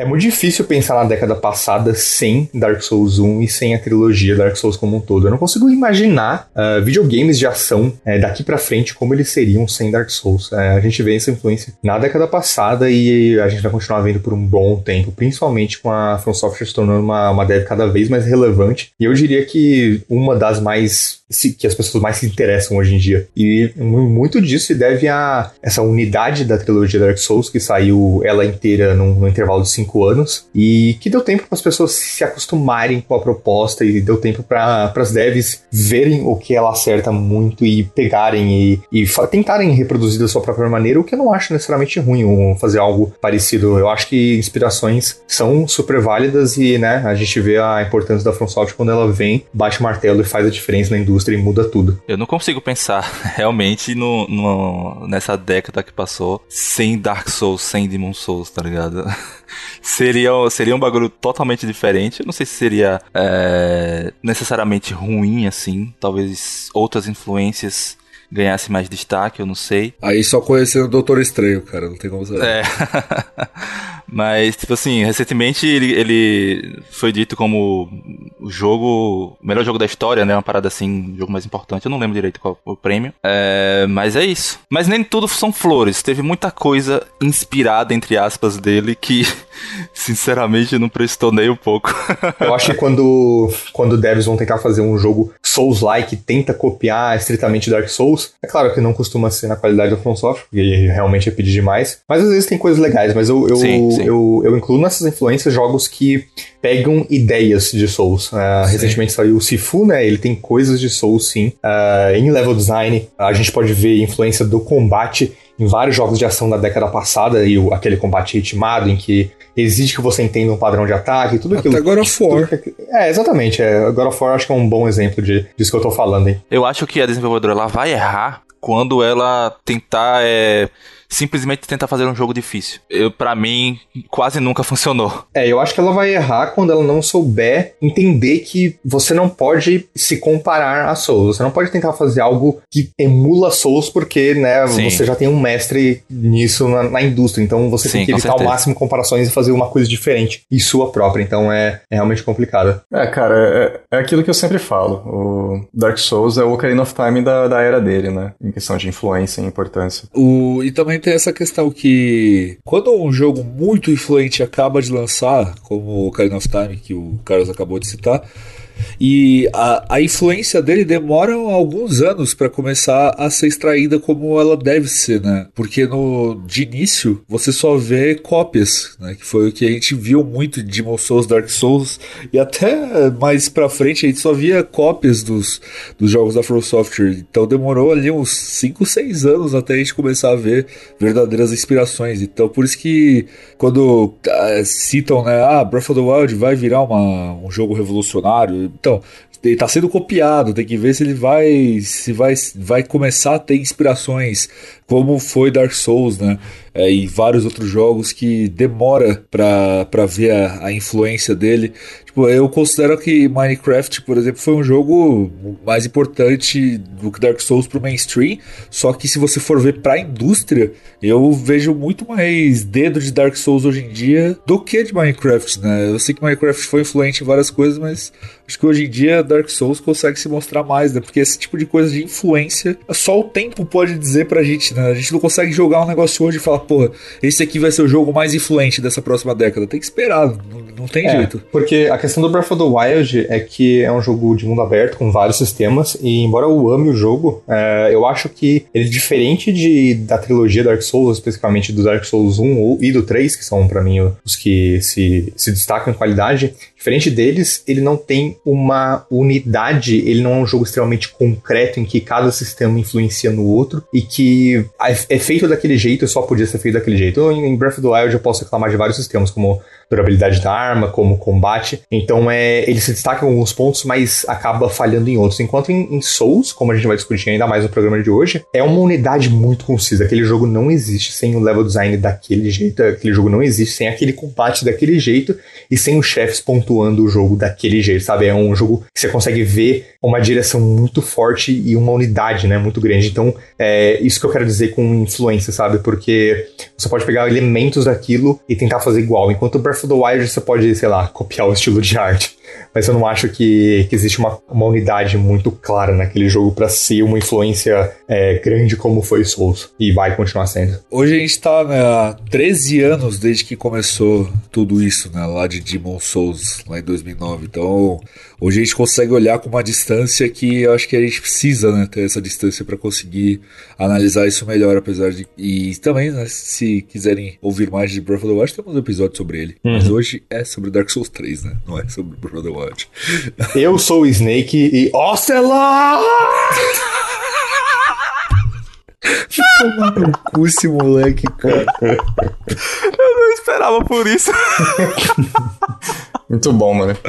É muito difícil pensar na década passada sem Dark Souls 1 e sem a trilogia Dark Souls como um todo. Eu não consigo imaginar uh, videogames de ação uh, daqui para frente como eles seriam sem Dark Souls. Uh, a gente vê essa influência na década passada e a gente vai continuar vendo por um bom tempo, principalmente com a From Software se tornando uma, uma dev cada vez mais relevante. E eu diria que uma das mais que as pessoas mais se interessam hoje em dia. E muito disso se deve a essa unidade da trilogia Dark Souls, que saiu ela inteira num, num intervalo de cinco anos, e que deu tempo para as pessoas se acostumarem com a proposta e deu tempo para as devs verem o que ela acerta muito e pegarem e, e tentarem reproduzir da sua própria maneira, o que eu não acho necessariamente ruim fazer algo parecido. Eu acho que inspirações são super válidas e né, a gente vê a importância da FromSoft quando ela vem, bate o martelo e faz a diferença na indústria indústria e muda tudo. Eu não consigo pensar realmente no, no, nessa década que passou sem Dark Souls, sem Demon Souls, tá ligado? seria, seria um bagulho totalmente diferente. Eu não sei se seria é, necessariamente ruim assim. Talvez outras influências ganhasse mais destaque, eu não sei. Aí só conhecendo o Doutor Estranho, cara, não tem como saber. É. Mas, tipo assim, recentemente ele, ele foi dito como o jogo, o melhor jogo da história, né? Uma parada assim, o jogo mais importante. Eu não lembro direito qual o prêmio. É, mas é isso. Mas nem tudo são flores. Teve muita coisa inspirada, entre aspas, dele que, sinceramente, não prestou nem um pouco. Eu acho que quando, quando devs vão tentar fazer um jogo Souls-like, tenta copiar estritamente Dark Souls, é claro que não costuma ser na qualidade do From Software, porque realmente é pedir demais. Mas às vezes tem coisas legais. Mas eu, eu, sim. Eu, eu incluo nessas influências jogos que pegam ideias de Souls. Uh, recentemente saiu o Sifu, né? Ele tem coisas de Souls, sim. Uh, em level design, a gente pode ver influência do combate em vários jogos de ação da década passada, e o, aquele combate ritmado em que exige que você entenda um padrão de ataque, tudo aquilo. Até God of War. É, exatamente. É, God of War acho que é um bom exemplo de, disso que eu tô falando, hein? Eu acho que a desenvolvedora ela vai errar quando ela tentar é, simplesmente tentar fazer um jogo difícil. Eu, para mim, quase nunca funcionou. É, eu acho que ela vai errar quando ela não souber entender que você não pode se comparar a Souls. Você não pode tentar fazer algo que emula Souls porque, né, Sim. você já tem um mestre nisso na, na indústria. Então você Sim, tem que evitar ao máximo comparações e fazer uma coisa diferente e sua própria. Então é, é realmente complicado. É, cara, é, é aquilo que eu sempre falo. O Dark Souls é o Ocarina of Time da, da era dele, né? Em questão de influência e importância. O, e também tem essa questão que quando um jogo muito influente acaba de lançar, como o of Time, que o Carlos acabou de citar, e a, a influência dele demora alguns anos para começar a ser extraída como ela deve ser, né? Porque no, de início você só vê cópias, né? Que foi o que a gente viu muito de Demon Souls, Dark Souls, e até mais pra frente a gente só via cópias dos, dos jogos da From Software. Então demorou ali uns 5, 6 anos até a gente começar a ver verdadeiras inspirações. Então por isso que quando uh, citam, né? Ah, Breath of the Wild vai virar uma, um jogo revolucionário então, ele está sendo copiado, tem que ver se ele vai se vai, vai começar a ter inspirações, como foi Dark Souls, né? É, e vários outros jogos que demora para ver a, a, influência dele. Tipo, eu considero que Minecraft, por exemplo, foi um jogo mais importante do que Dark Souls pro mainstream, só que se você for ver pra indústria, eu vejo muito mais dedo de Dark Souls hoje em dia do que de Minecraft, né? Eu sei que Minecraft foi influente em várias coisas, mas acho que hoje em dia Dark Souls consegue se mostrar mais, né? Porque esse tipo de coisa de influência, só o tempo pode dizer pra gente, né? A gente não consegue jogar um negócio hoje e falar, porra, esse aqui vai ser o jogo mais influente dessa próxima década. Tem que esperar, não, não tem é, jeito. Porque a questão do Breath of the Wild é que é um jogo de mundo aberto com vários sistemas, e embora eu ame o jogo, é, eu acho que ele é diferente de, da trilogia Dark Souls, especificamente do Dark Souls 1 e do 3, que são para mim os que se, se destacam em qualidade, Diferente deles, ele não tem uma unidade, ele não é um jogo extremamente concreto em que cada sistema influencia no outro e que é feito daquele jeito só podia ser feito daquele jeito. Em Breath of the Wild eu posso reclamar de vários sistemas, como durabilidade da arma, como combate. Então é, ele se destaca em alguns pontos, mas acaba falhando em outros. Enquanto em, em, Souls, como a gente vai discutir ainda mais no programa de hoje, é uma unidade muito concisa. Aquele jogo não existe sem o level design daquele jeito, aquele jogo não existe sem aquele combate daquele jeito e sem os chefes pontuando o jogo daquele jeito, sabe? É um jogo que você consegue ver uma direção muito forte e uma unidade, né, muito grande. Então, é isso que eu quero dizer com influência, sabe? Porque você pode pegar elementos daquilo e tentar fazer igual. Enquanto Breath Breath of the Wild você pode, sei lá, copiar o estilo de arte mas eu não acho que, que existe uma, uma unidade muito clara naquele jogo para ser uma influência é, grande como foi Souls, e vai continuar sendo. Hoje a gente tá né, há 13 anos desde que começou tudo isso, né, lá de Demon Souls, lá em 2009, então hoje a gente consegue olhar com uma distância que eu acho que a gente precisa né, ter essa distância para conseguir analisar isso melhor, apesar de... E também, né, se quiserem ouvir mais de Breath of the Wild, temos um episódio sobre ele, uhum. Mas hoje é sobre Dark Souls 3, né, não é sobre Wild. Eu sou o Snake e Ocelot! Tomar no cu esse moleque, cara. Eu não esperava por isso. Muito bom, mano.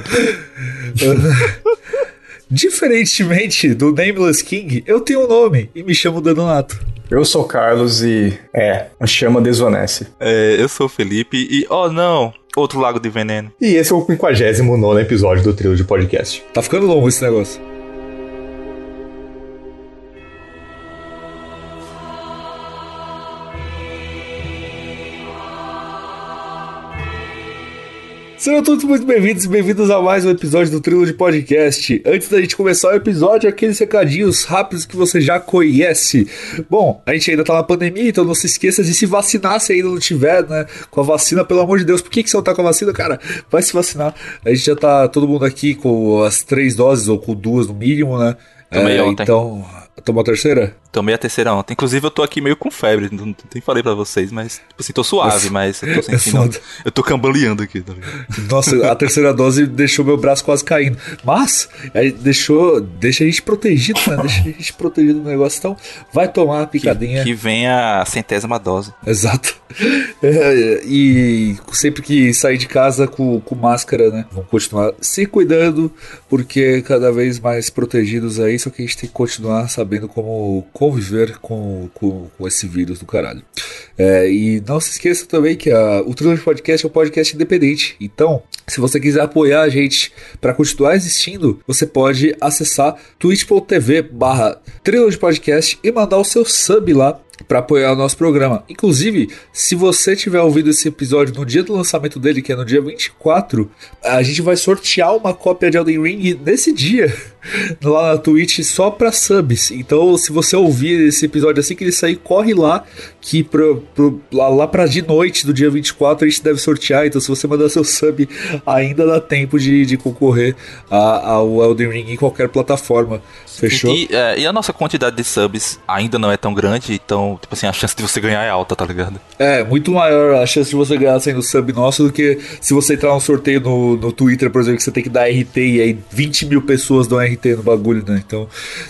Diferentemente do Nameless King, eu tenho um nome e me chamo Danonato. Eu sou o Carlos e. É, a chama desvanece. É, eu sou o Felipe e. Oh não! Outro Lago de Veneno. E esse é o 59 episódio do trio de podcast. Tá ficando longo esse negócio. Sejam todos muito bem-vindos e bem-vindos a mais um episódio do Trilo de Podcast. Antes da gente começar o episódio, aqueles recadinhos rápidos que você já conhece. Bom, a gente ainda tá na pandemia, então não se esqueça de se vacinar se ainda não tiver, né? Com a vacina, pelo amor de Deus. Por que, que você não tá com a vacina, cara? Vai se vacinar. A gente já tá todo mundo aqui com as três doses, ou com duas no mínimo, né? É. Então, tomou a terceira? Tomei a terceira ontem. Inclusive, eu tô aqui meio com febre. Não, não nem falei pra vocês, mas, tipo assim, tô suave, mas eu tô sentindo. É eu tô cambaleando aqui, tá Nossa, a terceira dose deixou meu braço quase caindo. Mas, deixou. Deixa a gente protegido, né? Deixa a gente protegido no negócio. Então, vai tomar a picadinha. Que, que vem a centésima dose. Exato. É, e sempre que sair de casa com, com máscara, né? Vamos continuar se cuidando, porque cada vez mais protegidos aí, só que a gente tem que continuar sabendo como conviver com, com, com esse vírus do caralho. É, e não se esqueça também que a, o Trilha de Podcast é um podcast independente. Então, se você quiser apoiar a gente para continuar existindo, você pode acessar twitch.tv barra de Podcast e mandar o seu sub lá para apoiar o nosso programa. Inclusive, se você tiver ouvido esse episódio no dia do lançamento dele, que é no dia 24, a gente vai sortear uma cópia de Elden Ring nesse dia, lá na Twitch, só para subs. Então, se você ouvir esse episódio assim que ele sair, corre lá, que pro, pro, lá, lá pra de noite do dia 24 a gente deve sortear. Então, se você mandar seu sub, ainda dá tempo de, de concorrer a, ao Elden Ring em qualquer plataforma. Fechou? E, é, e, a nossa quantidade de subs ainda não é tão grande, então, tipo assim, a chance de você ganhar é alta, tá ligado? É, muito maior a chance de você ganhar sendo sub nosso do que se você entrar num sorteio no, no Twitter, por exemplo, que você tem que dar RT e aí 20 mil pessoas dão RT no bagulho, né? Então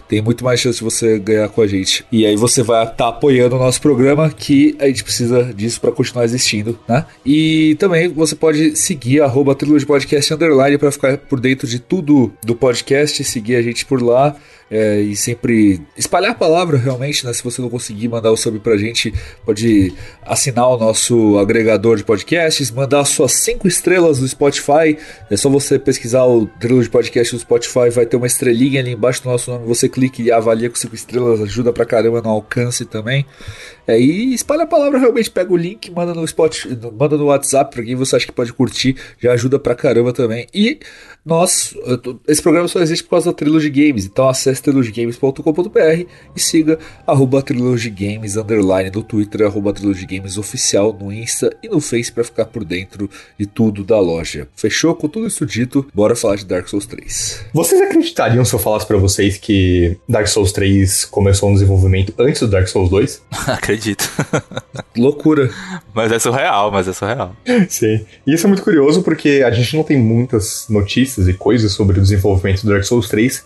tem muito mais chance de você ganhar com a gente. E aí você vai estar tá apoiando o nosso programa, que a gente precisa disso para continuar existindo, né? E também você pode seguir arroba Podcast Underline para ficar por dentro de tudo do podcast, seguir a gente por lá é, e sempre espalhar a palavra realmente, né? Se você não conseguir mandar o sub pra gente, pode assinar o nosso agregador de podcasts, mandar suas cinco estrelas no Spotify. É só você pesquisar o trilho de podcast no Spotify, vai ter uma estrelinha ali embaixo do nosso nome. Você clica e avalia com cinco estrelas, ajuda pra caramba no alcance também. É, e espalha a palavra realmente, pega o link, manda no Spotify, manda no WhatsApp pra quem você acha que pode curtir, já ajuda pra caramba também. E nós, esse programa só existe por causa da Trilogy Games, então acesse trilogygames.com.br e siga arroba Trilogy Games underline no Twitter, arroba Trilogy Games oficial no Insta e no Face para ficar por dentro de tudo da loja. Fechou? Com tudo isso dito, bora falar de Dark Souls 3. Vocês acreditariam se eu falasse para vocês que Dark Souls 3 começou um desenvolvimento antes do Dark Souls 2? Acredito. Loucura. Mas é surreal, mas é surreal. Sim. E isso é muito curioso porque a gente não tem muitas notícias notícias e coisas sobre o desenvolvimento do Dark Souls 3,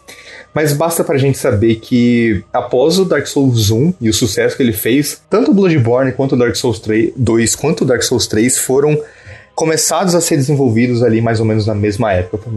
mas basta pra gente saber que após o Dark Souls 1 e o sucesso que ele fez, tanto o Bloodborne quanto o Dark Souls 3, 2 quanto o Dark Souls 3 foram começados a ser desenvolvidos ali mais ou menos na mesma época,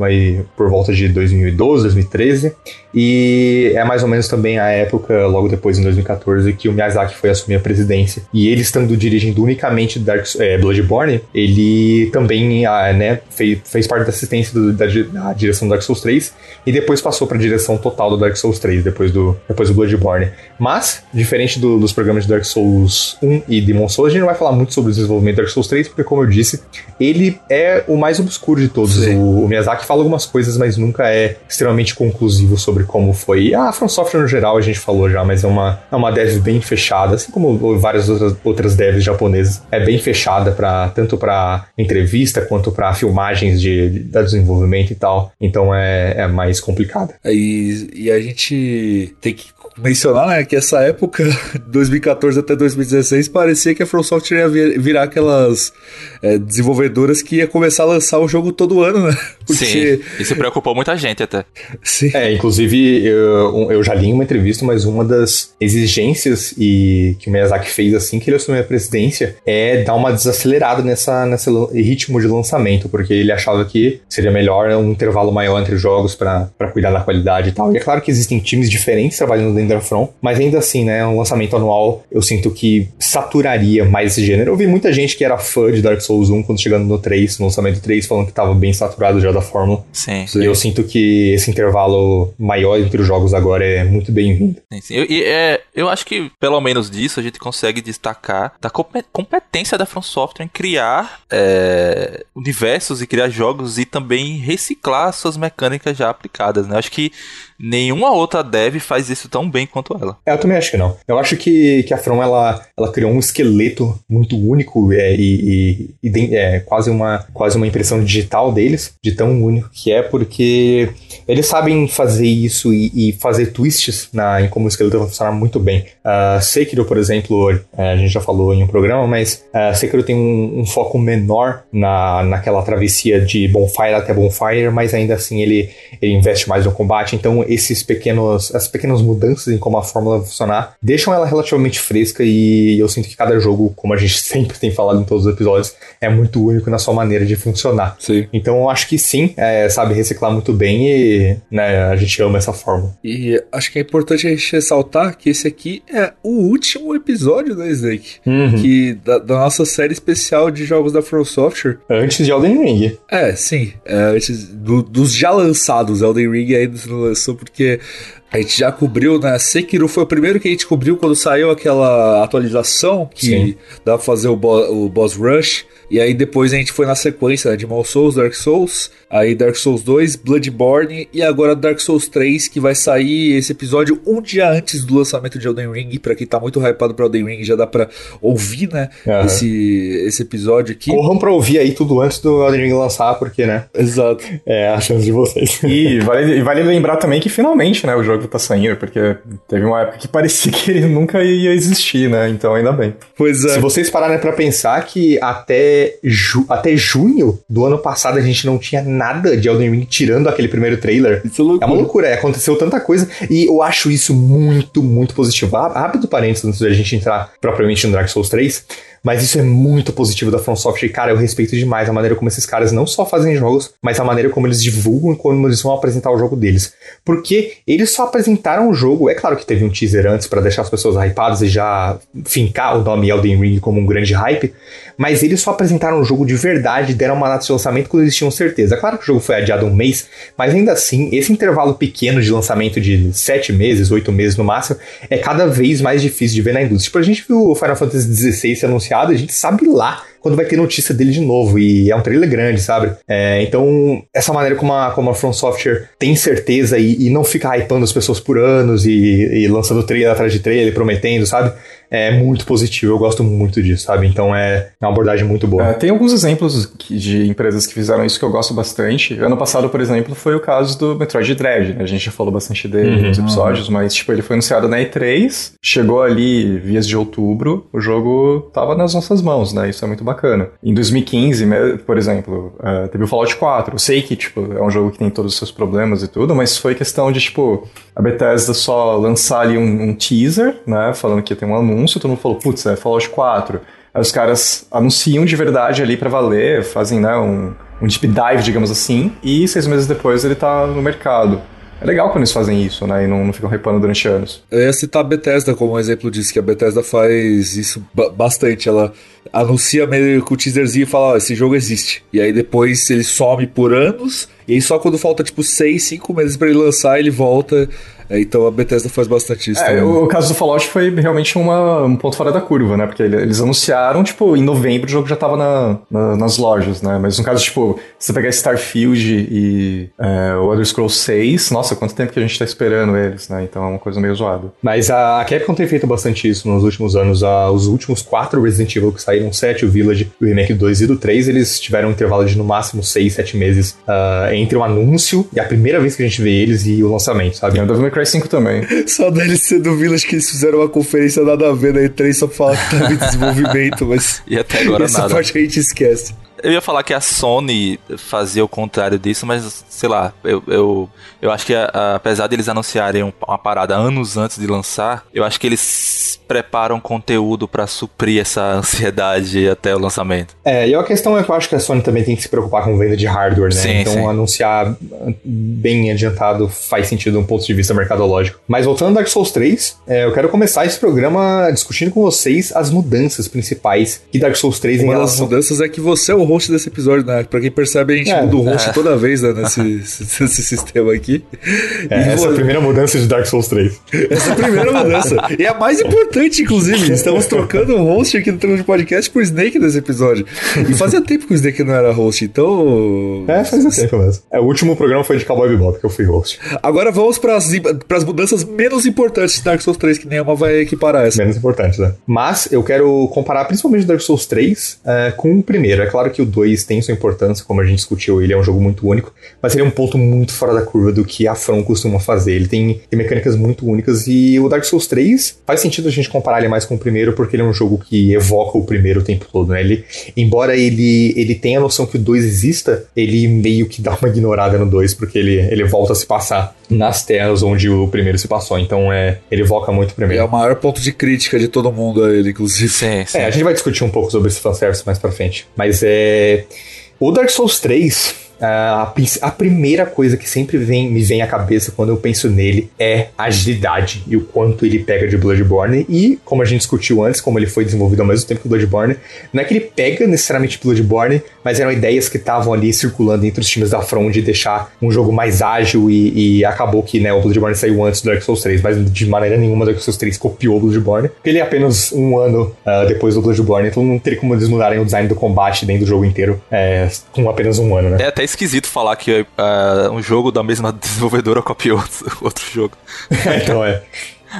por volta de 2012, 2013. E é mais ou menos também a época, logo depois, em 2014, que o Miyazaki foi assumir a presidência. E ele, estando dirigindo unicamente Dark, é, Bloodborne, ele também ah, né, fez, fez parte da assistência do, da, da, direção do Dark Souls 3 e depois passou para a direção total do Dark Souls 3, depois do, depois do Bloodborne. Mas, diferente do, dos programas de Dark Souls 1 e Demon Souls, a gente não vai falar muito sobre o desenvolvimento do Dark Souls 3, porque, como eu disse, ele é o mais obscuro de todos. O, o, Miyazaki fala algumas coisas, mas nunca é extremamente conclusivo sobre como foi. A From Software no geral a gente falou já, mas é uma, é uma dev bem fechada, assim como várias outras, outras devs japonesas. É bem fechada para tanto para entrevista quanto para filmagens de, de, de, desenvolvimento e tal. Então é, é mais complicada. E, e a gente tem que mencionar, né, que essa época, 2014 até 2016, parecia que a From Software ia vir, virar aquelas é, desenvolvedoras que ia começar a lançar o jogo todo ano, né? Porque... Sim, isso preocupou muita gente até. Sim. É, inclusive, eu, eu já li em uma entrevista, mas uma das exigências e que o Miyazaki fez assim que ele assumiu a presidência é dar uma desacelerada nessa, nesse ritmo de lançamento, porque ele achava que seria melhor um intervalo maior entre jogos para cuidar da qualidade e tal. E é claro que existem times diferentes trabalhando dentro da From, mas ainda assim, né, um lançamento anual eu sinto que saturaria mais esse gênero. Eu vi muita gente que era fã de Dark Souls 1 quando chegando no 3, no lançamento 3, falando que tava bem saturado já da fórmula. Sim. E eu sinto que esse intervalo maior entre os jogos agora é muito bem-vindo. Sim, sim. E é, eu acho que pelo menos disso a gente consegue destacar da competência da From Software em criar é, universos e criar jogos e também reciclar suas mecânicas já aplicadas, né? Acho que nenhuma outra dev faz isso tão bem quanto ela. É, eu também acho que não. Eu acho que, que a From ela, ela criou um esqueleto muito único é, e, e, e é quase uma, quase uma impressão digital deles, de tão único que é, porque eles sabem fazer isso e, e fazer twists na, em como o esqueleto vai funcionar muito bem. Uh, Sekiro, por exemplo, uh, a gente já falou em um programa, mas uh, Sekiro tem um, um, foco menor na, naquela travessia de Bonfire até Bonfire, mas ainda assim ele, ele investe mais no combate, então esses pequenos, essas pequenas mudanças em como a fórmula vai funcionar deixam ela relativamente fresca e eu sinto que cada jogo, como a gente sempre tem falado em todos os episódios, é muito único na sua maneira de funcionar. Sim. Então eu acho que sim, é, sabe reciclar muito bem e né, a gente ama essa fórmula. E acho que é importante a gente ressaltar que esse aqui é o último episódio da Snake, uhum. que da, da, nossa série especial de jogos da From Software. Antes de Elden Ring. É, sim. É, antes do, dos já lançados, Elden Ring ainda não lançou porque a gente já cobriu, né? Sekiro foi o primeiro que a gente cobriu quando saiu aquela atualização que Sim. dá pra fazer o, bo o boss rush. E aí depois a gente foi na sequência né, de Demon Souls, Dark Souls, aí Dark Souls 2, Bloodborne e agora Dark Souls 3, que vai sair esse episódio um dia antes do lançamento de Elden Ring. Pra quem tá muito hypado pra Elden Ring, já dá pra ouvir, né? Uhum. Esse, esse episódio aqui. Corram pra ouvir aí tudo antes do Elden Ring lançar, porque, né? Exato. É a chance de vocês. E vale, vale lembrar também que finalmente, né, o jogo tá saindo, porque teve uma época que parecia que ele nunca ia existir, né? Então ainda bem. Pois é. Se vocês pararem pra pensar que até, ju até junho do ano passado a gente não tinha nada de Elden Ring tirando aquele primeiro trailer. Isso é, loucura. é uma loucura, é, aconteceu tanta coisa e eu acho isso muito, muito positivo. Rápido parênteses antes da gente entrar propriamente no Dark Souls 3. Mas isso é muito positivo da From Software. E, cara, eu respeito demais a maneira como esses caras não só fazem jogos, mas a maneira como eles divulgam e como eles vão apresentar o jogo deles. Porque eles só apresentaram o jogo. É claro que teve um teaser antes para deixar as pessoas hypadas e já fincar o nome Elden Ring como um grande hype. Mas eles só apresentaram o jogo de verdade, deram uma data de lançamento quando eles tinham certeza. Claro que o jogo foi adiado um mês, mas ainda assim, esse intervalo pequeno de lançamento de sete meses, oito meses no máximo, é cada vez mais difícil de ver na indústria. Tipo, a gente viu o Final Fantasy XVI ser anunciado, a gente sabe lá quando vai ter notícia dele de novo. E é um trailer grande, sabe? É, então, essa maneira como a, como a From Software tem certeza e, e não fica hypando as pessoas por anos e, e lançando trailer atrás de trailer, prometendo, sabe? É muito positivo. Eu gosto muito disso, sabe? Então é uma abordagem muito boa. É, tem alguns exemplos de empresas que fizeram isso que eu gosto bastante. Ano passado, por exemplo, foi o caso do Metroid Dread. Né? A gente já falou bastante dele uhum, nos episódios, mas tipo, ele foi anunciado na E3, chegou ali vias de outubro, o jogo tava nas nossas mãos, né? Isso é muito bacana. Em 2015, por exemplo, uh, teve o Fallout 4. Eu sei que, tipo, é um jogo que tem todos os seus problemas e tudo, mas foi questão de, tipo, a Bethesda só lançar ali um, um teaser, né? Falando que ia ter um anúncio anúncio, todo mundo falou, putz, é Fallout 4. Aí os caras anunciam de verdade ali para valer, fazem né, um, um deep dive, digamos assim, e seis meses depois ele tá no mercado. É legal quando eles fazem isso, né? E não, não ficam repando durante anos. Eu ia citar a Bethesda como um exemplo disso, que a Bethesda faz isso bastante. Ela anuncia meio com o teaserzinho e fala, ó, esse jogo existe. E aí depois ele some por anos E aí só quando falta tipo 6, 5 meses para ele lançar, ele volta então a Bethesda faz bastante isso. É, o caso do Fallout foi realmente uma, um ponto fora da curva, né? Porque eles anunciaram, tipo, em novembro o jogo já tava na, na, nas lojas, né? Mas no caso, tipo, você pegar Starfield e é, o Elder Scrolls 6, nossa, quanto tempo que a gente tá esperando eles, né? Então é uma coisa meio zoada. Mas a Capcom tem feito bastante isso nos últimos anos. os últimos quatro Resident Evil que saíram, 7, o Village, o Remake 2 e do 3, eles tiveram um intervalo de no máximo 6, 7 meses uh, entre o anúncio e a primeira vez que a gente vê eles e o lançamento, sabe? É, o Devil May Cry 5 também. Só a DLC do Village que eles fizeram uma conferência nada a ver na E3 só pra falar que tá em desenvolvimento, mas. E até agora essa nada. parte a gente esquece. Eu ia falar que a Sony fazia o contrário disso, mas sei lá, eu, eu, eu acho que a, a, apesar de eles anunciarem uma parada anos antes de lançar, eu acho que eles preparam conteúdo para suprir essa ansiedade até o lançamento. É, e a questão é que eu acho que a Sony também tem que se preocupar com venda de hardware, né? Sim, então sim. anunciar bem adiantado faz sentido de um ponto de vista mercadológico. Mas voltando ao Dark Souls 3, é, eu quero começar esse programa discutindo com vocês as mudanças principais que Dark Souls 3 Uma em das relação... mudanças é que você é o host desse episódio, né? Pra quem percebe, a gente É, muda o host é. toda vez né, nesse, nesse sistema aqui. É, E essa é vo- a primeira mudança de Dark Souls 3. Essa é a primeira mudança. E a mais importante, inclusive. Estamos trocando o host aqui no Trama de Podcast por Snake nesse episódio. E fazia tempo que o Snake não era host, então. É, faz um tempo mesmo. É, o último programa foi de Cowboy Bebop, que eu fui host. Agora vamos para as mudanças menos importantes de Dark Souls 3, que nenhuma vai equiparar essa. Menos importante, né? Mas eu quero comparar principalmente Dark Souls 3 é, com o primeiro. É claro que o 2 tem sua importância, como a gente discutiu, ele é um jogo muito único, mas ele é um ponto muito fora da curva do que a From costuma fazer. Ele tem, tem mecânicas muito únicas e o Dark Souls 3 faz sentido a gente comparar ele mais com o primeiro, porque ele é um jogo que evoca o primeiro o tempo todo, né? Ele, embora ele, ele tenha a noção que o 2 exista, ele meio que dá uma ignorada no 2, porque ele, ele volta a se passar nas terras onde o primeiro se passou. Então é, ele evoca muito o É primeiro. o maior ponto de crítica de todo mundo a ele, inclusive. Sim, sim. É, a gente vai discutir um pouco sobre esse fanservice mais pra frente. Mas é. O Dark Souls 3. A, prin- a primeira coisa que sempre vem, me vem à cabeça quando eu penso nele é a agilidade e o quanto ele pega de Bloodborne. E, como a gente discutiu antes, como ele foi desenvolvido ao mesmo tempo que Bloodborne, não é que ele pega necessariamente Bloodborne, mas eram ideias que estavam ali circulando entre os times da From de deixar um jogo mais ágil e, e acabou que né, o Bloodborne saiu antes do Dark Souls 3, mas de maneira nenhuma o Dark Souls 3 copiou o Bloodborne, porque ele é apenas um ano ah, depois do Bloodborne, então não teria como eles mudarem o design do combate dentro do jogo inteiro é, com apenas um ano, né? É até esquisito falar que ah, um jogo da mesma desenvolvedora copiou outro jogo. então é.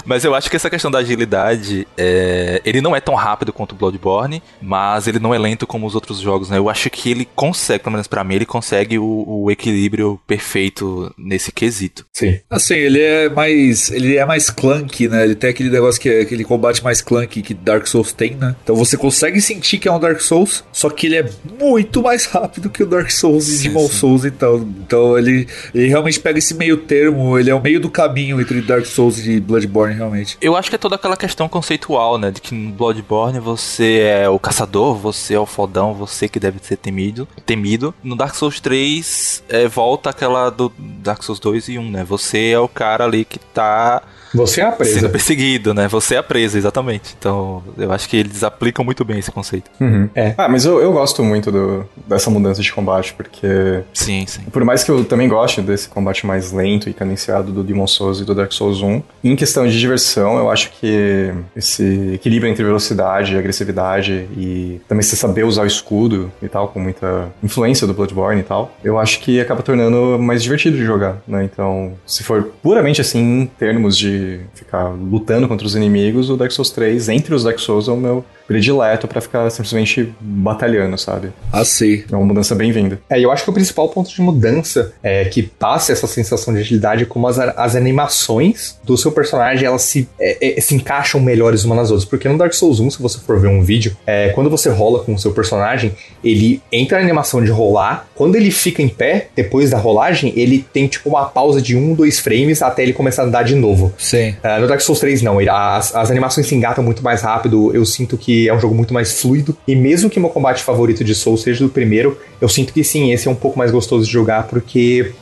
Mas eu acho que essa questão da agilidade, é, ele não é tão rápido quanto o Bloodborne, mas ele não é lento como os outros jogos, né? Eu acho que ele consegue, pelo menos pra mim, ele consegue o, o equilíbrio perfeito nesse quesito. Sim. Assim, ele é mais. Ele é mais clunky, né? Ele tem aquele negócio que é aquele combate mais clunky que Dark Souls tem, né? Então você consegue sentir que é um Dark Souls, só que ele é muito mais rápido que o Dark Souls e Demon. Souls, então. Então ele, ele realmente pega esse meio termo, ele é o meio do caminho entre Dark Souls e Bloodborne, realmente. Eu acho que é toda aquela questão conceitual, né? De que no Bloodborne você é o caçador, você é o fodão, você que deve ser temido. temido. No Dark Souls 3, é, volta aquela do Dark Souls 2 e 1, né? Você é o cara ali que tá Você é a presa. sendo perseguido, né? Você é a presa, exatamente. Então, eu acho que eles aplicam muito bem esse conceito. Uhum. É. Ah, mas eu, eu gosto muito do- dessa mudança de combate, porque Sim, sim. Por mais que eu também goste desse combate mais lento e cadenciado do Demon Souls e do Dark Souls 1, em questão de diversão, eu acho que esse equilíbrio entre velocidade e agressividade e também você saber usar o escudo e tal, com muita influência do Bloodborne e tal, eu acho que acaba tornando mais divertido de jogar, né? Então, se for puramente assim, em termos de ficar lutando contra os inimigos, o Dark Souls 3, entre os Dark Souls, é o meu predileto pra ficar simplesmente batalhando, sabe? Assim. É uma mudança bem-vinda. É, eu acho que o principal ponto de mudança é que passa essa sensação de agilidade é como as, as animações do seu personagem elas se, é, é, se encaixam melhores umas nas outras. Porque no Dark Souls 1, se você for ver um vídeo, é, quando você rola com o seu personagem, ele entra na animação de rolar. Quando ele fica em pé, depois da rolagem, ele tem tipo uma pausa de um, dois frames até ele começar a andar de novo. Sim. Ah, no Dark Souls 3, não. Ele- as, as animações se engatam muito mais rápido. Eu sinto que é um jogo muito mais fluido. E mesmo que meu combate favorito de Souls seja do primeiro, eu sinto que sim, esse é um pouco mais gostoso de jogar, porque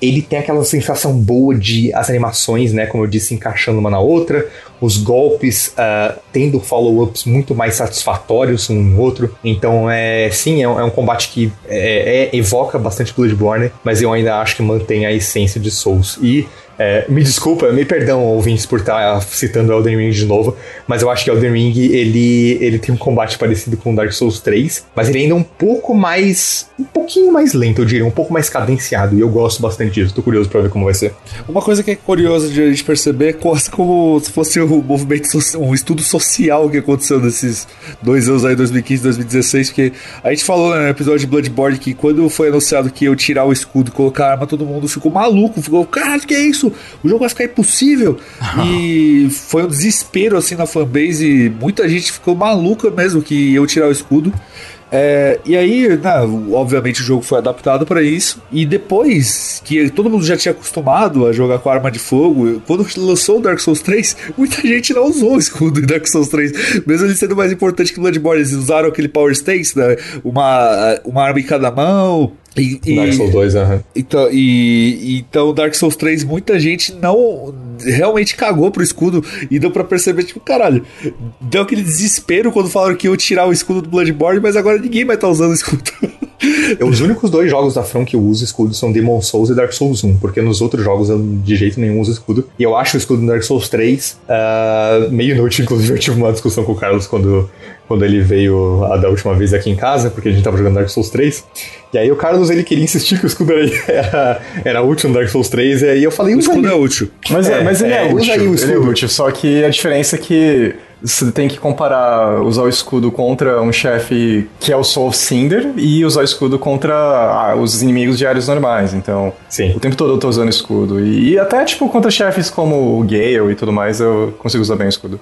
ele tem aquela sensação boa de as animações, né, como eu disse, encaixando uma na outra, os golpes uh, tendo follow-ups muito mais satisfatórios um no outro. Então, é sim, é um, é um combate que é, é, evoca bastante Bloodborne, mas eu ainda acho que mantém a essência de Souls. E é, me desculpa, me perdão, ouvintes, por estar citando Elden Ring de novo, mas eu acho que Elden Ring ele, ele tem um combate parecido com Dark Souls 3, mas ele ainda é um pouco mais. um pouquinho mais lento, eu diria, um pouco mais cadenciado, e eu gosto bastante disso, tô curioso pra ver como vai ser. Uma coisa que é curiosa de a gente perceber é quase como se fosse um movimento, um estudo social que aconteceu nesses dois anos aí, 2015 2016, porque a gente falou no episódio de Bloodborne que quando foi anunciado que eu tirar o escudo e colocar a arma, todo mundo ficou maluco, ficou, caralho, que é isso? Isso, o jogo vai ficar impossível. e foi um desespero assim na fanbase, muita gente ficou maluca mesmo que eu tirar o escudo. É, e aí, né, obviamente, o jogo foi adaptado para isso. E depois que todo mundo já tinha acostumado a jogar com arma de fogo, quando lançou o Dark Souls 3, muita gente não usou o escudo em Dark Souls 3, mesmo ele sendo mais importante que Bloodborne. Eles usaram aquele Power Stance, né, uma, uma arma em cada mão. E, e, Dark Souls 2, aham. Uhum. Então, e, então, Dark Souls 3, muita gente não realmente cagou pro escudo e deu pra perceber, tipo, caralho, deu aquele desespero quando falaram que iam tirar o escudo do Bloodborne, mas agora ninguém vai estar tá usando o escudo. Os únicos dois jogos da From que eu uso escudo são Demon Souls e Dark Souls 1, porque nos outros jogos eu de jeito nenhum uso escudo. E eu acho o escudo do Dark Souls 3 uh, ah, meio inútil, inclusive eu tive uma discussão com o Carlos quando, quando ele veio a, da última vez aqui em casa, porque a gente tava jogando Dark Souls 3. E aí o Carlos ele queria insistir que o escudo era, era útil no Dark Souls 3, e aí eu falei, o escudo é útil. Mas, é, mas ele é, é útil, ele é útil, só que a diferença é que você tem que comparar usar o escudo contra um chefe que é o Soul Cinder e usar o escudo contra ah, os inimigos de áreas normais. Então, Sim. o tempo todo eu tô usando escudo. E, e até, tipo, contra chefes como o Gale e tudo mais, eu consigo usar bem o escudo.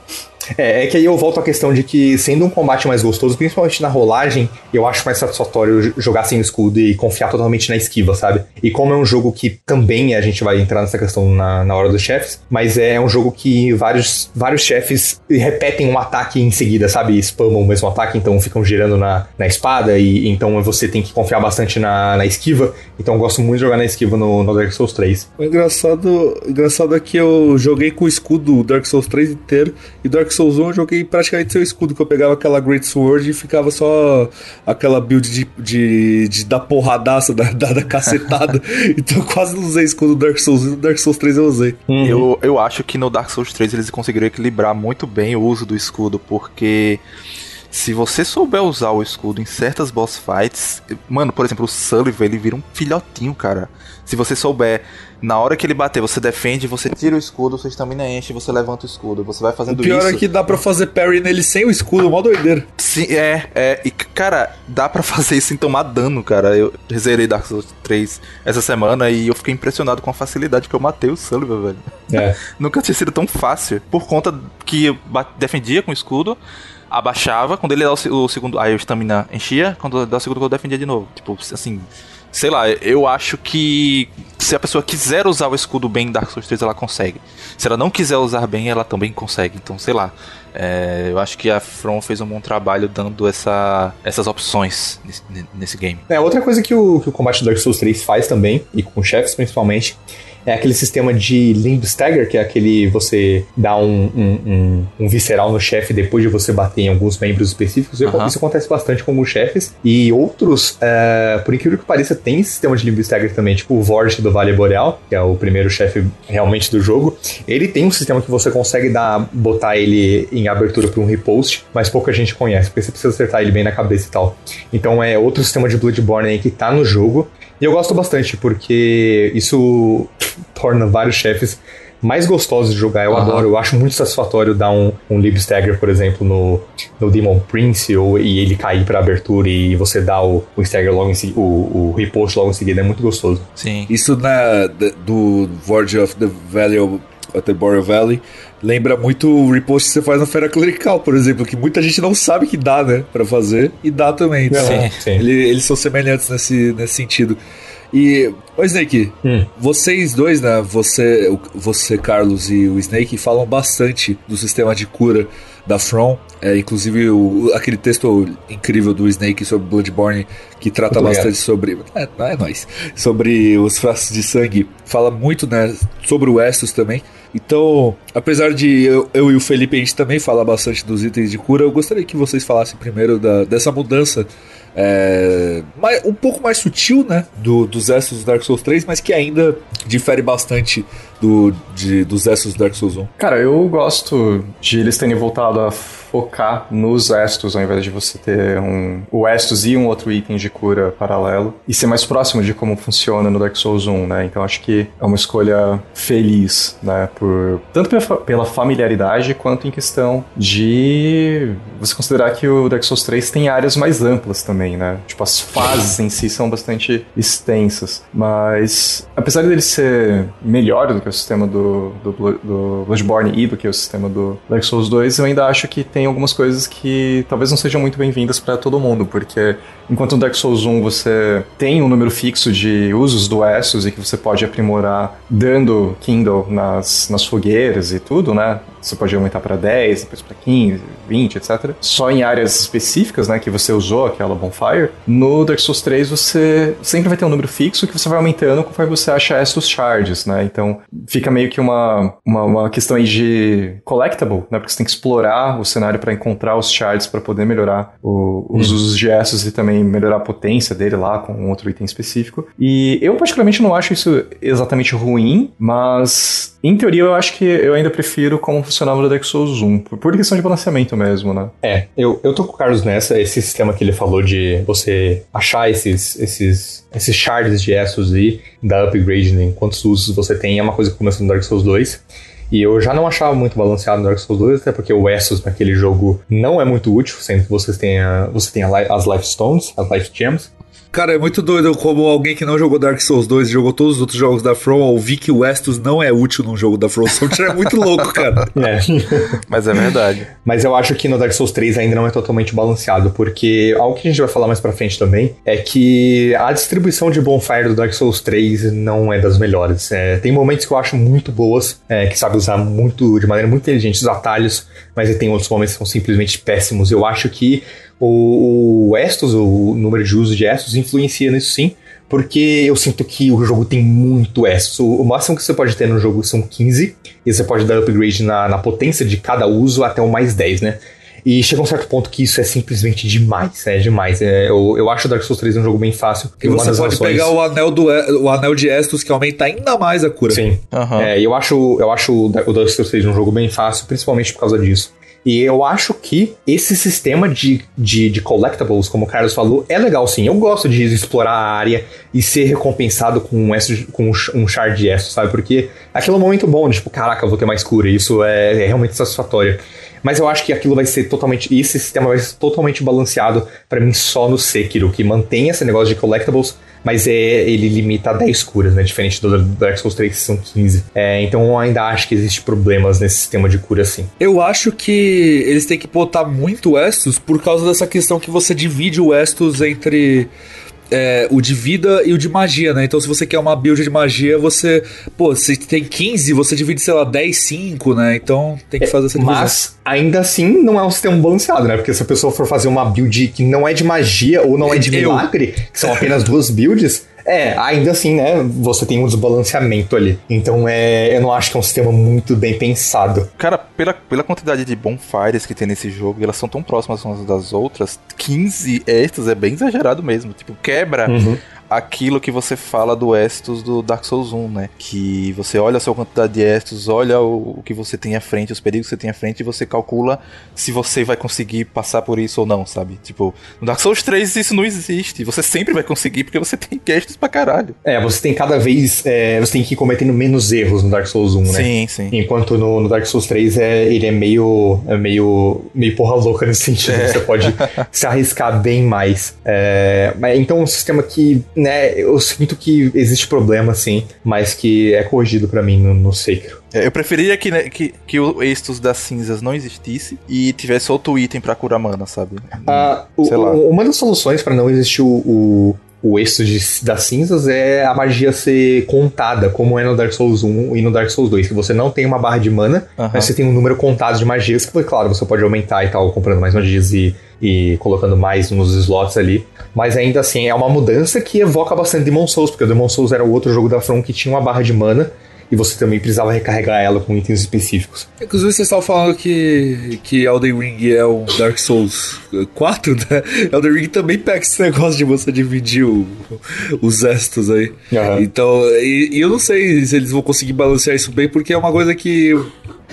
É, é que aí eu volto à questão de que, sendo um combate mais gostoso, principalmente na rolagem, eu acho mais satisfatório jogar sem o escudo e confiar totalmente na esquiva, sabe? E como é um jogo que também a gente vai entrar nessa questão na, na hora dos chefes, mas é um jogo que vários, vários chefes repetem um ataque em seguida, sabe? Spamam o mesmo ataque, então ficam girando na, na espada, e então você tem que confiar bastante na, na esquiva. Então eu gosto muito de jogar na esquiva no, no Dark Souls 3. O engraçado, engraçado é que eu joguei com o escudo Dark Souls 3 inteiro e Dark Souls 1 eu joguei praticamente seu escudo, que eu pegava aquela Great Sword e ficava só aquela build de, de, de dar porradaça, da, da, da cacetada. então eu quase não usei escudo do Dark Souls, no Dark Souls 3 eu usei. Uhum. Eu, eu acho que no Dark Souls 3 eles conseguiram equilibrar muito bem o uso do escudo, porque se você souber usar o escudo em certas boss fights, mano, por exemplo, o Sullivan, ele vira um filhotinho, cara. Se você souber, na hora que ele bater, você defende, você tira o escudo, sua estamina enche, você levanta o escudo. Você vai fazendo isso. O pior isso. é que dá pra fazer parry nele sem o escudo, mó doideira. Sim, é, é. E, cara, dá pra fazer isso sem tomar dano, cara. Eu zerei Dark Souls 3 essa semana e eu fiquei impressionado com a facilidade que eu matei o Sullivan, velho. É. Nunca tinha sido tão fácil. Por conta que eu defendia com o escudo abaixava, quando ele dá o, o segundo. Aí o estamina enchia, quando dá o segundo, eu defendia de novo. Tipo, assim, sei lá, eu acho que se a pessoa quiser usar o escudo bem em Dark Souls 3, ela consegue. Se ela não quiser usar bem, ela também consegue. Então, sei lá. É, eu acho que a From fez um bom trabalho dando essa, essas opções nesse, nesse game. É, outra coisa que o, que o combate do Dark Souls 3 faz também, e com chefes principalmente, é aquele sistema de Limb Stagger, que é aquele você dá um, um, um, um visceral no chefe depois de você bater em alguns membros específicos. Uhum. Isso acontece bastante com os chefes. E outros, é, por incrível que pareça, tem sistema de Limb Stagger também, tipo o Vorge do Vale Boreal, que é o primeiro chefe realmente do jogo. Ele tem um sistema que você consegue dar, botar ele em abertura para um repost, mas pouca gente conhece, porque você precisa acertar ele bem na cabeça e tal. Então é outro sistema de Bloodborne aí que tá no jogo. E eu gosto bastante, porque isso torna vários chefes mais gostosos de jogar. Eu uhum. adoro, eu acho muito satisfatório dar um, um Lib Stagger, por exemplo, no, no Demon Prince, ou, e ele cair pra abertura e você dar o, o Stagger logo em seguida, o, o repost logo em seguida, é muito gostoso. Sim. Isso na, do Vorge of the Valley the Boreal Valley lembra muito o repost que você faz na Fera Clerical, por exemplo, que muita gente não sabe que dá, né, pra fazer, e dá também. Então, sim, sim. Ele, eles são semelhantes nesse, nesse sentido. E, ô Snake, Hum. vocês dois, né? Você, você, Carlos e o Snake, falam bastante do sistema de cura da From. É, inclusive o- aquele texto incrível do Snake sobre Bloodborne que trata Muito bastante sobre. É, é nóis. Sobre os frascos de sangue. Fala muito, né? Sobre o Estus também. Então, apesar de eu, eu e o Felipe a gente também falar bastante dos itens de cura, eu gostaria que vocês falassem primeiro da- dessa mudança é, um pouco mais sutil, né, do, dos Estus do Dark Souls 3, mas que ainda difere bastante do, de, dos Estus do Dark Souls 1. Cara, eu gosto de eles terem voltado a focar nos Estus, ao invés de você ter um, o Estus e um outro item de cura paralelo, e ser mais próximo de como funciona no Dark Souls 1, né? Então acho que é uma escolha feliz, né? Por, tanto pela familiaridade, quanto em questão de você considerar que o Dark Souls 3 tem áreas mais amplas também, né? Tipo, as fases em si são bastante extensas, mas apesar dele ser melhor do que o sistema do, do, do Bloodborne e do que o sistema do Dark Souls 2, eu ainda acho que tem algumas coisas que talvez não sejam muito bem-vindas para todo mundo, porque enquanto no Dark Souls 1 você tem um número fixo de usos do Estus e que você pode aprimorar dando Kindle nas, nas fogueiras e tudo, né? Você pode aumentar para 10, depois para 15, 20, etc. Só em áreas específicas, né, que você usou aquela bonfire. No Dark Souls 3 você sempre vai ter um número fixo que você vai aumentando conforme você acha Estus Shards, né? Então fica meio que uma, uma, uma questão aí de collectible, né? Porque você tem que explorar o cenário para encontrar os shards para poder melhorar o- os usos de Estus e também melhorar a potência dele lá com um outro item específico. E eu particularmente não acho isso exatamente ruim, mas em teoria eu acho que eu ainda prefiro como funcionava no Dark Souls 1, por, questão de balanceamento mesmo, né? É, eu, eu tô com o Carlos nessa, esse sistema que ele falou de você achar esses, esses, esses shards de Estus e dar upgrade em quantos usos você tem, é uma coisa que começou no Dark Souls 2. E eu já não achava muito balanceado no Dark Souls 2, até porque o Estus naquele jogo não é muito útil, sendo que você tem, a, você tem a as Life Stones, as Life Gems, Cara, é muito doido como alguém que não jogou Dark Souls 2 e jogou todos os outros jogos da From, ouvir que o Estus não é útil num jogo da From Software é muito louco, cara. É. Mas é verdade. Mas eu acho que no Dark Souls 3 ainda não é totalmente balanceado, porque algo que a gente vai falar mais pra frente também é que a distribuição de Bonfire do Dark Souls 3 não é das melhores. É, tem momentos que eu acho muito boas, é, que sabe usar muito, de maneira muito inteligente os atalhos, mas tem outros momentos que são simplesmente péssimos. Eu acho que o, o Estus, o número de uso de Estus, influencia nisso sim, porque eu sinto que o jogo tem muito Estus. O, máximo que você pode ter no jogo são 15, e você pode dar upgrade na, na potência de cada uso até o mais 10, né? E chega um certo ponto que isso é simplesmente demais, é demais. É, eu, eu acho o Dark Souls 3 um jogo bem fácil. E você pode razões- pegar o anel, do, o anel de Estus que aumenta ainda mais a cura. Sim. Aham. É, eu acho, eu acho o Dark Souls 3 um jogo bem fácil, principalmente por causa disso. E eu acho que esse sistema de, de, de collectibles, como o Carlos falou, é legal sim. Eu gosto de explorar a área e ser recompensado com um, com um sh- shard de S, sabe? Porque aquilo é um momento bom, de, tipo, caraca, eu vou ter mais cura. Isso é, é realmente satisfatório. Mas eu acho que aquilo vai ser totalmente. Esse sistema vai ser totalmente balanceado pra mim só no Sekiro, que mantém esse negócio de collectibles, mas é, ele limita a 10 curas, né? Diferente do Dark Souls 3, que são 15. É, então eu ainda acho que existe problemas nesse sistema de cura, sim. Eu acho que eles têm que botar muito Estus por causa dessa questão que você divide o Estus entre é, o de vida e o de magia, né? Então, se você quer uma build de magia, você. Pô, se tem 15, você divide, sei lá, 10, 5, né? Então tem que fazer essa divisão. Mas ainda assim não é um sistema balanceado, né? Porque se a pessoa for fazer uma build que não é de magia ou não é de Eu. milagre, que são apenas duas builds. É, ainda assim, né? Você tem um desbalanceamento ali. Então, é, eu não acho que é um sistema muito bem pensado. Cara, pela, pela quantidade de bonfires que tem nesse jogo, elas são tão próximas umas das outras, 15 Estus é bem exagerado mesmo. Tipo, quebra Uhum. Aquilo que você fala do Estus do Dark Souls 1, né? Que você olha a sua quantidade de Estus, olha o, o que você tem à frente, os perigos que você tem à frente, e você calcula se você vai conseguir passar por isso ou não, sabe? Tipo, no Dark Souls 3 isso não existe. Você sempre vai conseguir porque você tem Estus pra caralho. É, você tem cada vez. é, você tem que ir cometendo menos erros no Dark Souls 1, né? Sim, sim. Enquanto no, no Dark Souls 3 é, ele é meio, é meio, meio porra louca nesse sentido. Você pode se arriscar bem mais. É, mas então é um sistema que, né, eu sinto que existe problema, sim, mas que é corrigido pra mim no, no. É, Eu preferia que, né, que, que o Estus das cinzas não existisse e tivesse outro item pra curar mana, sabe? Ah, o- uma das soluções pra não existir o, o, o êxito de, das cinzas é a magia ser contada, como é no Dark Souls 1 e no Dark Souls 2, que você não tem uma barra de mana, Aham. mas você tem um número contado de magias, que, claro, você pode aumentar e tal, comprando mais magias e, e colocando mais nos slots ali. Mas ainda assim, é uma mudança que evoca bastante Demon Souls, porque o Demon Souls era o outro jogo da From que tinha uma barra de mana, e você também precisava recarregar ela com itens específicos. Inclusive, vocês estavam falando que, que Elden Ring é um Dark Souls 4, né? Elden Ring também pega esse negócio de você dividir o- os estos aí. Aham. Então, e, e eu não sei se eles vão conseguir balancear isso bem, porque é uma coisa que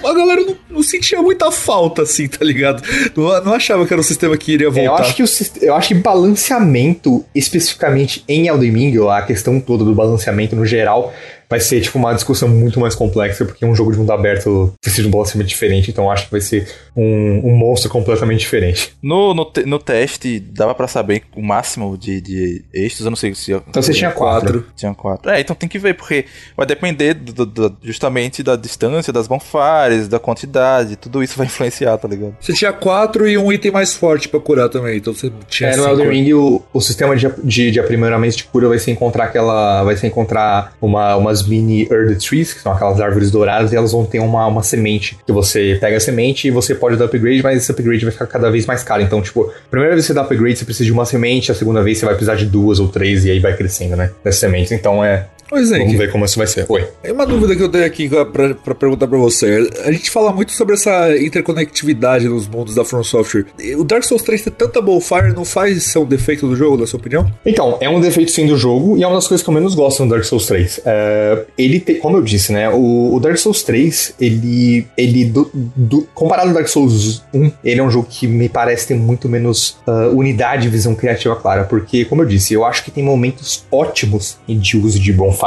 a galera não, não sentia muita falta, assim, tá ligado? Não, não achava que era um sistema que iria voltar. É, eu acho que o eu acho que balanceamento especificamente em Elden Ring, ou a questão toda do balanceamento no geral, vai ser tipo uma discussão muito mais complexa, porque um jogo de mundo aberto precisa de um balanceamento diferente, então acho que vai ser um, um monstro completamente diferente. No, no, te- no teste, dava pra saber o máximo de, de êxitos, eu não sei se... Então você tinha quatro. Tinha quatro. É, então tem que ver, porque vai depender do- do- do- justamente da distância, das bonfires, da quantidade, tudo isso vai influenciar, tá ligado? Você tinha quatro e um item mais forte pra curar também, então você tinha É, no. Elden Ring, o, o sistema de, de, de aprimoramento de cura vai ser encontrar aquela. Vai ser encontrar uma, umas mini Earth Trees, que são aquelas árvores douradas, e elas vão ter uma, uma semente. Que você pega a semente e você pode dar upgrade, mas esse upgrade vai ficar cada vez mais caro. Então, tipo, primeira vez que você dá upgrade, você precisa de uma semente, a segunda vez você vai precisar de duas ou três, e aí vai crescendo, né? Das sementes. Então é. Pois é, Vamos ver como isso vai ser. Oi. É uma dúvida que eu tenho aqui pra perguntar pra você. A gente fala muito sobre essa interconectividade nos mundos da From Software. O Dark Souls 3 ter tanta bonfire não faz ser um defeito do jogo, na sua opinião? Então, é um defeito sim do jogo e é uma das coisas que eu menos gosto no Dark Souls 3. É, ele tem, como eu disse, né? O, o Dark Souls 3, ele. ele do, do- comparado ao Dark Souls 1, ele é um jogo que me parece ter muito menos ah, unidade e visão criativa clara. Porque, como eu disse, eu acho que tem momentos ótimos de uso de Bonfire,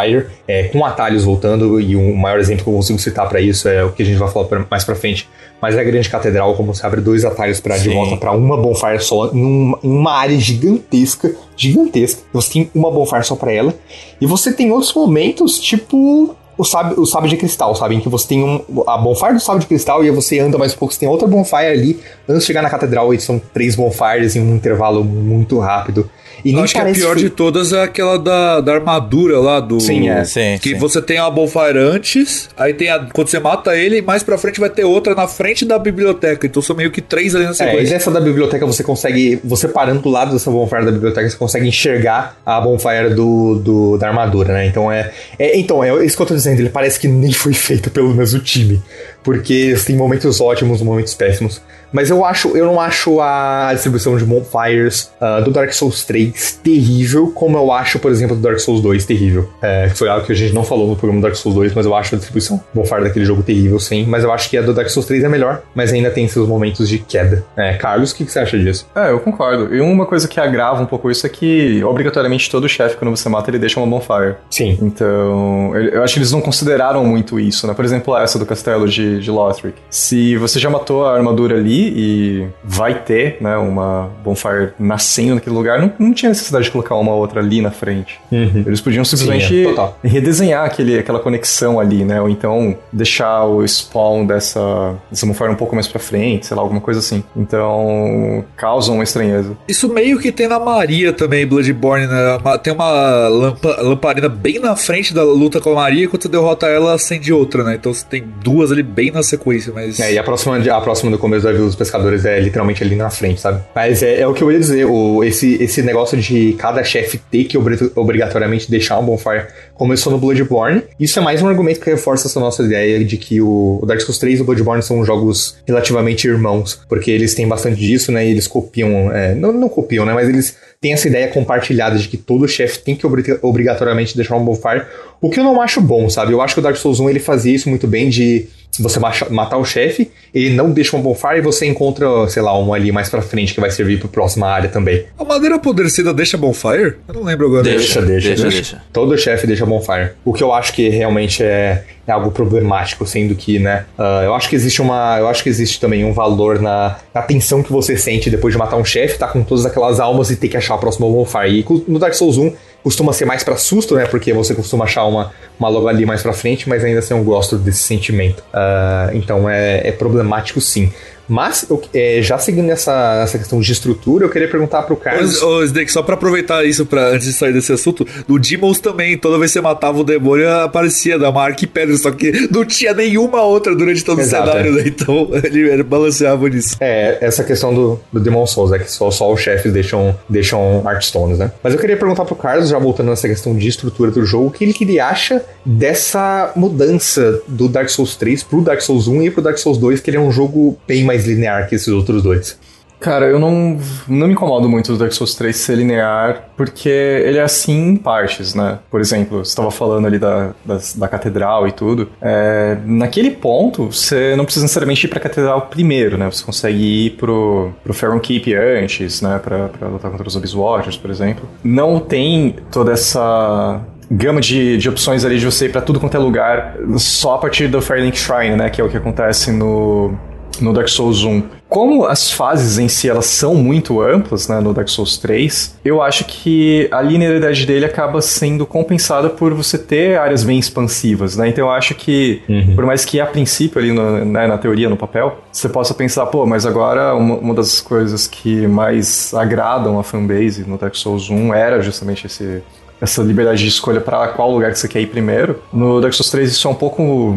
é, com atalhos voltando, e o maior exemplo que eu consigo citar pra isso é o que a gente vai falar pra- mais pra frente. Mas é a grande catedral, como você abre dois atalhos pra de volta pra uma bonfire só, em uma, em uma área gigantesca, gigantesca. Você tem uma bonfire só pra ela. E você tem outros momentos, tipo o sábio, o sábio de cristal, sabe? Em que você tem um, a bonfire do sábio de cristal e você anda mais um pouco, você tem outra bonfire ali. Antes de chegar na catedral, e são três bonfires em um intervalo muito rápido. E Eu acho que a parece pior que- de todas é aquela da, da armadura lá do. Sim, é. Sim, Que sim. você tem a bonfire antes, aí tem a. Quando você mata ele, mais pra frente vai ter outra na frente da biblioteca. Então são meio que três ali na É, sequência. dessa da biblioteca você consegue, você parando do lado dessa bonfire da biblioteca, você consegue enxergar a bonfire do, do- da armadura, né? Então é, é. Então, é isso que eu tô dizendo, ele parece que nem foi feito pelo mesmo time. Porque tem momentos ótimos, momentos péssimos. Mas eu acho, eu não acho a distribuição de bonfires ah, do Dark Souls 3 terrível, como eu acho, por exemplo, do Dark Souls 2 terrível. É, que foi algo que a gente não falou no programa do Dark Souls 2, mas eu acho a distribuição bonfire daquele jogo terrível, sim. Mas eu acho que a do Dark Souls 3 é melhor, mas ainda tem seus momentos de queda. É, Carlos, o que, que você acha disso? É, eu concordo. E uma coisa que agrava um pouco isso é que, obrigatoriamente, todo chefe, quando você mata, ele deixa uma bonfire. Sim. Então, eu eu acho que eles não consideraram muito isso, né? Por exemplo, essa do castelo de, de Lothric. Se você já matou a armadura ali e vai ter, né, uma bonfire nascendo naquele lugar, não, não tinha necessidade de colocar uma outra ali na frente. Eles podiam simplesmente Sim, é, redesenhar aquele, aquela conexão ali, né? Ou então deixar o spawn dessa, dessa bonfire um pouco mais pra frente, sei lá, alguma coisa assim. Então, causa uma estranheza. Isso meio que tem na Maria também, Bloodborne, né? Tem uma lampa- lamparina bem na frente da luta com a Maria, quando você derrota ela, acende outra, né? Então você tem duas ali bem na sequência, mas. É, e a próxima, a próxima do começo da Vila dos Pescadores é literalmente ali na frente, sabe? Mas é, é o que eu ia dizer, o, esse, esse negócio de cada chefe ter que obri- obrigatoriamente deixar um bonfire começou no Bloodborne. Isso é mais um argumento que reforça essa nossa ideia de que o, o Dark Souls 3 e o Bloodborne são jogos relativamente irmãos, porque eles têm bastante disso, né? E eles copiam, é, não, não copiam, né? Mas eles têm essa ideia compartilhada de que todo chefe tem que obri- obrigatoriamente deixar um bonfire, o que eu não acho bom, sabe? Eu acho que o Dark Souls 1 ele fazia isso muito bem de se você matar o chefe, ele não deixa uma bonfire e você encontra, sei lá, um ali mais pra frente que vai servir pra próxima área também. A madeira apodrecida deixa bonfire? Eu não lembro agora. Deixa. deixa, deixa, deixa. deixa. Todo chefe deixa bonfire. O que eu acho que realmente é, é algo problemático, sendo que, né? ah, eu acho que existe uma. Eu acho que existe também um valor na, na tensão que você sente depois de matar um chefe, tá com todas aquelas almas e ter que achar a próxima bonfire. E no Dark Souls 1 costuma ser mais pra susto, né? Porque você costuma achar uma, uma logo ali mais pra frente, mas ainda assim eu gosto desse sentimento. Ah, então é, é problemático sim. Mas, eu, é, já seguindo essa, questão de estrutura, eu queria perguntar pro Carlos. Ô, ô Snake, só pra aproveitar isso, pra, antes de sair desse assunto, no Demons também, toda vez que você matava o demônio, aparecia da marca e pedra, só que não tinha nenhuma outra durante todo Exato, o cenário, é. né? Então ele, ele, balanceava nisso. É, essa questão do, do Demon Souls, é que só, só os chefes deixam, deixam Artstones, né? Mas eu queria perguntar pro Carlos, já voltando nessa questão de estrutura do jogo, o que ele, que ele acha dessa mudança do Dark Souls 3 pro Dark Souls 1 e pro Dark Souls 2, que ele é um jogo bem mais linear que esses outros dois. Cara, eu não, não me incomodo muito do Dark Souls 3 ser linear, porque ele é assim em partes, né? Por exemplo, você estava falando ali da, da, da, catedral e tudo. É, naquele ponto, você não precisa necessariamente ir pra catedral primeiro, né? Você consegue ir pro, pro Faron Keep antes, né? Pra, lutar contra os Abyss Watchers, por exemplo. Não tem toda essa gama de, de opções ali de você ir pra tudo quanto é lugar só a partir do Firelink Shrine, né? Que é o que acontece no no Dark Souls 1. Como as fases em si elas são muito amplas, né, no Dark Souls 3, eu acho que a linearidade dele acaba sendo compensada por você ter áreas bem expansivas, né? Então eu acho que, uhum. por mais que a princípio ali no, né, na teoria, no papel, você possa pensar, pô, mas agora uma, uma das coisas que mais agradam a fanbase no Dark Souls 1 era justamente esse essa liberdade de escolha para qual lugar que você quer ir primeiro. No Dark Souls 3 isso é um pouco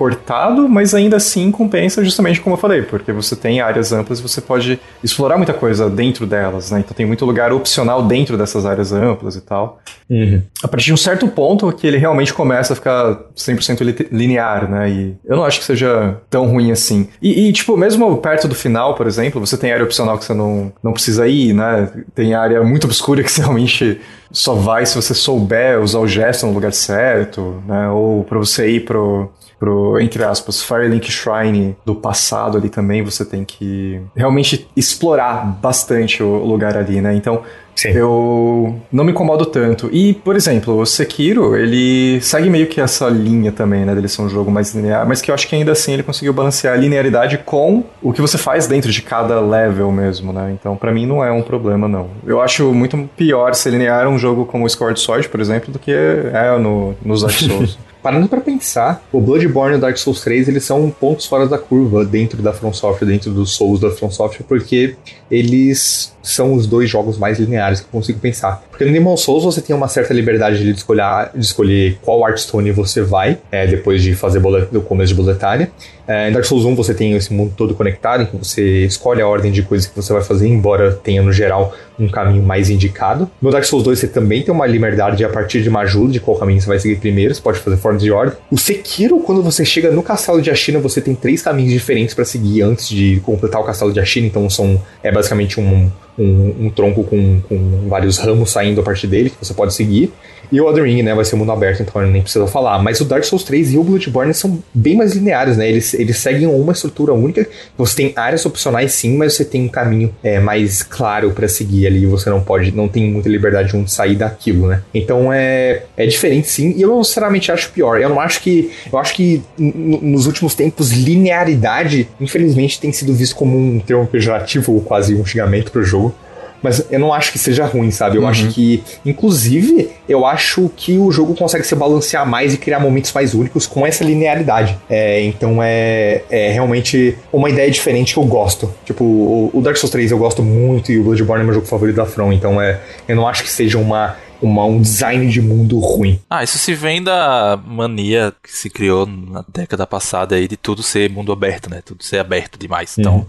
cortado, mas ainda assim compensa justamente como eu falei, porque você tem áreas amplas e você pode explorar muita coisa dentro delas, né? Então tem muito lugar opcional dentro dessas áreas amplas e tal. Uhum. A partir de um certo ponto que ele realmente começa a ficar 100% linear, né? E eu não acho que seja tão ruim assim. E, e, tipo, mesmo perto do final, por exemplo, você tem área opcional que você não, não precisa ir, né? Tem área muito obscura que você realmente só vai se você souber usar o gesto no lugar certo, né? Ou para você ir pro pro, entre aspas, Firelink Shrine do passado ali também, você tem que realmente explorar bastante o lugar ali, né? Então, Sim. eu não me incomodo tanto. E, por exemplo, o Sekiro, ele segue meio que essa linha também, né? Dele ser um jogo mais linear, mas que eu acho que ainda assim ele conseguiu balancear a linearidade com o que você faz dentro de cada level mesmo, né? Então, para mim não é um problema, não. Eu acho muito pior ser linear um jogo como o Sword Sword, por exemplo, do que é no, nos Dark Souls. parando para pensar, o Bloodborne e o Dark Souls 3, eles são pontos fora da curva dentro da From Software, dentro dos Souls da From Software, porque eles são os dois jogos mais lineares que eu consigo pensar. Porque no Demon Souls você tem uma certa liberdade de escolher, de escolher qual Artstone você vai, é, depois de fazer o começo de boletária. É, em Dark Souls 1 você tem esse mundo todo conectado, em que você escolhe a ordem de coisas que você vai fazer, embora tenha no geral um caminho mais indicado. No Dark Souls 2 você também tem uma liberdade a partir de uma de qual caminho você vai seguir primeiro, você pode fazer formas de ordem. O Sekiro, quando você chega no castelo de Ashina, você tem três caminhos diferentes para seguir antes de completar o castelo de Ashina, então são é basicamente um, um, um tronco com, com vários ramos saindo a partir dele que você pode seguir. E o Elden Ring, né, vai ser mundo aberto, então nem precisa falar. Mas o Dark Souls 3 e o Bloodborne são bem mais lineares, né? Eles, eles seguem uma estrutura única. Você tem áreas opcionais sim, mas você tem um caminho é, mais claro para seguir ali. Você não pode, não tem muita liberdade de sair daquilo, né? Então é, é diferente sim. E eu sinceramente acho pior. Eu não acho que. Eu acho que nos últimos tempos, linearidade, infelizmente, tem sido visto como um termo pejorativo ou quase um xingamento pro jogo. Mas eu não acho que seja ruim, sabe? Eu uhum. acho que, inclusive, eu acho que o jogo consegue se balancear mais e criar momentos mais únicos com essa linearidade. É, então é, é realmente uma ideia diferente que eu gosto. Tipo, o, o Dark Souls 3 eu gosto muito e o Bloodborne é meu jogo favorito da From. Então é, eu não acho que seja uma uma, um design de mundo ruim. Ah, isso se vem da mania que se criou na década passada aí de tudo ser mundo aberto, né? Tudo ser aberto demais. Então, uhum.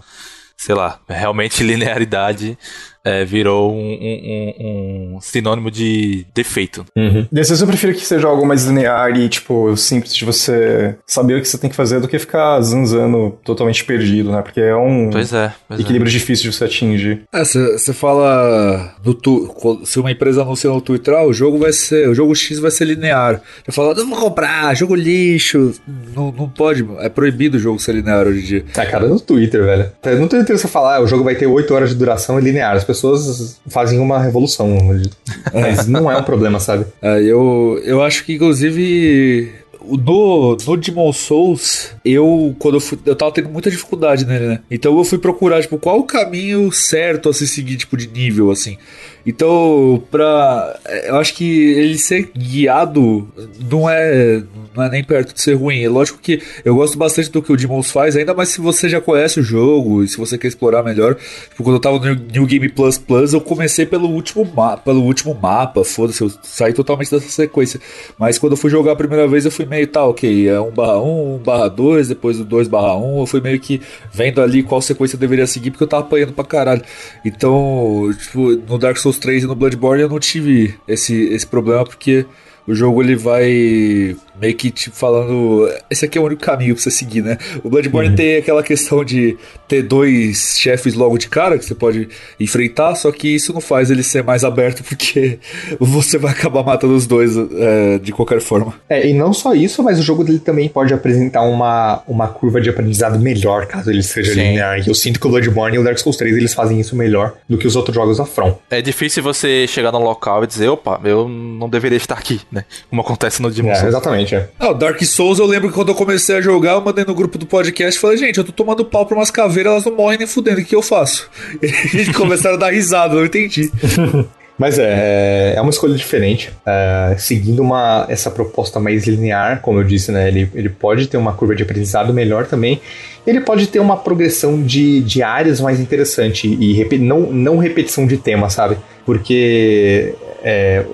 sei lá, realmente linearidade é, virou um, um, um, sinônimo de defeito. Uhum. Vezes eu prefiro que seja algo mais linear e, tipo, simples de você saber o que você tem que fazer do que ficar zanzando totalmente perdido, né? Porque é um pois é, pois é. equilíbrio é. difícil de você atingir. É, você fala no tu, se uma empresa anuncia no Twitter, ah, o jogo vai ser, o jogo X vai ser linear. Eu falo, não vou comprar, jogo lixo. Não, não pode, é proibido o jogo ser linear hoje em dia. Ah, cara, no Twitter, velho. No Twitter você falar, ah, o jogo vai ter 8 horas de duração e linear. As pessoas fazem uma revolução. Mas não é um problema, sabe? É, eu, eu acho que, inclusive, no, no Demon Souls, eu, quando eu fui, eu tava tendo muita dificuldade nele, né? Então eu fui procurar, tipo, qual o caminho certo a se seguir, tipo, de nível, assim. Então, pra. Eu acho que ele ser guiado não é, não é nem perto de ser ruim. É lógico que eu gosto bastante do que o Demons faz, ainda mais se você já conhece o jogo e se você quer explorar melhor. Tipo, quando eu tava no New Game Plus Plus, eu comecei pelo último mapa, pelo último mapa, foda-se, eu saí totalmente dessa sequência. Mas quando eu fui jogar a primeira vez, eu fui meio, tá, ok, é 1 barra 1, 1 barra 2, depois o 2 barra 1, eu fui meio que vendo ali qual sequência eu deveria seguir, porque eu tava apanhando pra caralho. Então, tipo, no Dark Souls 3 e no Bloodborne eu não tive esse, esse problema, porque o jogo ele vai meio que tipo, falando. Esse aqui é o único caminho pra você seguir, né? O Bloodborne uhum. tem aquela questão de ter dois chefes logo de cara que você pode enfrentar, só que isso não faz ele ser mais aberto porque você vai acabar matando os dois é, de qualquer forma. É, e não só isso, mas o jogo dele também pode apresentar uma, uma curva de aprendizado melhor caso ele seja Sim. linear. E eu sinto que o Bloodborne e o Dark Souls 3 eles fazem isso melhor do que os outros jogos da From. É difícil você chegar no local e dizer, opa, eu não deveria estar aqui, né? Como acontece no Demon é, Exatamente é. Ah, Dark Souls, eu lembro que quando eu comecei a jogar, eu mandei no grupo do podcast e falei, gente, eu tô tomando pau pra umas caveiras, elas não morrem nem fudendo, o que eu faço? E eles começaram a dar risada, não entendi. Mas é, é uma escolha diferente, é, seguindo uma, essa proposta mais linear, como eu disse, né? Ele, ele pode ter uma curva de aprendizado melhor também. Ele pode ter uma progressão de, de áreas mais interessante e não, não repetição de tema, sabe? Porque é,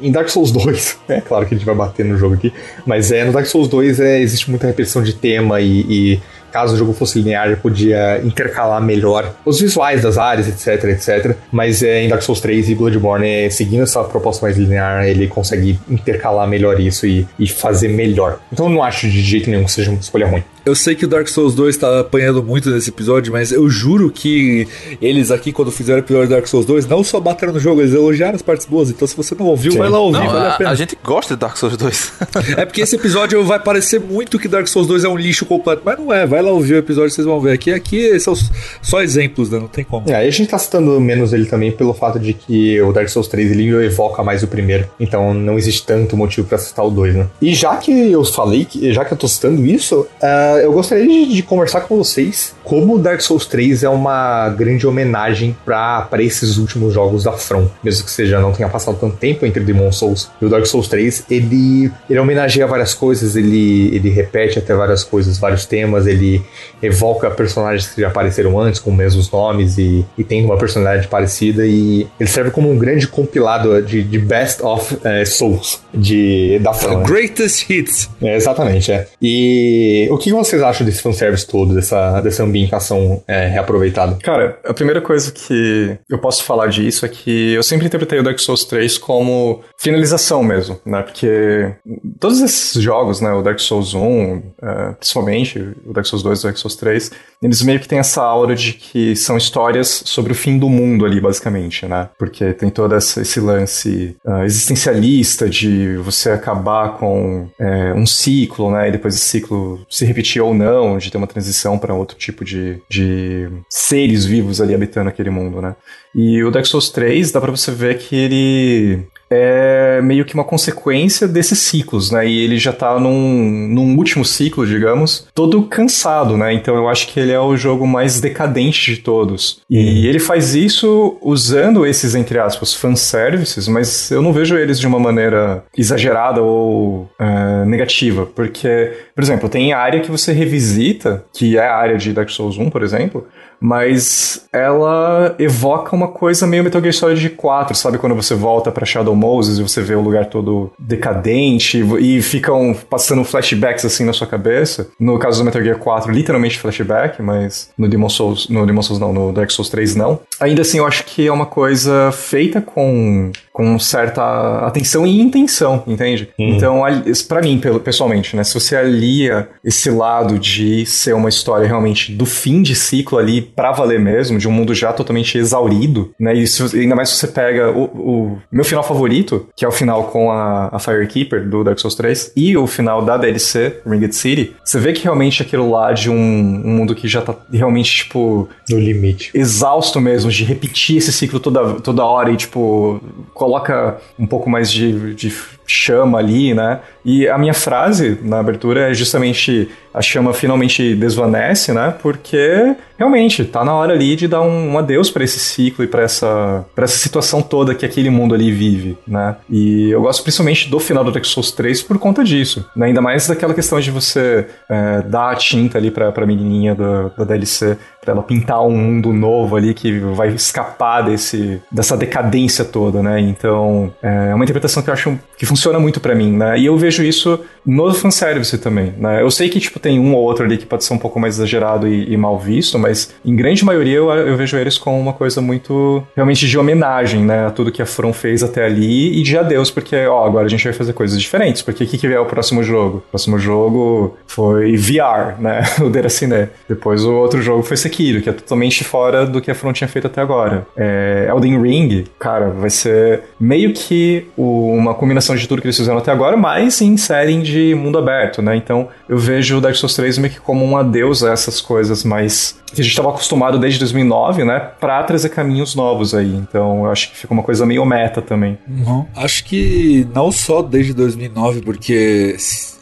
em Dark Souls 2, é claro que a gente vai bater no jogo aqui, mas é, no Dark Souls 2 é, existe muita repetição de tema e, e caso o jogo fosse linear, podia intercalar melhor os visuais das áreas, etc, etc. Mas é, em Dark Souls 3 e Bloodborne, é, seguindo essa proposta mais linear, ele consegue intercalar melhor isso e, e fazer melhor. Então eu não acho de jeito nenhum que seja uma escolha ruim. Eu sei que o Dark Souls 2 tá apanhando muito nesse episódio, mas eu juro que eles aqui, quando fizeram o episódio do Dark Souls 2, não só bateram no jogo, eles elogiaram as partes boas. Então, se você não ouviu, Sim. vai lá ouvir, não, vale a, a pena. A gente gosta de Dark Souls 2. é porque esse episódio vai parecer muito que Dark Souls 2 é um lixo completo, mas não é. Vai lá ouvir o episódio, vocês vão ver. Aqui, aqui são só exemplos, né? Não tem como. É, a gente tá citando menos ele também pelo fato de que o Dark Souls 3 ele evoca mais o primeiro. Então, não existe tanto motivo para citar o 2, né? E já que eu falei, já que eu tô citando isso, uh, eu gostaria de de conversar com vocês como Dark Souls 3 é uma grande homenagem para esses últimos jogos da From. Mesmo que seja não tenha passado tanto tempo entre Demon Souls e o Dark Souls 3, ele, ele homenageia várias coisas, ele, ele repete até várias coisas, vários temas, ele evoca personagens que já apareceram antes com os mesmos nomes e, e tem uma personalidade parecida e ele serve como um grande compilado de, de best of é, Souls de, da From. Né? Greatest Hits. É, exatamente, é. E o que vocês acham desse fanservice? todo, dessa, dessa ambientação é, reaproveitada? Cara, a primeira coisa que eu posso falar disso é que eu sempre interpretei o Dark Souls 3 como finalização mesmo, né? Porque todos esses jogos, né? O Dark Souls 1, é, principalmente, o Dark Souls 2 e o Dark Souls 3, eles meio que têm essa aura de que são histórias sobre o fim do mundo ali, basicamente, né? Porque tem todo esse lance uh, existencialista de você acabar com é, um ciclo, né? E depois esse ciclo se repetir ou não, de ter uma transição para outro tipo de, de seres vivos ali habitando aquele mundo, né? E o Dark Souls 3 dá para você ver que ele é meio que uma consequência desses ciclos, né? E ele já tá num, num último ciclo, digamos, todo cansado, né? Então eu acho que ele é o jogo mais decadente de todos. E uhum. ele faz isso usando esses, entre aspas, fanservices, mas eu não vejo eles de uma maneira exagerada ou é, negativa. Porque, por exemplo, tem área que você revisita, que é a área de Dark Souls 1, por exemplo, mas ela evoca uma coisa meio Metal Gear Solid 4, sabe? Quando você volta para Shadow Moses e você vê o lugar todo decadente e ficam passando flashbacks assim na sua cabeça. No caso do Metal Gear 4, literalmente flashback, mas no Demon Souls, no Demon Souls não, no Dark Souls 3 não. Ainda assim, eu acho que é uma coisa feita com com certa atenção e intenção, entende? Hum. Então, para mim, pessoalmente, né, se você alia esse lado de ser uma história realmente do fim de ciclo ali para valer mesmo, de um mundo já totalmente exaurido, né? E se, ainda mais se você pega o, o, meu final favorito, que é o final com a, a Firekeeper do Dark Souls 3, e o final da DLC, Ringed City, você vê que realmente aquilo lá de um, um mundo que já tá realmente, tipo. No limite. Exausto mesmo, de repetir esse ciclo toda, toda hora e, tipo, coloca um pouco mais de, de chama ali, né? E a minha frase na abertura é justamente a chama finalmente desvanece, né? Porque realmente tá na hora ali de dar um, um adeus para esse ciclo e para essa, pra essa situação toda que aquele mundo ali vive, né? E eu gosto principalmente do final do Dark Souls 3 por conta disso, né? Ainda mais daquela questão de você é, dar a tinta ali pra menininha da, da DLC, pra ela pintar um mundo novo ali que vai escapar desse, dessa decadência toda, né? Então, é uma interpretação que eu acho que funciona muito para mim, né? E eu vejo isso no fanservice também, né? Eu sei que, tipo, tem um ou outro ali que pode ser um pouco mais exagerado e, e mal visto, mas em grande maioria eu, eu, vejo eles como uma coisa muito, realmente, de homenagem, né? A tudo que a From fez até ali e de adeus, porque, ó, agora a gente vai fazer coisas diferentes, porque o que, que é o próximo jogo? O próximo jogo foi VR, né? o Deracine. Depois o outro jogo foi Sekiro, que é totalmente fora do que a From tinha feito até agora. É, Elden Ring, cara, vai ser meio que o, uma combinação de tudo que eles fizeram até agora, mas em série de mundo aberto, né? Então eu vejo o Dark Souls 3 meio que como um adeus a essas coisas mais que a gente estava acostumado desde 2009, né? Pra trazer caminhos novos aí. Então eu acho que fica uma coisa meio meta também. Uhum. Acho que não só desde 2009, porque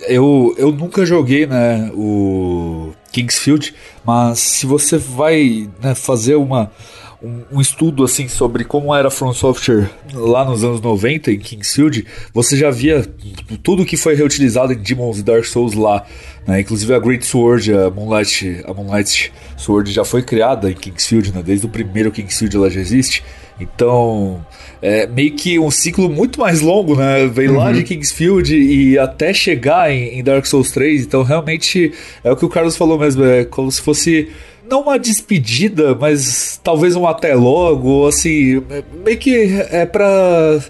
eu, eu nunca joguei, né? O Kingsfield, mas se você vai né, fazer uma um, um, estudo assim sobre como era From Software lá nos anos 90 em Kingsfield, você já via tudo que foi reutilizado em Demons e Dark Souls lá. Né? Inclusive a Great Sword, a Moonlight, a Moonlight Sword já foi criada em Kingsfield, né? desde o primeiro Kingsfield ela já existe. Então, é meio que um ciclo muito mais longo, né? Vem uhum. lá de Kingsfield e até chegar em, em Dark Souls 3. Então, realmente, é o que o Carlos falou mesmo. É como se fosse não uma despedida, mas talvez um até logo, assim, meio que é pra.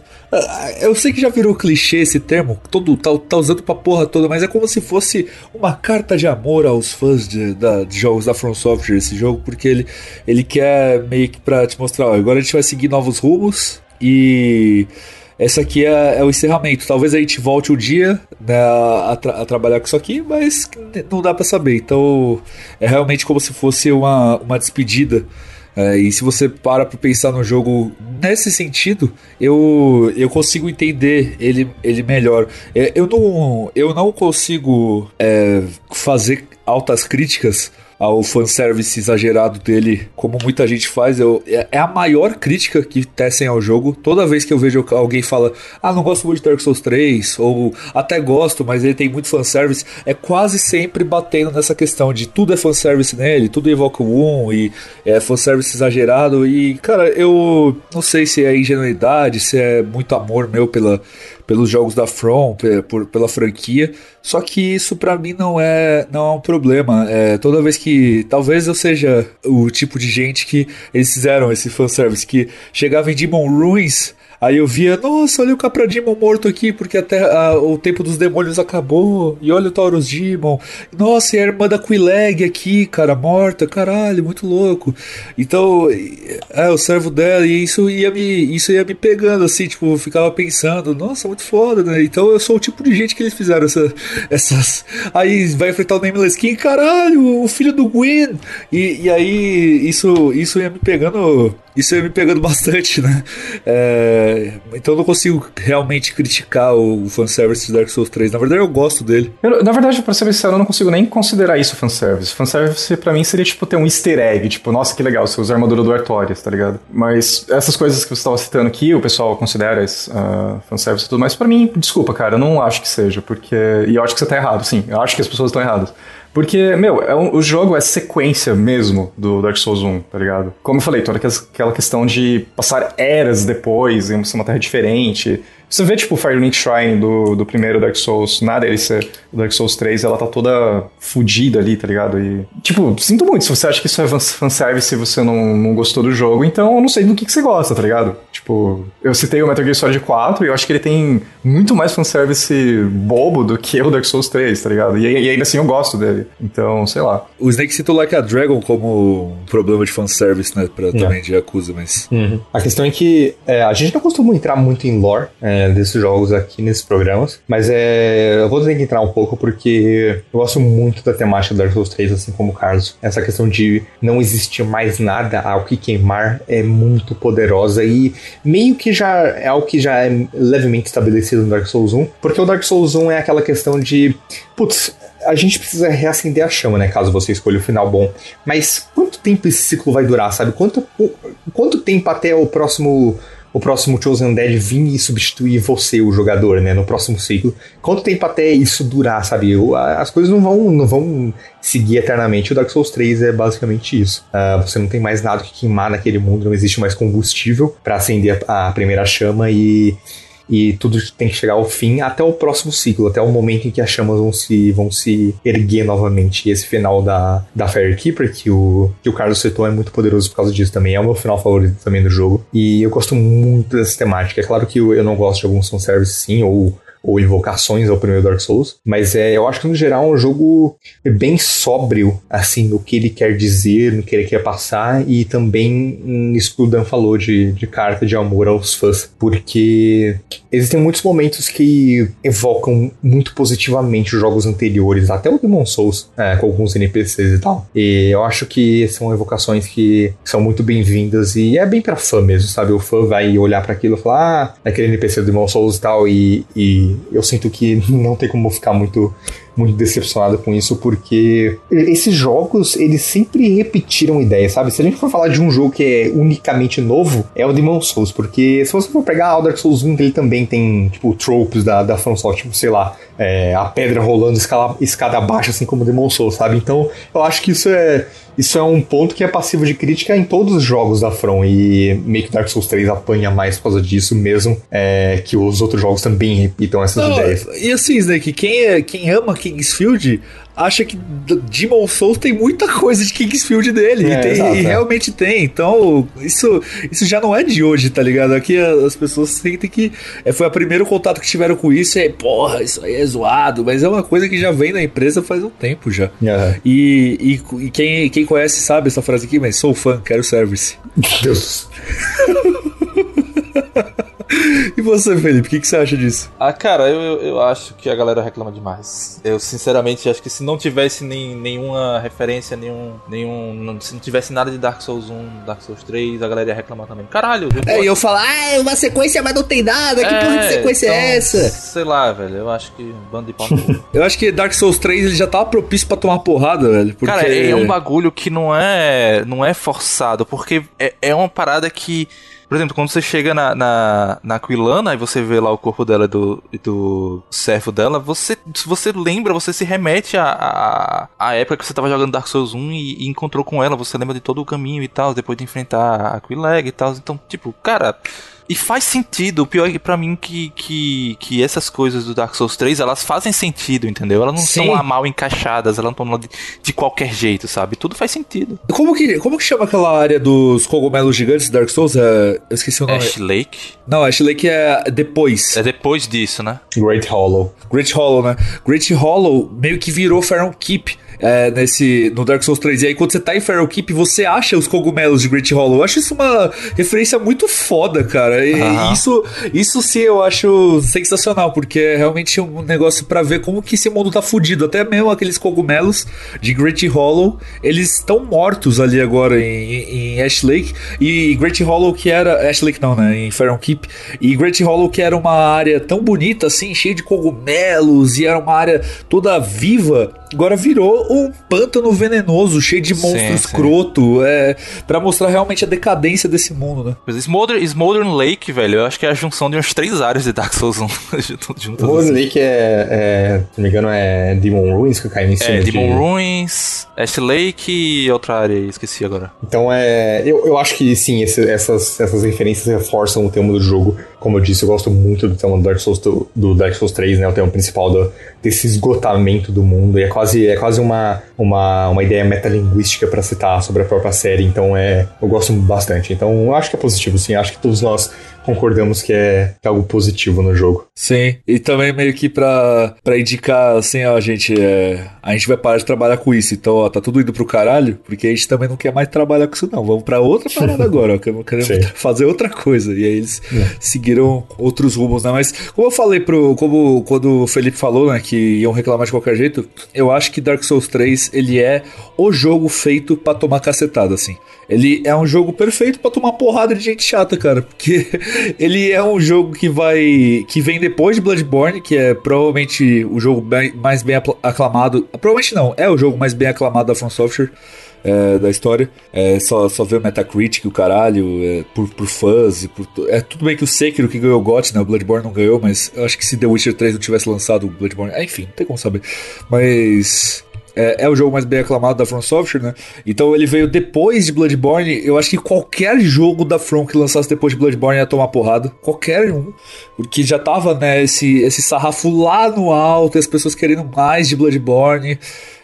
Eu sei que já virou clichê esse termo, todo tá, tá usando pra porra toda, mas é como se fosse uma carta de amor aos fãs de, da, de jogos da From Software, esse jogo, porque ele, ele quer meio que pra te mostrar, ó, agora a gente vai seguir novos rumos e essa aqui é, é, o encerramento. Talvez a gente volte um dia né, a, tra a, trabalhar com isso aqui, mas não dá para saber. Então é realmente como se fosse uma, uma despedida. É, e se você para para pensar no jogo nesse sentido, eu, eu consigo entender ele, ele melhor. É, eu, não, eu não consigo é, fazer altas críticas ao fanservice exagerado dele, como muita gente faz. Eu, é, é a maior crítica que tecem ao jogo. Toda vez que eu vejo alguém fala, ah, não gosto muito de Dark Souls 3, ou até gosto, mas ele tem muito fanservice, é quase sempre batendo nessa questão de tudo é fanservice nele, tudo evoca o 1 e é fanservice exagerado. E, cara, eu não sei se é ingenuidade, se é muito amor meu pela pelos jogos da From, por, pela franquia. Só que isso para mim não é, não é um problema. É, toda vez que. Talvez eu seja o tipo de gente que eles fizeram esse fanservice, que chegava em Demon Ruins Aí eu via, nossa, olha o Capra Demon morto aqui, porque até a, o tempo dos demônios acabou. E olha o Taurus Demon. Nossa, e a irmã da Quileg aqui, cara, morta. Caralho, muito louco. Então, é, o servo dela, e isso ia me, isso ia me pegando, assim, tipo, eu ficava pensando, nossa, muito foda, né? Então eu sou o tipo de gente que eles fizeram essa, essas. Aí vai enfrentar o Nameless King, caralho, o filho do Gwen. E, e aí isso, isso ia me pegando isso ia me pegando bastante, né? É, então eu não consigo realmente criticar o fanservice de Dark Souls 3. Na verdade, eu gosto dele. Eu, na verdade, pra ser sincero, eu não consigo nem considerar isso fanservice. Fanservice pra mim seria tipo ter um easter egg, tipo, nossa, que legal, você usa a armadura do Artorias, tá ligado? Mas essas coisas que você estava citando aqui, o pessoal considera uh, fanservice e tudo mais, pra mim, desculpa, cara, eu não acho que seja, porque. E eu acho que você tá errado, sim, eu acho que as pessoas estão erradas. Porque, meu, é um, o jogo é sequência mesmo do Dark Souls 1, tá ligado? Como eu falei, toda aquela questão de passar eras depois em uma terra diferente, você vê, tipo, o Firelink Shrine do, do primeiro Dark Souls, na DLC do Dark Souls 3, ela tá toda fodida ali, tá ligado? E, tipo, sinto muito se você acha que isso é fanservice e você não, não gostou do jogo, então eu não sei do que, que você gosta, tá ligado? Tipo, eu citei o Metal Gear Solid 4 e eu acho que ele tem muito mais fanservice bobo do que o Dark Souls 3, tá ligado? E, e ainda assim eu gosto dele. Então, sei lá. O Snake citou Like a Dragon como um problema de fanservice, né? Pra, também de Yakuza, mas... Uhum. A questão é que é, a gente não costuma entrar muito em lore, é, é, desses jogos aqui nesses programas, mas é, eu vou ter que entrar um pouco porque eu gosto muito da temática do Dark Souls 3, assim como o Carlos. Essa questão de não existir mais nada ao que queimar é muito poderosa e meio que já é algo que já é levemente estabelecido no Dark Souls 1, porque o Dark Souls 1 é aquela questão de, putz, a gente precisa reacender a chama, né? Caso você escolha o final bom. Mas quanto tempo esse ciclo vai durar, sabe? Quanto, quanto tempo até o próximo o próximo Chosen Dead vir e substituir você, o jogador, né, no próximo ciclo. Quanto tempo até isso durar, sabe? As coisas não vão, não vão seguir eternamente. O Dark Souls 3 é basicamente isso. Uh, você não tem mais nada que queimar naquele mundo, não existe mais combustível para acender a, a primeira chama e e tudo tem que chegar ao fim até o próximo ciclo, até o momento em que as chamas vão se, vão se erguer novamente. E esse final da, da Firekeeper, que o, que o Carlos citou, é muito poderoso por causa disso também. É o meu final favorito também do jogo. E eu gosto muito dessa temática. É claro que eu, eu não gosto de alguns fanservice sim, ou ou invocações ao primeiro Dark Souls, mas é, eu acho que no geral é um jogo bem sóbrio, assim, no que ele quer dizer, no que ele quer passar, e também nisso que o Dan falou de, de carta de amor aos fãs, porque existem muitos momentos que evocam muito positivamente os jogos anteriores, até o Demon Souls, é, com alguns NPCs e tal. E eu acho que são evocações que são muito bem-vindas e é bem pra fã mesmo, sabe? O fã vai olhar para aquilo e falar, ah, aquele NPC do Demon Souls e tal, e, e eu sinto que não tem como ficar muito muito decepcionado com isso, porque esses jogos, eles sempre repetiram ideias, sabe? Se a gente for falar de um jogo que é unicamente novo, é o Demon Souls, porque se você for pegar o Dark Souls 1, ele também tem, tipo, tropes da, da FromSoft, tipo, sei lá, é, a pedra rolando escala, escada abaixo, assim como o Demon Souls, sabe? Então, eu acho que isso é isso é um ponto que é passivo de crítica em todos os jogos da From e meio que Dark Souls 3 apanha mais por causa disso mesmo, é, que os outros jogos também repitam essas Não, ideias. E assim, Snake, quem, é, quem ama Kingsfield acha que Demon Souls tem muita coisa de Kingsfield dele. É, e, tem, e é. realmente tem. Então, isso, isso já não é de hoje, tá ligado? Aqui as pessoas sentem que é, foi o primeiro contato que tiveram com isso. É, porra, isso aí é zoado. Mas é uma coisa que já vem da empresa faz um tempo já. Uhum. E, e, e, quem, quem conhece sabe essa frase aqui, mas sou fã, quero service. Deus. E você, Felipe, o que, que, você acha disso? Ah, cara, eu, eu acho que a galera reclama demais. Eu, sinceramente, acho que se não tivesse nem, nenhuma referência, nenhum. nenhum se não tivesse nada de Dark Souls 1, Dark Souls 3, a galera ia reclamar também. Caralho, eu É, e eu falar, ah, é uma sequência, mas não tem nada. Que é, porra de sequência é então, é essa? Sei lá, velho. Eu acho que bando de pau. eu acho que Dark Souls 3 ele já tava propício pra tomar porrada, velho. Porque... Cara, é, é um bagulho que não é, não é forçado, porque é, é uma parada que por exemplo, quando você chega na, na, na Quilana e você vê lá o corpo dela do, do servo dela, você, você lembra, você se remete à a, época que você tava jogando Dark Souls 1 e, e, encontrou com ela, você lembra de todo o caminho e tal, depois de enfrentar a Quileg e tal. Então, tipo, cara. E faz sentido. O pior é que pra mim que, que, que essas coisas do Dark Souls 3, elas fazem sentido, entendeu? Elas não estão lá mal encaixadas, elas não estão lá de, de, qualquer jeito, sabe? Tudo faz sentido. Como que, como que chama aquela área dos cogumelos gigantes do Dark Souls? É, eu esqueci o nome. Ash Lake? Não, Ash Lake é depois. É depois disso, né? Great Hollow. Great Hollow, né? Great Hollow meio que virou Pharaoh Keep é, nesse, no Dark Souls 3. E aí, quando você tá em Feral Keep, você acha os cogumelos de Great Hollow. Eu acho isso uma referência muito foda, cara. E isso, isso sim eu acho sensacional, porque é realmente um negócio para ver como que esse mundo tá fudido. Até mesmo aqueles cogumelos de Great Hollow, eles estão mortos ali agora em, em Ash Lake. E Great Hollow que era. Ash Lake não, né? Em Feral Keep. E Great Hollow que era uma área tão bonita assim, cheia de cogumelos, e era uma área toda viva agora virou um pântano venenoso, cheio de monstro sim, escroto, sim. é, para mostrar realmente a decadência desse mundo, né? Mas Smolder, Smoldern Lake, velho, eu acho que é a junção de uns três áreas de Dark Souls 1. Smoldern assim. Lake é, é, se não me engano, é Demon Ruins que cai em cima É, Demon de... Ruins, Ash Lake e outra área, esqueci agora. Então é, eu, eu acho que sim, esse, essas, essas referências reforçam o tema do jogo. Como eu disse, eu gosto muito do tema do Dark Souls, do, do Dark Souls 3, né, o tema principal do, desse esgotamento do mundo, e é quase, é quase uma, uma, uma ideia metalinguística para citar sobre a própria série, então é, eu gosto bastante. Então eu acho que é positivo, sim, acho que todos nós concordamos que é, algo positivo no jogo. Sim, e também meio que pra, pra indicar assim, ó, gente, é, a gente vai parar de trabalhar com isso, então, ó, tá tudo indo pro caralho, porque a gente também não quer mais trabalhar com isso, não. Vamos pra outra parada agora, ó, queremos, queremos fazer outra coisa. E aí eles é. seguiram outros rumos, né? Mas, como eu falei pro. Como quando o Felipe falou, né, que iam reclamar de qualquer jeito, eu acho que Dark Souls 3 ele é o jogo feito para tomar cacetada, assim. Ele é um jogo perfeito para tomar porrada de gente chata, cara, porque ele é um jogo que vai que vem depois de Bloodborne, que é provavelmente o jogo bem, mais bem aclamado. Provavelmente não, é o jogo mais bem aclamado da From Software. É, da história. É, só, só ver o Metacritic, o caralho, é, por, por fãs. E por, é tudo bem que o Sekiro que ganhou o GOT, né? O Bloodborne não ganhou, mas acho que se The Witcher 3 não tivesse lançado o Bloodborne. É, enfim, não tem como saber. Mas é, é, o jogo mais bem aclamado da From Software, né? Então ele veio depois de Bloodborne. Eu acho que qualquer jogo da From que lançasse depois de Bloodborne ia tomar porrada. Qualquer um. Porque já tava, né, esse, esse sarrafo lá no alto, as pessoas querendo mais de Bloodborne.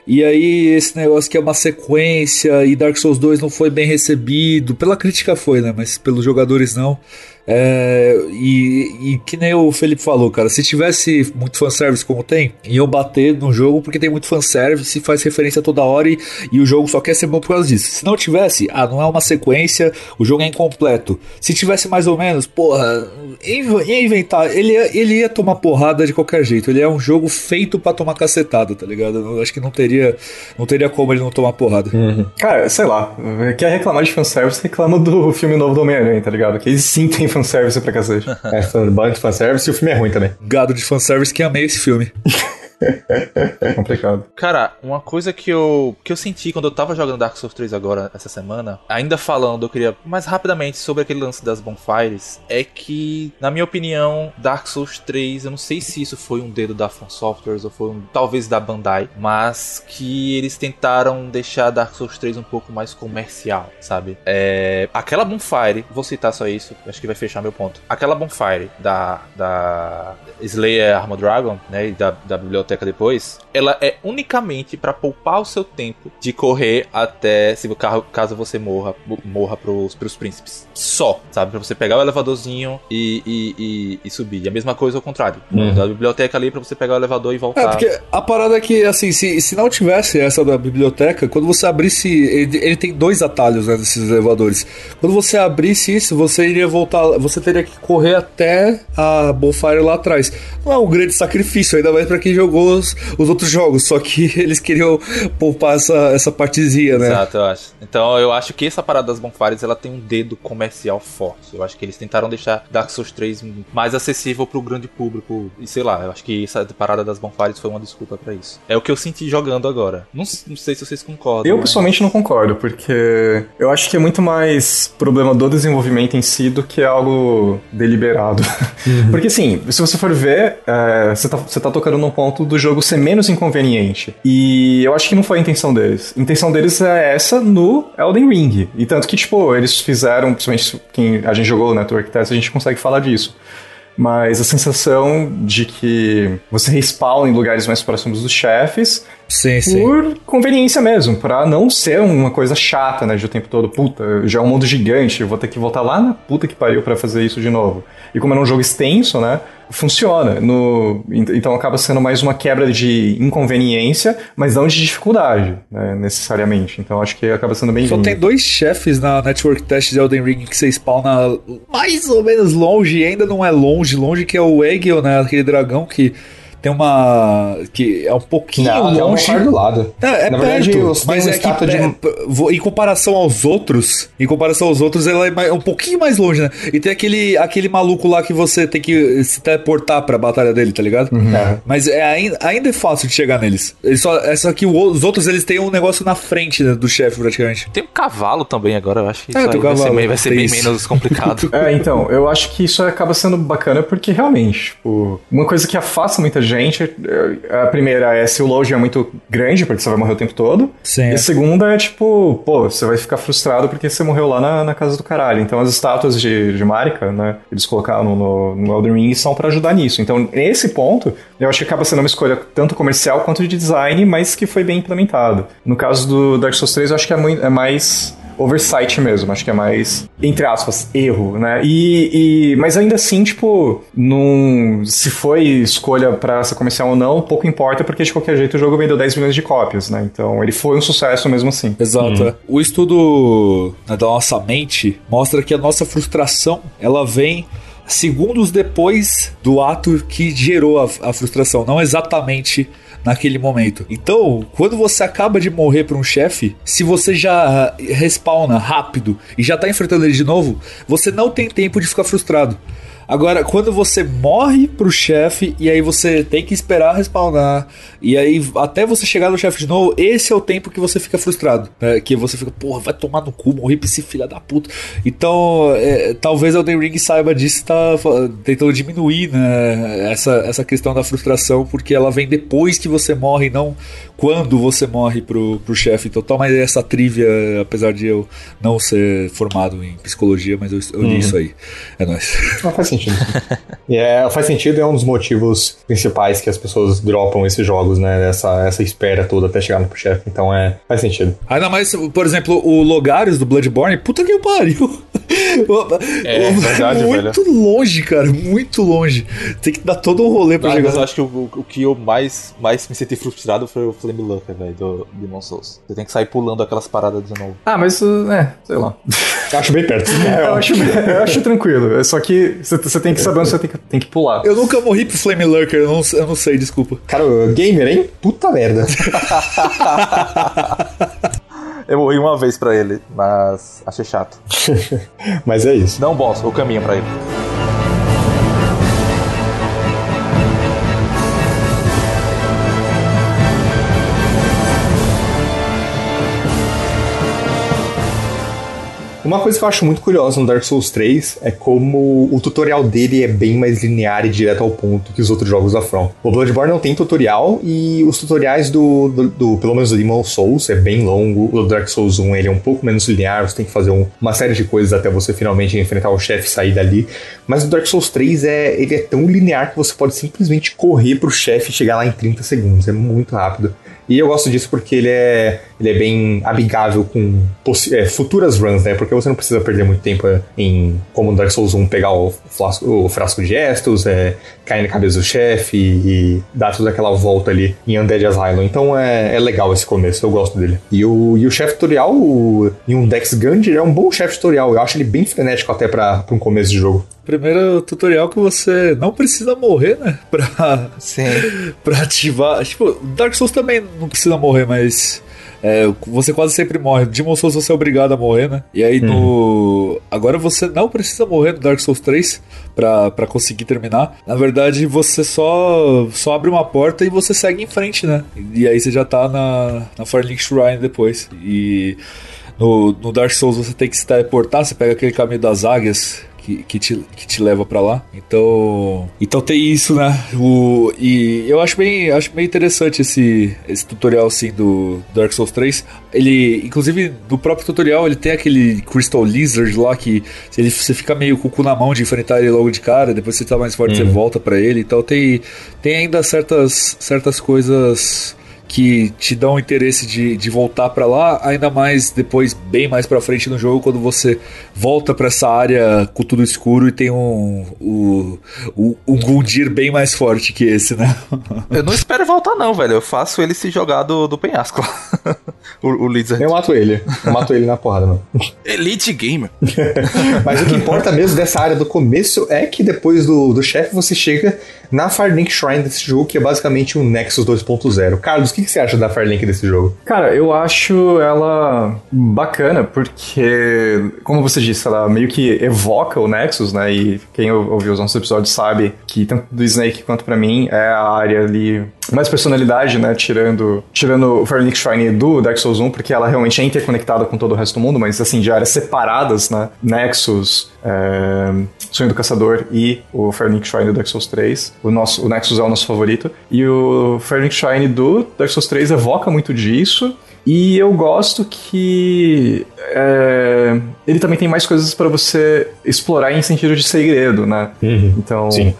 E aí, esse negócio que é uma sequência e Dark Souls 2 não foi bem recebido. Pela crítica foi, né? Mas pelos jogadores não. É, e, e, que nem o Felipe falou, cara, se tivesse muito fanservice como tem, iam bater no jogo porque tem muito fanservice, faz referência toda hora e, e o jogo só quer ser bom por causa disso. Se não tivesse, ah, não é uma sequência, o jogo é incompleto. Se tivesse mais ou menos, porra, ia inventar, ele ia, ele ia tomar porrada de qualquer jeito. Ele é um jogo feito para tomar cacetada, tá ligado? Eu acho que não teria, não teria como ele não tomar porrada. Uhum. Cara, sei lá, quer reclamar de fanservice, reclama do filme novo do Homem-Aranha, tá ligado? Que eles sim tem fanservice pra cacete. é, fanboy de fanservice e o filme é ruim também. Gado de fanservice que amei esse filme. Complicado. Cara, uma coisa que eu, que eu senti quando eu tava jogando Dark Souls 3 agora, essa semana, ainda falando, eu queria mais rapidamente sobre aquele lance das bonfires, é que, na minha opinião, Dark Souls 3, eu não sei se isso foi um dedo da From Softwares ou foi um, talvez da Bandai, mas que eles tentaram deixar Dark Souls 3 um pouco mais comercial, sabe? É, aquela bonfire, vou citar só isso, acho que vai fechar meu ponto. Aquela bonfire da, da Slayer Armor Dragon, né, e da, da biblioteca depois, ela é unicamente para poupar o seu tempo de correr até, se caso você morra, morra pros, pros príncipes. Só, sabe? Pra você pegar o elevadorzinho e, e, e, e subir. E a mesma coisa ao contrário. Uhum. Da biblioteca ali pra você pegar o elevador e voltar. É, porque a parada é que, assim, se, se não tivesse essa da biblioteca, quando você abrisse. Ele, ele tem dois atalhos, né, desses elevadores. Quando você abrisse isso, você iria voltar. Você teria que correr até a bonfire lá atrás. Não é um grande sacrifício, ainda mais pra quem jogou os, os outros jogos, só que eles queriam poupar essa, essa partezinha, né? Exato, eu acho. Então eu acho que essa parada das bonfires ela tem um dedo comercial forte. Eu acho que eles tentaram deixar Dark Souls 3 mais acessível pro grande público. E sei lá, eu acho que essa parada das bonfires foi uma desculpa para isso. É o que eu senti jogando agora. Não, não sei se vocês concordam. Eu mas... pessoalmente não concordo, porque eu acho que é muito mais problema do desenvolvimento em si do que algo deliberado. Uhum. porque assim, se você for ver, é, você, tá, você tá tocando num ponto do jogo ser menos inconveniente. E eu acho que não foi a intenção deles. A intenção deles é essa no Elden Ring. E tanto que, tipo, eles fizeram, principalmente quem a gente jogou o Network Test, a gente consegue falar disso mas a sensação de que você respawn em lugares mais próximos dos chefes sim, por sim. conveniência mesmo, para não ser uma coisa chata, né, de o tempo todo, puta, já é um mundo gigante, eu vou ter que voltar lá na puta que pariu para fazer isso de novo. E como é um jogo extenso, né, funciona. No, então acaba sendo mais uma quebra de inconveniência, mas não de dificuldade, né, necessariamente. Então acho que acaba sendo bem Só tem dois chefes na Network Test de Elden Ring que você spawna mais ou menos longe, e ainda não é longe, longe que é o Egil, né, aquele dragão que tem uma. que é um pouquinho não, longe. É um do lado. É, é Na perto, verdade, mas é que de... em comparação aos outros, em comparação aos outros, ela é um pouquinho mais longe, né? E tem aquele, aquele maluco lá que você tem que se teleportar pra batalha dele, tá ligado? Uhum. É. Mas é, ainda, ainda é fácil de chegar neles. Eles só, é só que os outros eles têm um negócio na frente né, do chefe, praticamente. Tem um cavalo também agora, eu acho que é, isso vai, cavalo, ser, vai ser bem menos complicado. é, então, eu acho que isso acaba sendo bacana porque realmente, tipo, uma coisa que afasta muita gente gente. A primeira é se o load é muito grande, porque você vai morrer o tempo todo. E a segunda é tipo, pô, você vai ficar frustrado porque você morreu lá na, na casa do caralho. Então as estátuas de, de Marika, né, eles colocaram no, no Elden Ring são para ajudar nisso. Então, nesse ponto, eu acho que acaba sendo uma escolha tanto comercial quanto de design, mas que foi bem implementado. No caso do Dark Souls 3, eu acho que é, muito, é mais oversight mesmo, acho que é mais, entre aspas, erro, né? E, e mas ainda assim, tipo, num, se foi escolha para essa comercial ou não, pouco importa, porque de qualquer jeito o jogo vendeu 10 milhões de cópias, né? Então ele foi um sucesso mesmo assim. Exato. Uhum. O estudo né, da nossa mente mostra que a nossa frustração, ela vem segundos depois do ato que gerou a, a frustração, não exatamente naquele momento. Então, quando você acaba de morrer para um chefe, se você já respawna rápido e já tá enfrentando ele de novo, você não tem tempo de ficar frustrado. Agora, quando você morre pro chefe e aí você tem que esperar respawnar, e aí até você chegar no chefe de novo, esse é o tempo que você fica frustrado. Né? Que você fica, porra, vai tomar no cu, morri pra esse filho da puta. Então, é, talvez Elden Ring saiba disso e tá tentando diminuir né, essa, essa questão da frustração, porque ela vem depois que você morre, não quando você morre pro, pro chefe total. Mas essa trivia, apesar de eu não ser formado em psicologia, mas eu, eu li uhum. isso aí. É nóis. Não faz sentido. É, faz sentido é um dos motivos principais que as pessoas dropam esses jogos, né? Essa, essa espera toda até chegar no chefe. Então é, faz sentido. Ainda mais, por exemplo, o Logares do Bloodborne, puta que pariu. É, é verdade, Muito velho. longe, cara, muito longe. Tem que dar todo um rolê pra Não, jogar. Mas eu acho que o, o que eu mais, mais me senti frustrado foi o Flame Lunker, velho, do Demon Souls. Você tem que sair pulando aquelas paradas de novo. Ah, mas, é, sei lá. Eu acho bem perto. É, eu, acho, eu acho tranquilo. É só que você tem que saber onde você tem que, tem que pular. Eu nunca morri pro Flame Lurker, eu não, eu não sei, desculpa. Cara, gamer, hein? Puta merda. Eu morri uma vez pra ele, mas achei chato. mas é isso. Não boss, o caminho pra ele. Uma coisa que eu acho muito curiosa no Dark Souls 3 é como o tutorial dele é bem mais linear e direto ao ponto que os outros jogos da From. O Bloodborne não tem tutorial e os tutoriais do, do, do pelo menos do Demon Souls, é bem longo. O Dark Souls 1 ele é um pouco menos linear, você tem que fazer um, uma série de coisas até você finalmente enfrentar o chefe e sair dali. Mas o Dark Souls 3 é, ele é tão linear que você pode simplesmente correr pro chefe e chegar lá em 30 segundos. É muito rápido. E eu gosto disso porque ele é, ele é bem amigável com é, futuras runs, né? Porque você não precisa perder muito tempo em, como no Dark Souls 1, pegar o, flasco, o frasco de gestos, é, cair na cabeça do chefe e, e, dar toda aquela volta ali em Undead Asylum. Então é, é legal esse começo, eu gosto dele. E o, e o chefe tutorial o, em um Dex Gundy é um bom chefe tutorial. Eu acho ele bem frenético até para um começo de jogo. Primeiro tutorial que você não precisa morrer, né? Pra, Sim. pra ativar. Tipo, Dark Souls também não precisa morrer, mas. É, você quase sempre morre. Demon Souls você é obrigado a morrer, né? E aí no. Uhum. Agora você não precisa morrer no Dark Souls 3 pra, pra conseguir terminar. Na verdade, você só, só abre uma porta e você segue em frente, né? E aí você já tá na, na Firelink Shrine depois. E. No, no Dark Souls você tem que se teleportar, você pega aquele caminho das águias que, que, te, que te leva para lá. Então, então tem isso, né? O, e eu acho bem, acho bem interessante esse, esse tutorial assim do Dark Souls 3. Ele, inclusive, no próprio tutorial, ele tem aquele Crystal Lizard lá que ele, você fica meio com o cu na mão de enfrentar ele logo de cara, depois você tá mais forte, uhum. você volta para ele. Então tem, tem ainda certas, certas coisas que te dão interesse de, de voltar para lá, ainda mais depois, bem mais para frente no jogo, quando você volta para essa área com tudo escuro e tem um, um, um, um Gundir bem mais forte que esse, né? Eu não espero voltar, não, velho. Eu faço ele se jogar do, do penhasco o, o Lizard. Eu mato ele. Eu mato ele na porrada, mano. Elite Gamer. Mas o que importa mesmo dessa área do começo é que depois do, do chefe você chega na Firelink Shrine desse jogo, que é basicamente um Nexus 2.0. Carlos, o que, que você acha da Firelink desse jogo? Cara, eu acho ela bacana, porque, como você disse, ela meio que evoca o Nexus, né? E quem ouviu os nossos episódios sabe que tanto do Snake quanto para mim é a área ali mais personalidade, né? Tirando, tirando o Firelink Shrine do Dark Souls 1, porque ela realmente é interconectada com todo o resto do mundo, mas assim, de áreas separadas, né? Nexus, é, Sonho do Caçador e o Firelink Shrine do Dark Souls 3. O, nosso, o Nexus é o nosso favorito. E o Firelink Shrine do Dark Souls 3 evoca muito disso. E eu gosto que é, ele também tem mais coisas para você explorar em sentido de segredo, né? Uhum. Então, Sim.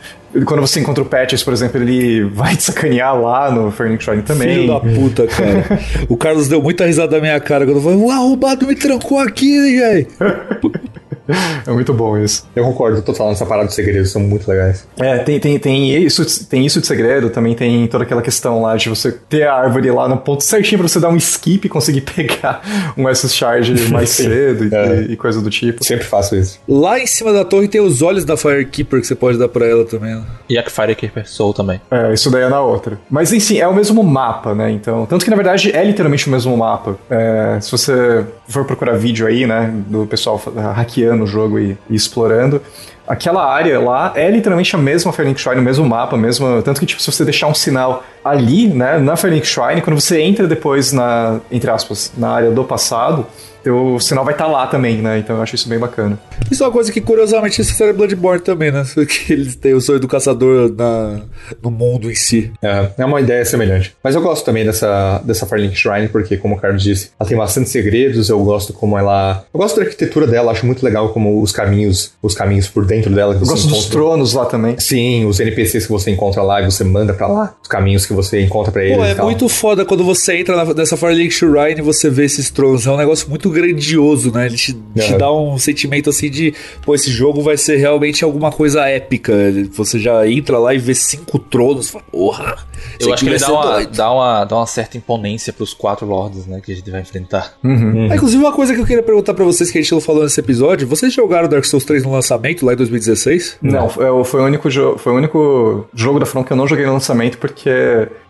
quando você encontra o Patches, por exemplo, ele vai te sacanear lá no Furnic Shrine também. Filho da puta, cara. o Carlos deu muita risada da minha cara quando eu falei, o arrombado me trancou aqui, velho. É muito bom isso. Eu concordo total nessa parada de segredos, são muito legais. É, tem, tem, tem, isso, tem isso de segredo, também tem toda aquela questão lá de você ter a árvore lá no ponto certinho pra você dar um skip e conseguir pegar um SS Charge mais cedo e, É. e coisa do tipo. Sempre faço isso. Lá em cima da torre tem os olhos da Firekeeper que você pode dar pra ela também. né? E a Firekeeper Soul também. É, isso daí é na outra. Mas enfim, é o mesmo mapa, né? Então, tanto que na verdade é literalmente o mesmo mapa. É, se você for procurar vídeo aí, né, do pessoal hackeando o jogo e, e explorando, aquela área lá é literalmente a mesma Firelink Shrine, o mesmo mapa, mesmo. Tanto que, tipo, se você deixar um sinal ali, né, na Firelink Shrine, quando você entra depois na, entre aspas, na área do passado, o sinal vai estar lá também, né? Então eu acho isso bem bacana. Isso é uma coisa que, curiosamente, isso é Bloodborne também, né? Que eles têm o sonho do caçador na, no mundo em si. É, é uma ideia semelhante. Mas eu gosto também dessa, dessa Firelink Shrine, porque, como o Carlos disse, ela tem bastante segredos, eu gosto como ela... Eu gosto da arquitetura dela, acho muito legal como os caminhos, os caminhos por dentro dela que Eu você gosto dos encontra. tronos lá também. Sim, os NPCs que você encontra lá e você manda pra lá, os caminhos que você encontra pra eles Pô, e é tal. muito foda quando você entra na- nessa Firelink Shrine e você vê esses tronos. É um negócio muito grandioso, né? Ele te, te Aham. dá um sentimento assim de, pô, esse jogo vai ser realmente alguma coisa épica. Você já entra lá e vê cinco tronos, fala, porra. Eu acho que ele dá uma, dá, uma, dá uma certa imponência pros quatro lords, né? Que a gente vai enfrentar. Ah, inclusive, uma coisa que eu queria perguntar pra vocês que a gente não falou nesse episódio: vocês jogaram Dark Souls 3 no lançamento lá em 2016? Não, foi, foi o único jogo, foi o único jogo da From que eu não joguei no lançamento, porque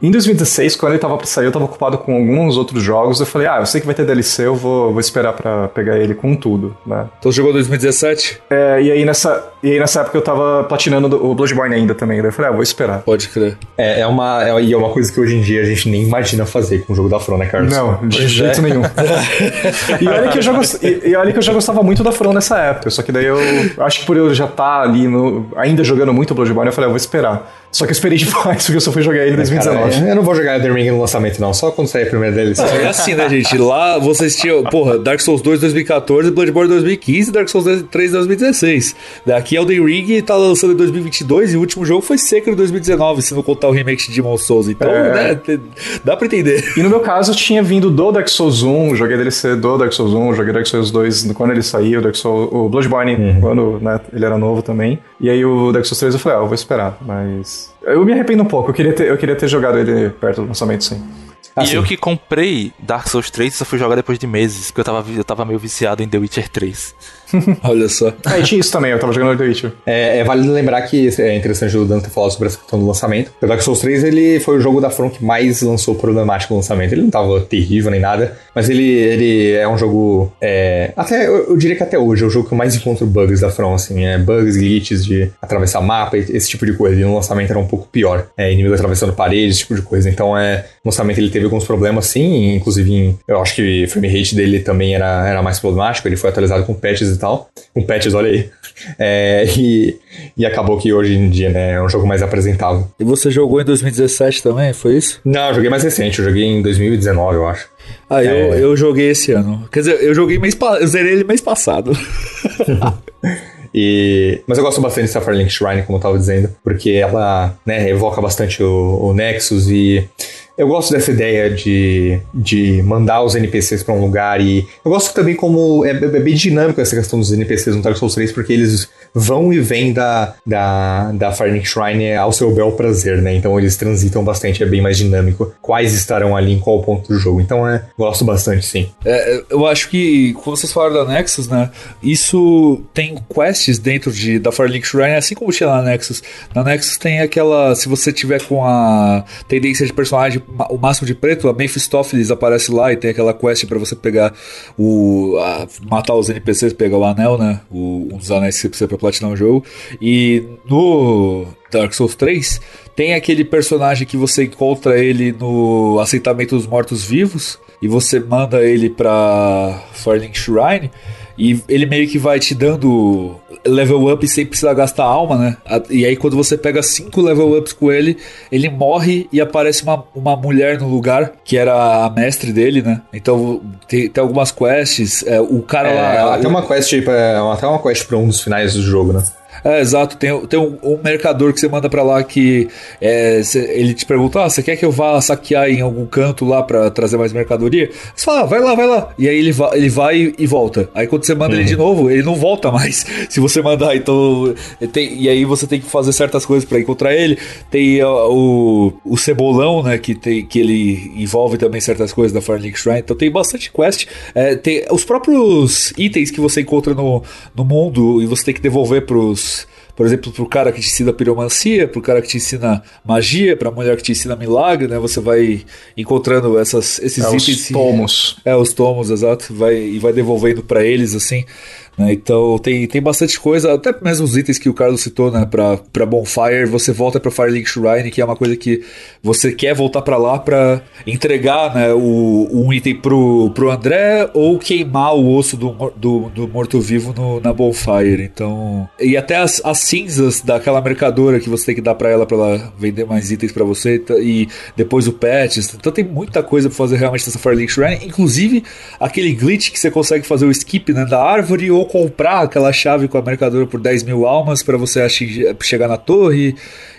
em 2016, quando ele tava pra sair, eu tava ocupado com alguns outros jogos. Eu falei, ah, eu sei que vai ter DLC, eu vou, vou esperar pra pegar ele com tudo, né? Então você jogou em 2017? É, e, aí nessa, e aí nessa época eu tava platinando do- o Bloodborne ainda também. Daí eu falei, ah, vou esperar. Pode crer. É, é uma, é, e é uma coisa que hoje em dia a gente nem imagina fazer com o jogo da From, né, Carlos? Não, de Pois jeito é. nenhum. e, olha que eu já gost... e, e olha que eu já gostava muito da From nessa época. Só que daí eu acho que por eu já estar ali no, ainda jogando muito Bloodborne, eu falei, ah, vou esperar. Só que eu esperei demais, porque eu só fui jogar ele em 2019. Cara, eu não vou jogar Elden Ring no lançamento, não. Só quando sair a primeira DLC. É assim, né, gente? Lá vocês tinham, porra, Dark Souls 2 2014, Bloodborne 2015 Dark Souls 3 2016. Daqui Elden Ring tá lançando em 2022 e o último jogo foi Sekiro em 2019, se não contar o remake de Demon Souls. Então, É. né, te- dá pra entender. E no meu caso, tinha vindo do Dark Souls 1, joguei DLC do Dark Souls 1, joguei Dark Souls 2 quando ele saiu, Dark Souls, o Bloodborne quando né, ele era novo também. E aí o Dark Souls 3 eu falei, ah, eu vou esperar, mas... Eu me arrependo um pouco, eu queria ter, eu queria ter jogado ele perto do lançamento, sim. Assim. E eu que comprei Dark Souls 3 só fui jogar depois de meses, porque eu tava, eu tava meio viciado em The Witcher 3. Olha só. Ah, e tinha isso também, eu tava jogando The Witcher. É, é válido lembrar que é interessante o Dan ter falado sobre essa questão do lançamento. O Dark Souls 3 ele foi o jogo da From que mais lançou problemático no lançamento. Ele não tava terrível nem nada, mas ele, ele é um jogo. é, até eu, eu diria que até hoje é o jogo que eu mais encontro bugs da From, assim, é bugs, glitches de atravessar mapa, esse tipo de coisa. E no lançamento era um pouco pior. É, inimigo atravessando paredes, esse tipo de coisa. Então é. No lançamento ele teve alguns problemas, sim, inclusive em- eu acho que o frame rate dele também era, era mais problemático. Ele foi atualizado com patches e tal. Com patches, olha aí. É, e, e acabou que hoje em dia, né, é um jogo mais apresentável. E você jogou em 2017 também, foi isso? Não, eu joguei mais recente, eu joguei em 2019, eu acho. Ah, eu, É. eu joguei esse ano. Quer dizer, eu joguei mês eu zerei ele mês passado. E, mas eu gosto bastante dessa Firelink Shrine, como eu tava dizendo, porque ela né, evoca bastante o, o Nexus e eu gosto dessa ideia de, de mandar os NPCs pra um lugar e eu gosto também como é, é bem dinâmico essa questão dos NPCs no Dark Souls 3, porque eles vão e vêm da, da, da Firelink Shrine ao seu bel prazer, né? Então eles transitam bastante, é bem mais dinâmico. Quais estarão ali em qual ponto do jogo. Então é, gosto bastante, sim. É, eu acho que, como vocês falaram da Nexus, né? Isso tem quests dentro de, da Firelink Shrine, assim como tinha na Nexus. Na Nexus tem aquela. Se você tiver com a tendência de personagem, o máximo de preto, a Mephistopheles aparece lá e tem aquela quest pra você pegar o. a- matar os NPCs, pegar o anel, né? O, um dos anéis que você precisa pra platinar o jogo. E no Dark Souls 3 tem aquele personagem que você encontra ele no assentamento dos mortos-vivos e você manda ele pra Firelink Shrine e ele meio que vai te dando level up sem precisar gastar alma, né? E aí quando você pega cinco level ups com ele, ele morre e aparece uma, uma mulher no lugar, que era a mestre dele, né? Então tem, tem algumas quests, é, o cara é, lá... Até uma quest, até uma quest pra um dos finais do jogo, né? É, exato. Tem, tem um, um, mercador que você manda para lá que é, cê, ele te pergunta: ah, você quer que eu vá saquear em algum canto lá para trazer mais mercadoria? Você fala: ah, vai lá, vai lá. E aí ele, va ele vai e volta. Aí quando você manda uhum. ele de novo, ele não volta mais. Se você mandar, então. Tem, e aí você tem que fazer certas coisas para encontrar ele. Tem o, o cebolão, né? Que, tem, que ele envolve também certas coisas da Firelink Shrine. Então tem bastante quest. É, tem os próprios itens que você encontra no, no mundo e você tem que devolver pros por exemplo, pro cara que te ensina piromancia, pro cara que te ensina magia, pra mulher que te ensina milagre, né? Você vai encontrando essas, esses é, itens. Os tomos. É, os tomos, exato. Vai, e vai devolvendo para eles, assim. Né? Então tem, tem bastante coisa, até mesmo os itens que o Carlos citou, né? Pra, pra Bonfire, você volta pra Firelink Shrine, que é uma coisa que você quer voltar para lá para entregar né, o, um item pro, pro André ou queimar o osso do, do, do morto-vivo na Bonfire. Então. E até as, as cinzas daquela mercadora que você tem que dar para ela para ela vender mais itens para você e depois o patch. Então tem muita coisa pra fazer realmente nessa Firelink Shrine, inclusive aquele glitch que você consegue fazer o skip né, da árvore ou comprar aquela chave com a mercadora por 10 mil almas para você chegar na torre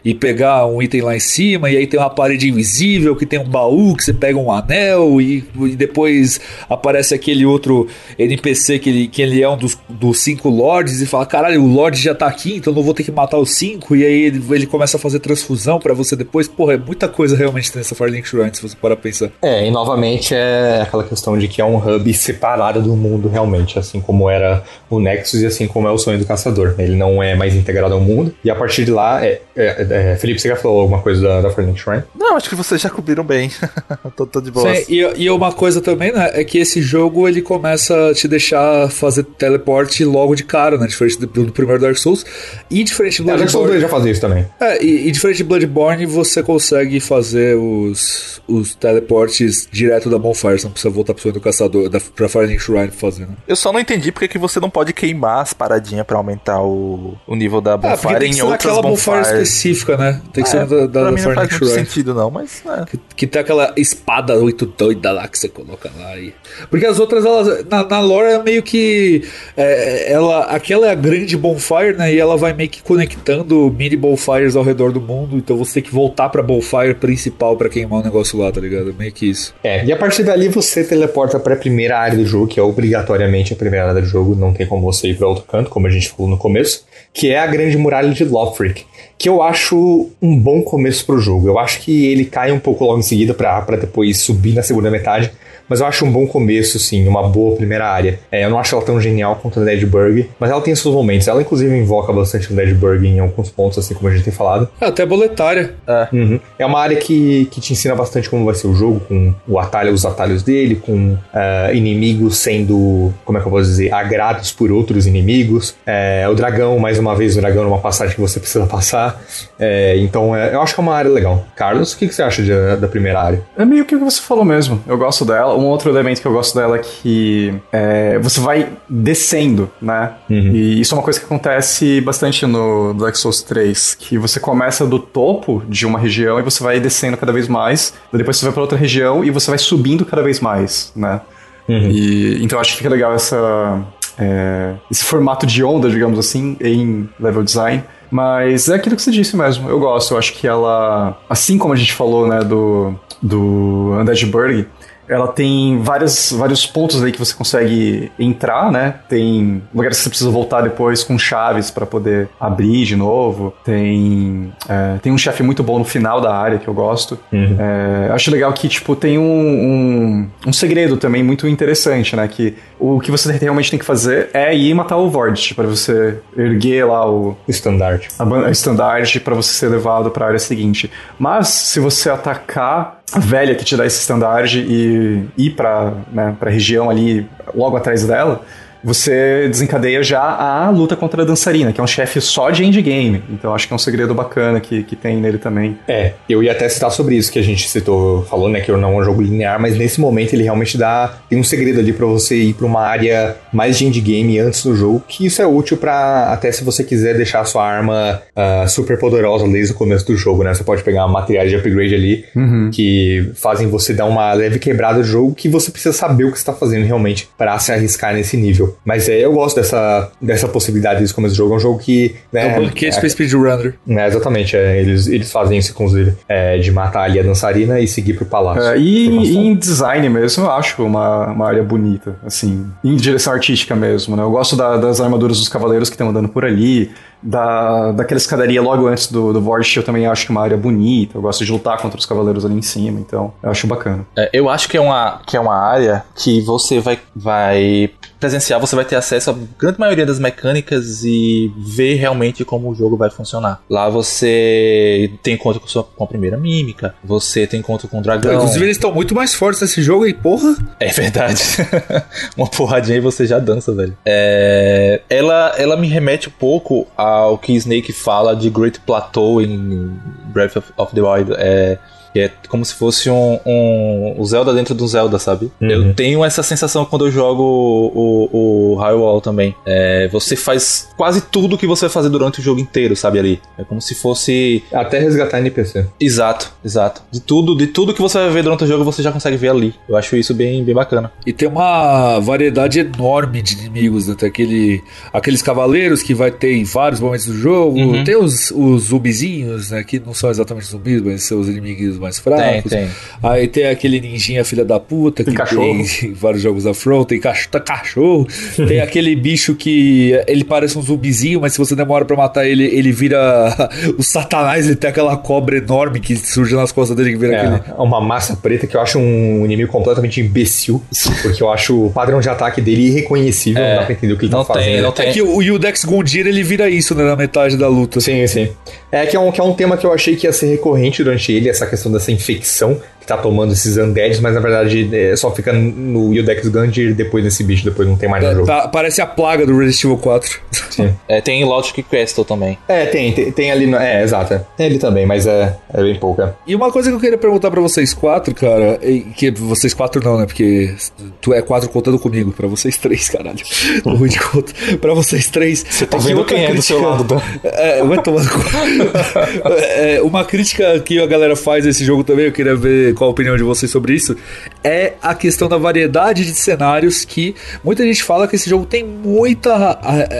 e pegar um item lá em cima, e aí tem uma parede invisível que tem um baú que você pega um anel e, e depois aparece aquele outro NPC que ele, que ele é um dos, dos cinco lords e fala: caralho, o lord já tá aqui, então não vou ter que matar os cinco, e aí ele, ele começa a fazer transfusão para você depois. Porra, é muita coisa realmente nessa Firelink Shrine, se você parar pensar. É, e novamente é aquela questão de que é um hub separado do mundo realmente, assim como era o Nexus e assim como é o sonho do caçador. Ele não é mais integrado ao mundo, e a partir de lá, é, é, é Felipe, você já falou alguma coisa da, da Fortnite Shrine? Não, acho que vocês já cobriram bem. tô, tô, de boa. Sim, e, e uma coisa também, né, é que esse jogo ele começa a te deixar fazer teleporte logo de cara, né, diferente do, do primeiro Dark Souls. E diferente do é, Bloodborne... Dark Souls já fazia isso também. É, e, e, diferente de Bloodborne, você consegue fazer os, os teleportes direto da Bonfire, você não precisa voltar pro sonho do caçador, da, pra Firelink Shrine fazer, né? Eu só não entendi porque que você não pode queimar as paradinhas pra aumentar o, o nível da Bonfire é, em outras aquela Bonfire específica, né? Tem que ser é, da, da, pra mim não faz muito sentido não, mas... É. Que, que, tem aquela espada muito doida lá que você coloca lá. E... Porque as outras, elas, na, na lore, é meio que... É, ela, aquela é a grande bonfire, né? E ela vai meio que conectando mini bonfires ao redor do mundo. Então você tem que voltar pra bonfire principal pra queimar o negócio lá, tá ligado? Meio que isso. É, e a partir dali você teleporta pra primeira área do jogo, que é obrigatoriamente a primeira área do jogo. Não tem como você ir pra outro canto, como a gente falou no começo. Que é a grande muralha de Lothric que eu acho um bom começo pro jogo. Eu acho que ele cai um pouco logo em seguida para depois subir na segunda metade, mas eu acho um bom começo, sim, uma boa primeira área. É, eu não acho ela tão genial quanto a Deadburg, mas ela tem seus momentos. Ela, inclusive, invoca bastante o Deadburg em alguns pontos, assim como a gente tem falado. É, até boletária. É. Uhum. é uma área que, que te ensina bastante como vai ser o jogo, com o atalho, os atalhos dele, com uh, inimigos sendo, como é que eu posso dizer, agrados por outros inimigos. É, o dragão, mais uma vez, o dragão é uma passagem que você precisa passar. É, então, é, eu acho que é uma área legal. Carlos, o que, que você acha de, da primeira área? É meio que o que você falou mesmo. Eu gosto dela um outro elemento que eu gosto dela é que é, você vai descendo, né? Uhum. E isso é uma coisa que acontece bastante no Dark Souls 3, que você começa do topo de uma região e você vai descendo cada vez mais, depois você vai para outra região e você vai subindo cada vez mais, né? Uhum. E, então eu acho que fica legal essa, é, esse formato de onda, digamos assim, em level design. Mas é aquilo que você disse mesmo, eu gosto. Eu acho que ela, assim como a gente falou, né, do, do Undead Burg, ela tem várias, vários pontos aí que você consegue entrar, né? Tem lugares que você precisa voltar depois com chaves para poder abrir de novo. Tem, é, tem um chefe muito bom no final da área que eu gosto. Uhum. É, acho legal que, tipo, tem um, um, um, segredo também muito interessante, né? Que o que você realmente tem que fazer é ir matar o Vord para você erguer lá o... Estandarte. A, a estandarte para você ser levado para a área seguinte. Mas, se você atacar velha que te dá esse estandarte e ir para né, a região ali logo atrás dela, você desencadeia já a luta contra a dançarina, que é um chefe só de endgame. Então acho que é um segredo bacana que, que tem nele também. É, eu ia até citar sobre isso que a gente citou, falou, né, que não é um jogo linear, mas nesse momento ele realmente dá. Tem um segredo ali para você ir pra uma área mais de endgame antes do jogo, que isso é útil para até se você quiser deixar a sua arma uh, super poderosa desde o começo do jogo, né? Você pode pegar materiais de upgrade ali Uhum. que fazem você dar uma leve quebrada do jogo que você precisa saber o que está fazendo realmente para se arriscar nesse nível. Mas é, eu gosto dessa, dessa possibilidade desse começo do jogo. É um jogo que. Né, É um banquete é, pra speedrunner. né, exatamente, é, eles, eles fazem isso com os é, de matar ali a dançarina e seguir pro palácio. É, e Informação. em design mesmo, eu acho uma, uma área bonita, assim, em direção artística mesmo, né? Eu gosto da- das armaduras dos cavaleiros que estão andando por ali, da, daquela escadaria logo antes do, do Vortish, eu também acho que é uma área bonita, eu gosto de lutar contra os cavaleiros ali em cima, então eu acho bacana. É, eu acho que é uma, que é uma área que você vai, vai presenciar, você vai ter acesso à grande maioria das mecânicas e ver realmente como o jogo vai funcionar. Lá você tem encontro com, sua, com a primeira mímica, você tem encontro com o dragão. Inclusive, eles estão muito mais fortes nesse jogo aí, porra. É verdade. Uma porradinha e você já dança, velho. É, ela, ela me remete um pouco ao que Snake fala de Great Plateau em Breath of, of the Wild. É, que é como se fosse um, um o Zelda dentro do Zelda, sabe? Uhum. Eu tenho essa sensação quando eu jogo o, o Highwall também. É, você faz quase tudo que você vai fazer durante o jogo inteiro, sabe ali? É como se fosse Até resgatar NPC. Exato, exato. De tudo, de tudo que você vai ver durante o jogo, você já consegue ver ali. Eu acho isso bem, bem bacana. E tem uma variedade enorme de inimigos, né? Tem aquele, aqueles cavaleiros que vai ter em vários momentos do jogo. Uhum. Tem os, os zumbizinhos, né? Que não são exatamente zumbis, mas são os inimigos mais Tem, fracos. tem. Aí tem aquele ninjinha filha da puta que Tem cachorro. tem vários jogos da Front, tem cach tá cachorro, tem aquele bicho que ele parece um zumbizinho, mas se você demora pra matar ele, ele vira o satanás, ele tem aquela cobra enorme que surge nas costas dele que vira aquele... É, uma massa preta que eu acho um inimigo completamente imbecil, porque eu acho o padrão de ataque dele irreconhecível, não dá pra entender o que ele Não tá tem, fazendo. não É tem. que o Yudex Gundir ele vira isso né, na metade da luta. Sim, sim. É que é, um, que é um tema que eu achei que ia ser recorrente durante ele, essa questão dessa infecção que tá tomando esses undeads, mas na verdade é, só fica no Yudex Gundir depois desse bicho, depois não tem mais no É, jogo. tá- parece a plaga do Resident Evil 4. Sim. É, tem Logic Castle também. É, tem, tem, tem ali. No, é, exato. é. Tem ele também, mas é, é bem pouca. E uma coisa que eu queria perguntar pra vocês quatro, cara, que vocês quatro não, né? Porque tu é quatro contando comigo, pra vocês três, caralho. Tô ruim de conta. Pra vocês três. Você tá vendo quem é do seu lado, Dan? É, vai tomar no cu. É, uma crítica que a galera faz desse jogo também, eu queria ver qual a opinião de vocês sobre isso, é a questão da variedade de cenários que muita gente fala que esse jogo tem muita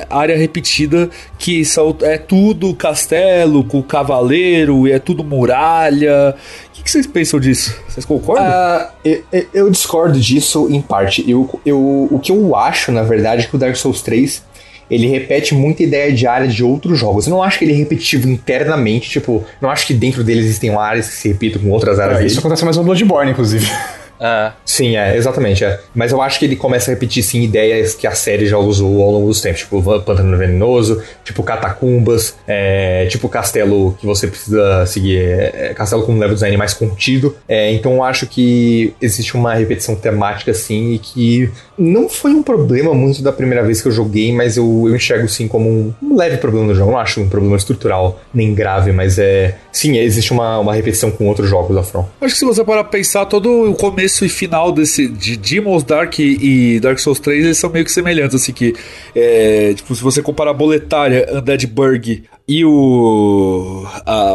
área repetida, que é tudo castelo com cavaleiro, e é tudo muralha. O que, que vocês pensam disso? Vocês concordam? Ah, eu, eu- eu discordo disso em parte. Eu, eu, o que eu acho, na verdade, é que o Dark Souls 3 ele repete muita ideia de área de outros jogos. Eu não acho que ele é repetitivo internamente, tipo, não acho que dentro dele existem áreas que se repitam com outras áreas É, isso acontece mais no Bloodborne, inclusive. É. Sim, é, exatamente, é. Mas eu acho que ele começa a repetir, sim, ideias que a série já usou ao longo dos tempos. Tipo, Pântano Venenoso, tipo Catacumbas, é, tipo Castelo que você precisa seguir, é, é, Castelo com um level design mais contido. É, então eu acho que existe uma repetição temática, sim, e que não foi um problema muito da primeira vez que eu joguei, mas eu, eu enxergo, sim, como um, um leve problema do jogo. Eu não acho um problema estrutural, nem grave, mas é... Sim, existe uma, uma repetição com outros jogos da From. Acho que se você parar pra pensar, todo o começo e final desse de Demon's Dark e Dark Souls 3, eles são meio que semelhantes, assim que é, tipo, se você comparar Boletária, Undead Burg e o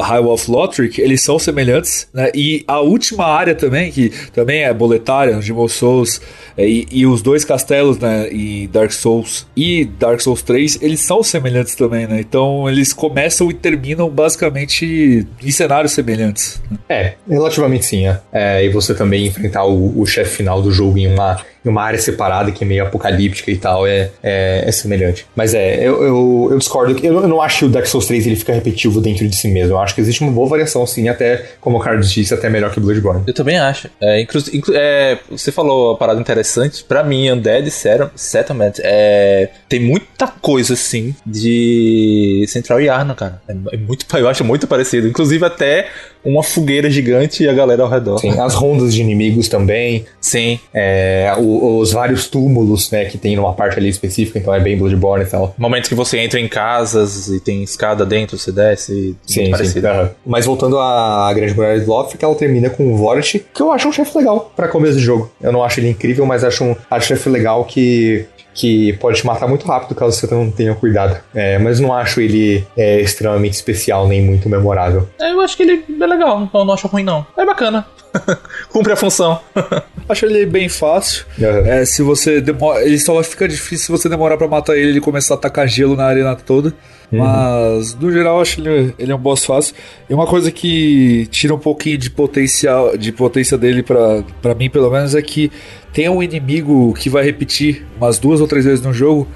High of Lothric, eles são semelhantes, né? E a última área também, que também é Boletária, Demon's Souls, é, e, e os dois castelos, né, e Dark Souls e Dark Souls 3, eles são semelhantes também, né? Então eles começam e terminam basicamente em cenários semelhantes. É, relativamente sim, é. É, e você também enfrentar o, o chefe final do jogo em uma, em uma área separada que é meio apocalíptica e tal, é, é, é semelhante. Mas é, eu, eu, eu discordo. Eu, eu não acho que o Dark Souls 3 ele fica repetitivo dentro de si mesmo. Eu acho que existe uma boa variação, sim, até, como o Carlos disse, até melhor que Bloodborne. Eu também acho. É, inclu- inclu- é, você falou uma parada interessante. Pra mim, Undead Settle- Settlement é, tem muita coisa assim de Central Yarn, cara. É, é muito, eu acho muito parecido. Inclusive até uma fogueira gigante e a galera ao redor. Sim, as rondas de inimigos também. Sim. É, o, o, os vários túmulos, né, que tem numa parte ali específica, então é bem Bloodborne e tal. Momentos que você entra em casas e tem escada dentro, você desce. Sim, muito sim. parecido. aham. Mas voltando à Grande Muralha de que ela termina com o Vort, que eu acho um chefe legal pra começo de jogo. Eu não acho ele incrível, mas acho um acho um chefe legal que que pode te matar muito rápido caso você não tenha cuidado. É, mas não acho ele é, extremamente especial nem muito memorável. É, Eu acho que ele é legal, eu não acho ruim não. É bacana. Cumpre a função. Acho ele bem fácil. Aham. É, se você demora, ele só vai ficar difícil se você demorar pra matar ele e ele começar a tacar gelo na arena toda. Mas no geral eu acho ele, ele é um boss fácil. E uma coisa que tira um pouquinho de potencial, de potência dele pra mim pelo menos é que tem um inimigo que vai repetir umas duas ou três vezes no jogo.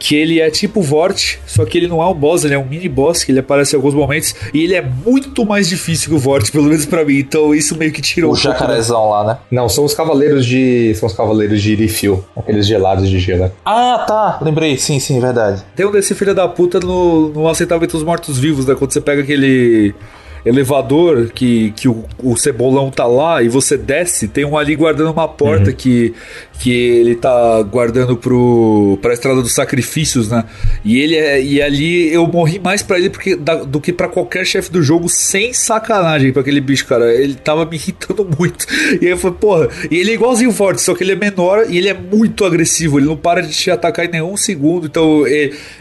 Que ele é tipo Vort, só que ele não é um boss, ele é um mini boss que ele aparece em alguns momentos e ele é muito mais difícil que o Vort, pelo menos pra mim. Então isso meio que tira um O pouco da- jacarezão lá, né? Não, são os cavaleiros de. São os cavaleiros de Irifil, aqueles gelados de gelo. Ah, tá. Lembrei. Sim, sim, verdade. Tem um desse filho da puta no, no Aceitável entre os Mortos-Vivos, né? Quando você pega aquele elevador que, que o, o cebolão tá lá e você desce, tem um ali guardando uma porta que, que ele tá guardando pro, pra estrada dos sacrifícios, né? E ele é, e ali eu morri mais pra ele porque, da- do que pra qualquer chefe do jogo, sem sacanagem pra aquele bicho, cara. Ele tava me irritando muito. E aí eu falei, porra, e ele é igualzinho forte, só que ele é menor e ele é muito agressivo. Ele não para de te atacar em nenhum segundo. Então,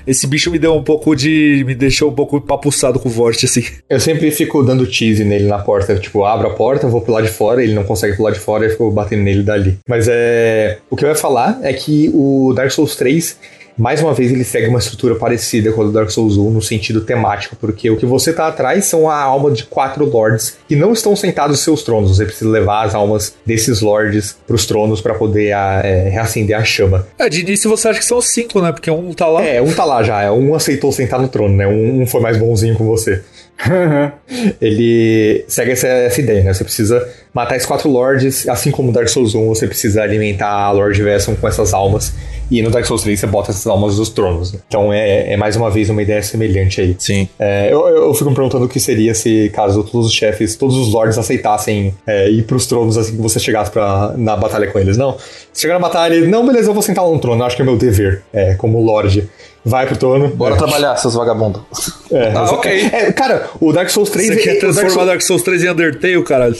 esse bicho me deu um pouco de. me deixou um pouco papuçado com o Vort, assim. Eu sempre fico dando tease nele na porta. Tipo, abro a porta, vou pular de fora, ele não consegue pular de fora e eu fico batendo nele dali. Mas é. O que eu ia falar é que o Dark Souls 3. Mais uma vez, ele segue uma estrutura parecida com a do Dark Souls 1 no sentido temático, porque o que você tá atrás são a alma de quatro lords que não estão sentados em seus tronos. Você precisa levar as almas desses lords pros tronos para poder a, é, reacender a chama. É, de início você acha que são cinco, né? Porque um tá lá. É, um tá lá já, um aceitou sentar no trono, né? Um, um foi mais bonzinho com você. Ele segue essa, essa ideia, né? Você precisa matar esses quatro lords, assim como Dark Souls 1, você precisa alimentar a Lord Vesson com essas almas. E no Dark Souls 3 você bota essas almas dos tronos. né? Então é, é mais uma vez uma ideia semelhante aí. Sim. É, eu, eu fico me perguntando o que seria se, caso todos os chefes, todos os lords aceitassem é, ir pros tronos assim que você chegasse pra, na batalha com eles. Não. Você chegar na batalha não, beleza, eu vou sentar lá no trono, acho que é meu dever, é, como lord. Vai pro trono. Bora é, trabalhar, seus vagabundos. é, Ah, ok. é, cara, o Dark Souls 3. Você quer o Dark transformar Souls- Dark Souls 3 em Undertale, caralho?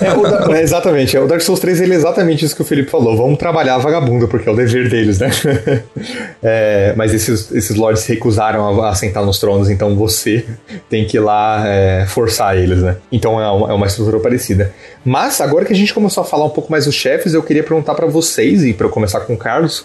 é, o Da- é, exatamente, é, o Dark Souls 3 ele é exatamente isso que o Felipe falou. Vamos trabalhar vagabundo, porque é o dever deles, né? É, mas esses, esses lords se recusaram a, a sentar nos tronos, então você tem que ir lá é, forçar eles, né? Então é uma, é uma estrutura parecida. Mas agora que a gente começou a falar um pouco mais dos chefes, eu queria perguntar pra vocês, e pra eu começar com o Carlos,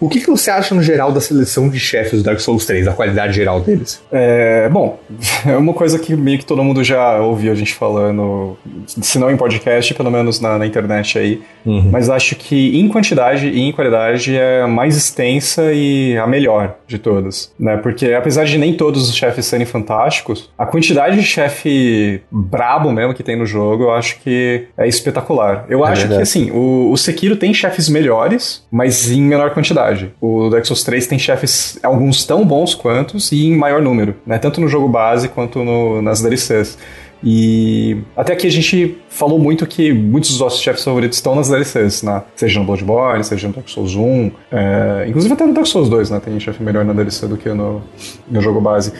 o que, que você acha no geral da seleção de chefes do Dark Souls 3, a qualidade geral deles? É, bom, é uma coisa que meio que todo mundo já ouviu a gente falando, se não em podcast, pelo menos na, na internet aí. Mas acho que em quantidade e em qualidade é a mais extensa e a melhor de todas, né? Porque apesar de nem todos os chefes serem fantásticos, a quantidade de chefe brabo mesmo que tem no jogo, eu acho que é espetacular. Eu acho que verdade. assim, o, o Sekiro tem chefes melhores, mas em menor quantidade. O Dark Souls 3 tem chefes, alguns tão bons quantos e em maior número, né? Tanto no jogo base quanto no- nas DLCs. E até aqui a gente falou muito que muitos dos nossos chefes favoritos estão nas DLCs, né? Seja no Bloodborne, seja no Dark Souls 1, é, inclusive até no Dark Souls 2, né? Tem chefe melhor na DLC do que no, no jogo base.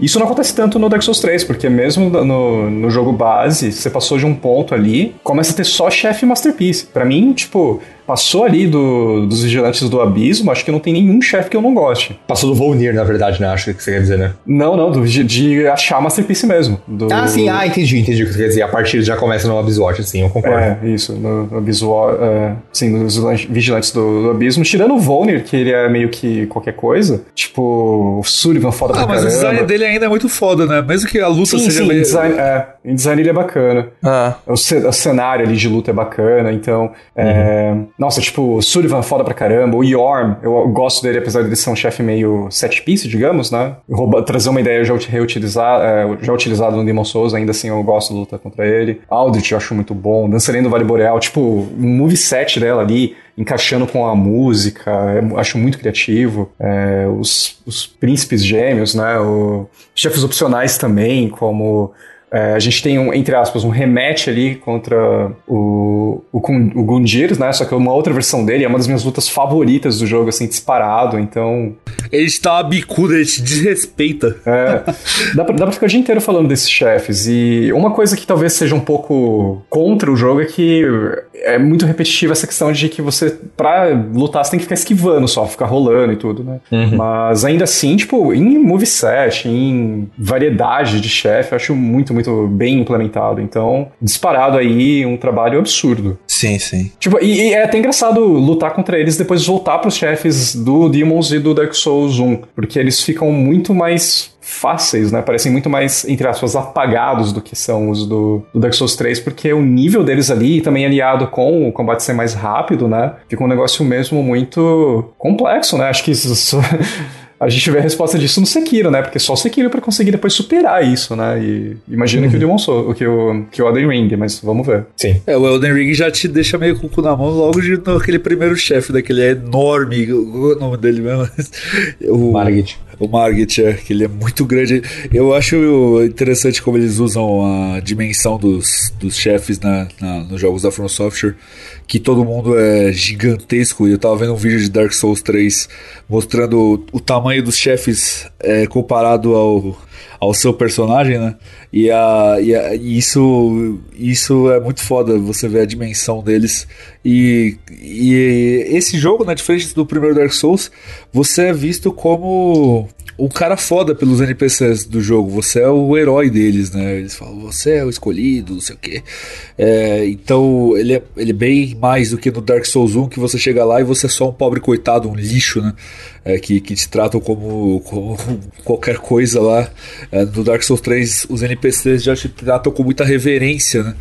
Isso não acontece tanto no Dark Souls 3, porque mesmo no, no jogo base, você passou de um ponto ali, começa a ter só chefe Masterpiece. Pra mim, tipo, passou ali do, dos Vigilantes do Abismo, acho que não tem nenhum chefe que eu não goste. Passou do Volnir, na verdade, né? Acho que você quer dizer, né? Não, não, do, de, de achar Masterpiece mesmo. Do, Ah, sim, ah, entendi, entendi o que você quer dizer. A partida já começa no Abysswatch, sim, eu concordo. É, isso, no, Abismo, é, sim, nos Vigilantes do, do Abismo. Tirando o Volnir, que ele é meio que qualquer coisa, tipo, o Sullivan foda Ah, pra mas o caramba. design dele ainda é muito foda, né? Mesmo que a luta Sim, seja sim, meio... design, é, em design ele é bacana. Ah, O, ce- o cenário ali de luta é bacana, então. é, nossa, tipo, Sullivan foda pra caramba. O Yorm, eu gosto dele, apesar de ele ser um chefe meio set piece, digamos, né? Rouba, trazer uma ideia já, uti- reutilizar, é, já utilizada no Demon Souls, ainda assim eu gosto de lutar contra ele. Aldrich eu acho muito bom. Dançarino do Vale Boreal, tipo, um moveset dela ali. Encaixando com a música, é- acho muito criativo. É, os, os príncipes gêmeos, né? O, chefes opcionais também, como É, a gente tem, um, entre aspas, um rematch ali contra o, o, o Gundir, né? Só que é uma outra versão dele, é uma das minhas lutas favoritas do jogo, assim, disparado. Então, Ele te dá uma bicuda, ele te desrespeita. é, dá, pra, dá pra ficar o dia inteiro falando desses chefes. E uma coisa que talvez seja um pouco contra o jogo é que é muito repetitiva essa questão de que você, pra lutar, você tem que ficar esquivando só, ficar rolando e tudo, né? Mas ainda assim, tipo, em moveset, em variedade de chefe, eu acho muito, muito bem implementado. Então, disparado aí, um trabalho absurdo. Sim, sim. Tipo, e, e é até engraçado lutar contra eles depois voltar pros chefes do Demons e do Dark Souls 1, porque eles ficam muito mais fáceis, né? Parecem muito mais, entre aspas, apagados do que são os do, do Dark Souls 3, porque o nível deles ali, também aliado com o combate ser mais rápido, né? Fica um negócio mesmo muito complexo, né? Acho que isso... A gente vê a resposta disso no Sekiro, né? Porque só o Sekiro pra conseguir depois superar isso, né? E imagina que o Demon Souls, que o, que o Elden Ring, mas vamos ver. Sim. É, o Elden Ring já te deixa meio com o cu na mão logo de, naquele primeiro chefe daquele é enorme. Qual é o nome dele mesmo? O, Margit. O Margit, é, que ele é muito grande. Eu acho interessante como eles usam a dimensão dos, dos chefes na, na- nos jogos da From Software, que todo mundo é gigantesco. Eu tava vendo um vídeo de Dark Souls 3 mostrando o, o tamanho dos chefes é, comparado ao, ao seu personagem, né? E, a, e, a- e isso, isso é muito foda, você vê a dimensão deles. E, e esse jogo, né, diferente do primeiro Dark Souls, você é visto como um cara foda pelos NPCs do jogo. Você é o herói deles, né? Eles falam, você é o escolhido, não sei o quê. É, então, ele é, ele é bem mais do que no Dark Souls 1, que você chega lá e você é só um pobre coitado, um lixo, né? É, que, que te tratam como, como qualquer coisa lá. É, no Dark Souls 3, os NPCs já te tratam com muita reverência, né?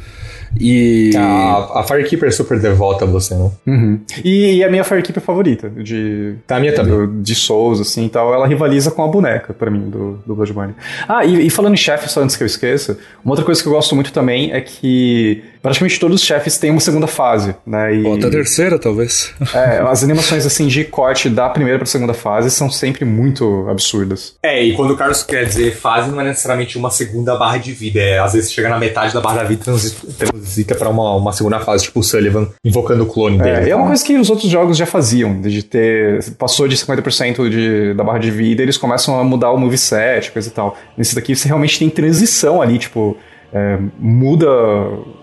E. A, a Firekeeper é super devota a você, não? Uhum. E, e a minha Firekeeper favorita, de, Tá, a minha também. do- de Souls, assim e tal, ela rivaliza com a boneca, pra mim, do, do Bloodborne. Ah, e, e falando em chefe, só antes que eu esqueça, uma outra coisa que eu gosto muito também é que praticamente todos os chefes têm uma segunda fase, né? E, Ou até a terceira, talvez. é, as animações, assim, de corte da primeira pra segunda fase são sempre muito absurdas. É, e quando o Carlos quer dizer fase, não é necessariamente uma segunda barra de vida. É, às vezes chega na metade da barra da vida e transi- transita pra uma, uma segunda fase, tipo o Sullivan invocando o clone É, dele. é uma coisa que os outros jogos já faziam, de ter. Passou de 50% de, da barra de vida, eles começam a mudar o moveset, coisa e tal. Nesse daqui você realmente tem transição ali, tipo. É, muda.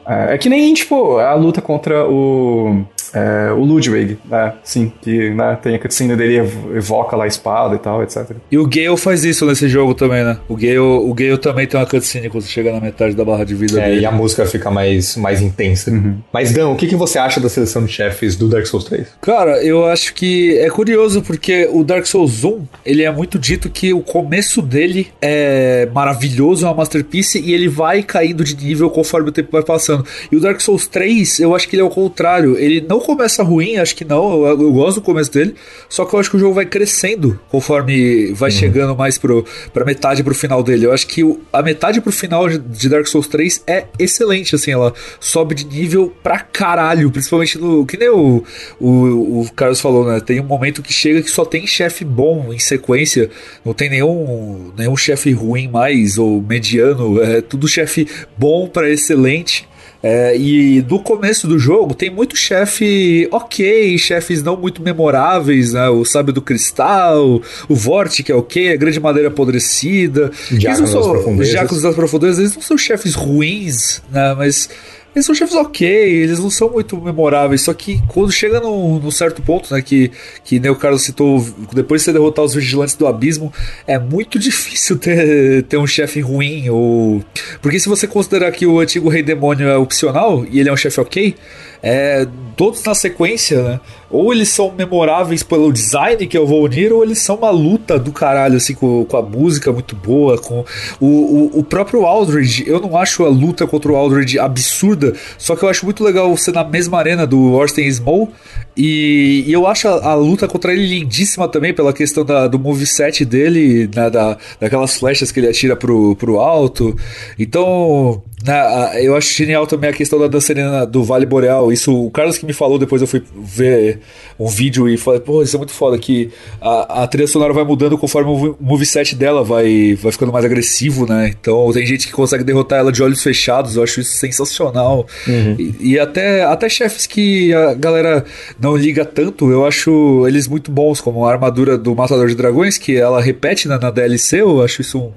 É, é que nem, tipo, a luta contra o. é, o Ludwig, né? Sim, que né, tem a cutscene dele ev- evoca lá a espada e tal, etc. E o Gale faz isso nesse jogo também, né? O Gale, o Gale também tem uma cutscene quando você chega na metade da barra de vida É, dele. e a música fica mais, mais intensa. Mas, Dan, o que, que você acha da seleção de chefes do Dark Souls 3? Cara, eu acho que é curioso porque o Dark Souls 1, ele é muito dito que o começo dele é maravilhoso, é uma masterpiece e ele vai caindo de nível conforme o tempo vai passando. E o Dark Souls 3, eu acho que ele é o contrário. Ele não começa ruim, acho que não, eu, eu gosto do começo dele, só que eu acho que o jogo vai crescendo conforme vai chegando mais pro, pra metade pro final dele. Eu acho que o- a metade pro final de- Dark Souls 3 é excelente, assim, ela sobe de nível pra caralho, principalmente no. Que nem o, o, o Carlos falou, né? Tem um momento que chega que só tem chefe bom em sequência, não tem nenhum, nenhum chefe ruim mais ou mediano, é tudo chefe bom pra excelente. É, e do começo do jogo tem muito chefe ok, chefes não muito memoráveis, né? O Sábio do Cristal, o Vorte, que é ok, a Grande Madeira Apodrecida. Diáconos das Profundezas. Os Diáconos das Profundezas, eles não são chefes ruins, né? Mas eles são chefes ok, eles não são muito memoráveis. Só que quando chega num, num certo ponto, né? Que, que nem o Carlos citou, depois de você derrotar os Vigilantes do Abismo, é muito difícil ter, ter um chefe ruim. Ou... Porque se você considerar que o antigo Rei Demônio é opcional e ele é um chefe ok, é, todos na sequência, né? Ou eles são memoráveis pelo design que eu vou unir, ou eles são uma luta do caralho, assim, com, com a música muito boa, com o, o, o próprio Aldridge. Eu não acho a luta contra o Aldridge absurda, só que eu acho muito legal ser na mesma arena do Orsten Small. E, e eu acho a, a luta contra ele lindíssima também, pela questão da, do moveset dele, né, da, daquelas flechas que ele atira pro, pro alto. Então, Na, eu acho genial também a questão da dançarina do Vale Boreal. Isso, o Carlos que me falou, depois eu fui ver um vídeo e falei, pô, isso é muito foda, que a, a trilha sonora vai mudando conforme o moveset dela vai, vai ficando mais agressivo, né? Então tem gente que consegue derrotar ela de olhos fechados, eu acho isso sensacional. Uhum. E, e, até, até chefes que a galera não liga tanto, eu acho eles muito bons, como a armadura do Matador de Dragões, que ela repete na, na DLC, eu acho isso um,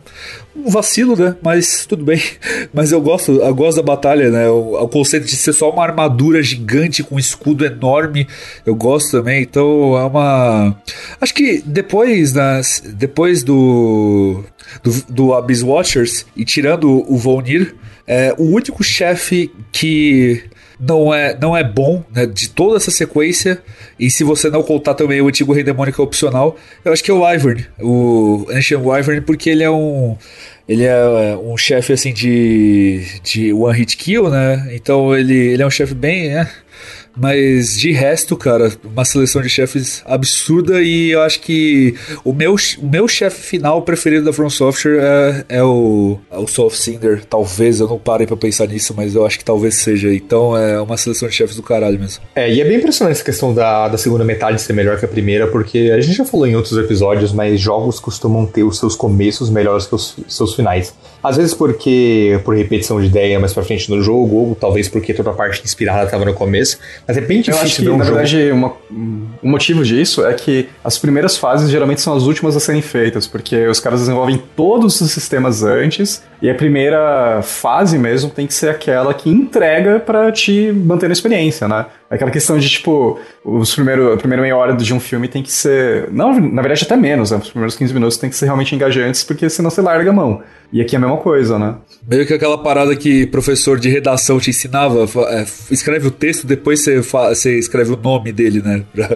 um vacilo, né? Mas tudo bem. Mas eu gosto, eu gosto da batalha, né? O, o, conceito de ser só uma armadura gigante com um escudo enorme, eu gosto também. Então é uma. Acho que depois das, depois do do, do Abyss Watchers e tirando o Volnir, é o único chefe que não é, não é bom né, de toda essa sequência. E se você não contar também o antigo Rei Demônico opcional, eu acho que é o Wyvern, o Ancient Wyvern, porque ele é um. Ele é um chefe assim de, de one hit kill, né? Então ele, ele é um chefe bem. É, mas de resto, cara, uma seleção de chefes absurda e eu acho que o meu, o meu chefe final preferido da From Software é, é o, é o of Cinder. Talvez, eu não parei pra pensar nisso, mas eu acho que talvez seja. Então é uma seleção de chefes do caralho mesmo. É, e é bem impressionante essa questão da, da segunda metade ser melhor que a primeira, porque a gente já falou em outros episódios, mas jogos costumam ter os seus começos melhores que os seus finais. Às vezes porque por repetição de ideia mais pra frente no jogo, ou talvez porque toda a parte inspirada estava no começo. Mas é bem difícil Eu acho que, um na jogo. verdade, uma, um motivo disso é que as primeiras fases geralmente são as últimas a serem feitas, porque os caras desenvolvem todos os sistemas antes, e a primeira fase mesmo tem que ser aquela que entrega para te manter na experiência, né? Aquela questão de, tipo, os primeiro, a primeira meia hora de um filme tem que ser. Não, na verdade, até menos, né? Os primeiros 15 minutos tem que ser realmente engajantes, porque senão você larga a mão. E aqui é a mesma coisa, né? Meio que aquela parada que professor de redação te ensinava, é, escreve o texto, depois você, você escreve o nome dele, né? Pra,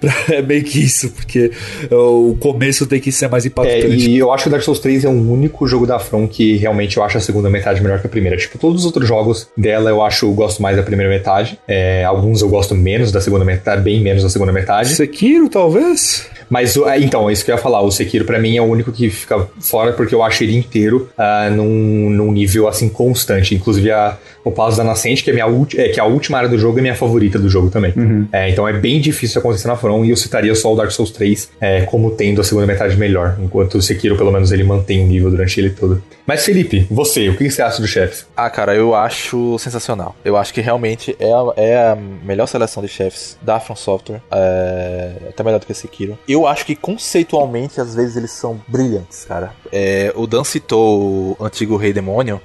pra, é meio que isso, porque o começo tem que ser mais impactante. É, e eu acho que Dark Souls 3 é o único jogo da From que realmente eu acho a segunda metade melhor que a primeira. Tipo, todos os outros jogos dela eu acho, eu gosto mais da primeira metade. É, alguns eu gosto menos da segunda metade, bem menos da segunda metade. Sekiro, talvez? Mas, é, então, é isso que eu ia falar. O Sekiro, para mim, é o único que fica fora, porque eu acho ele inteiro uh, num, num nível, assim, constante. Inclusive, a, o Palácio da Nascente, que é, minha é, que é a última área do jogo, é minha favorita do jogo também. Uhum. É, então, é bem difícil acontecer na From, e eu citaria só o Dark Souls 3 é, como tendo a segunda metade melhor, enquanto o Sekiro, pelo menos, ele mantém o nível durante ele todo. Mas, Felipe, você, o que você acha dos chefes? Ah, cara, eu acho sensacional. Eu acho que realmente é a, é a melhor seleção de chefes da From Software, é, até melhor do que Sekiro. Eu acho que conceitualmente, às vezes, eles são brilhantes, cara. É, o Dan citou o antigo Rei Demônio.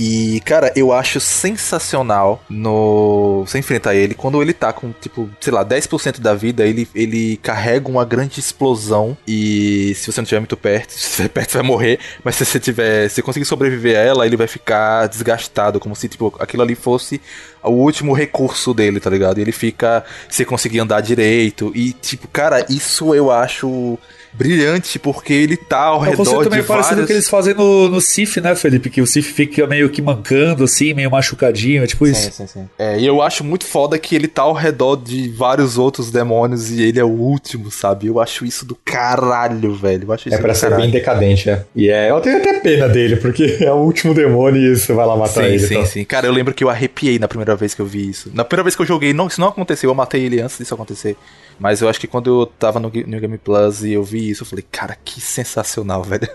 E, cara, eu acho sensacional no. Você enfrentar ele, quando ele tá com, tipo, sei lá, 10% da vida, ele, ele carrega uma grande explosão. E se você não estiver muito perto, se estiver perto, você vai morrer. Mas se você tiver. Se conseguir sobreviver a ela, ele vai ficar desgastado. Como se, tipo, aquilo ali fosse o último recurso dele, tá ligado? E ele fica. Se conseguir andar direito. E, tipo, cara, isso eu acho brilhante, porque ele tá ao é redor de também vários... parecido que eles fazem no, no Sif, né, Felipe? Que o Sif fica meio que mancando, assim, meio machucadinho, é tipo sim, isso. Sim, sim. É, e eu acho muito foda que ele tá ao redor de vários outros demônios e ele é o último, sabe? Eu acho isso do caralho, velho. Eu acho isso é pra ser caralho. bem decadente, é. E é, eu tenho até pena dele, porque é o último demônio e você vai lá matar sim, ele. Sim, sim, sim. Cara, eu lembro que eu arrepiei na primeira vez que eu vi isso. Na primeira vez que eu joguei, não, isso não aconteceu, eu matei ele antes disso acontecer. Mas eu acho que quando eu tava no New Game Plus e eu vi isso, eu falei, cara, que sensacional, velho.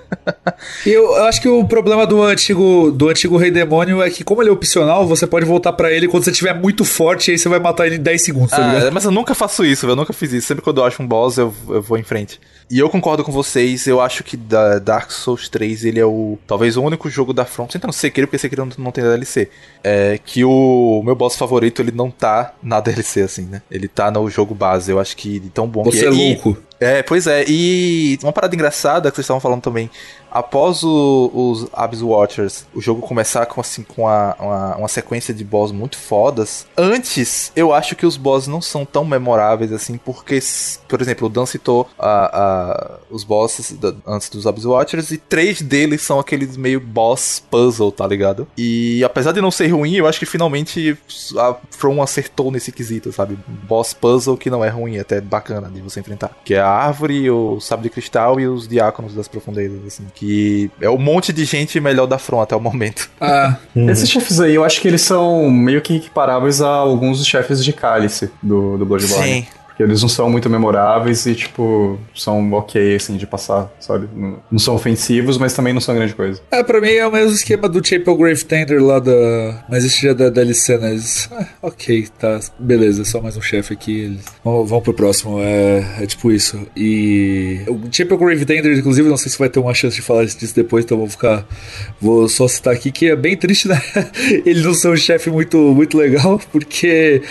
E eu, eu, acho que o problema do antigo, do antigo Rei Demônio é que, como ele é opcional, você pode voltar para ele quando você estiver muito forte, e aí você vai matar ele em 10 segundos, tá ah, Mas eu nunca faço isso, eu nunca fiz isso. Sempre quando eu acho um boss, eu, eu vou em frente. E eu concordo com vocês, eu acho que da Dark Souls 3 ele é o talvez o único jogo da From, tentando Sekiro, porque Sekiro não, não tem DLC, é que o meu boss favorito ele não tá na DLC assim, né? Ele tá no jogo base, eu acho que tão bom Você que é. louco. É, pois é. E uma parada engraçada que vocês estavam falando também. Após o, os Abyss Watchers, o jogo começar com, assim, com a, uma, uma, sequência de boss muito fodas. Antes, eu acho que os boss não são tão memoráveis assim, porque, por exemplo, o Dan citou a, a, os bosses da, antes dos Abyss Watchers, e três deles são aqueles meio boss puzzle, tá ligado? E apesar de não ser ruim, eu acho que finalmente a From acertou nesse quesito, sabe? Boss puzzle que não é ruim, até bacana de você enfrentar. Que é a árvore, o sábio de cristal e os diáconos das profundezas, assim. Que é um monte de gente melhor da From até o momento. Ah, Esses chefes aí, eu acho que eles são meio que equiparáveis a alguns dos chefes de cálice do, do Bloodborne. Sim. Porque eles não são muito memoráveis e, tipo, são ok, assim, de passar, sabe? Não, não são ofensivos, mas também não são grande coisa. é, pra mim é o mesmo esquema do Chapel Grave Tender lá da. Mas esse já é da DLC, né? Eles, ah, ok, tá, beleza, só mais um chefe aqui. Eles... Vamos, vamos pro próximo, é, é tipo isso. E. O Chapel Grave Tender, inclusive, não sei se vai ter uma chance de falar disso depois, então vou ficar. Vou só citar aqui que é bem triste, né? ele não ser um chefe muito, muito legal, porque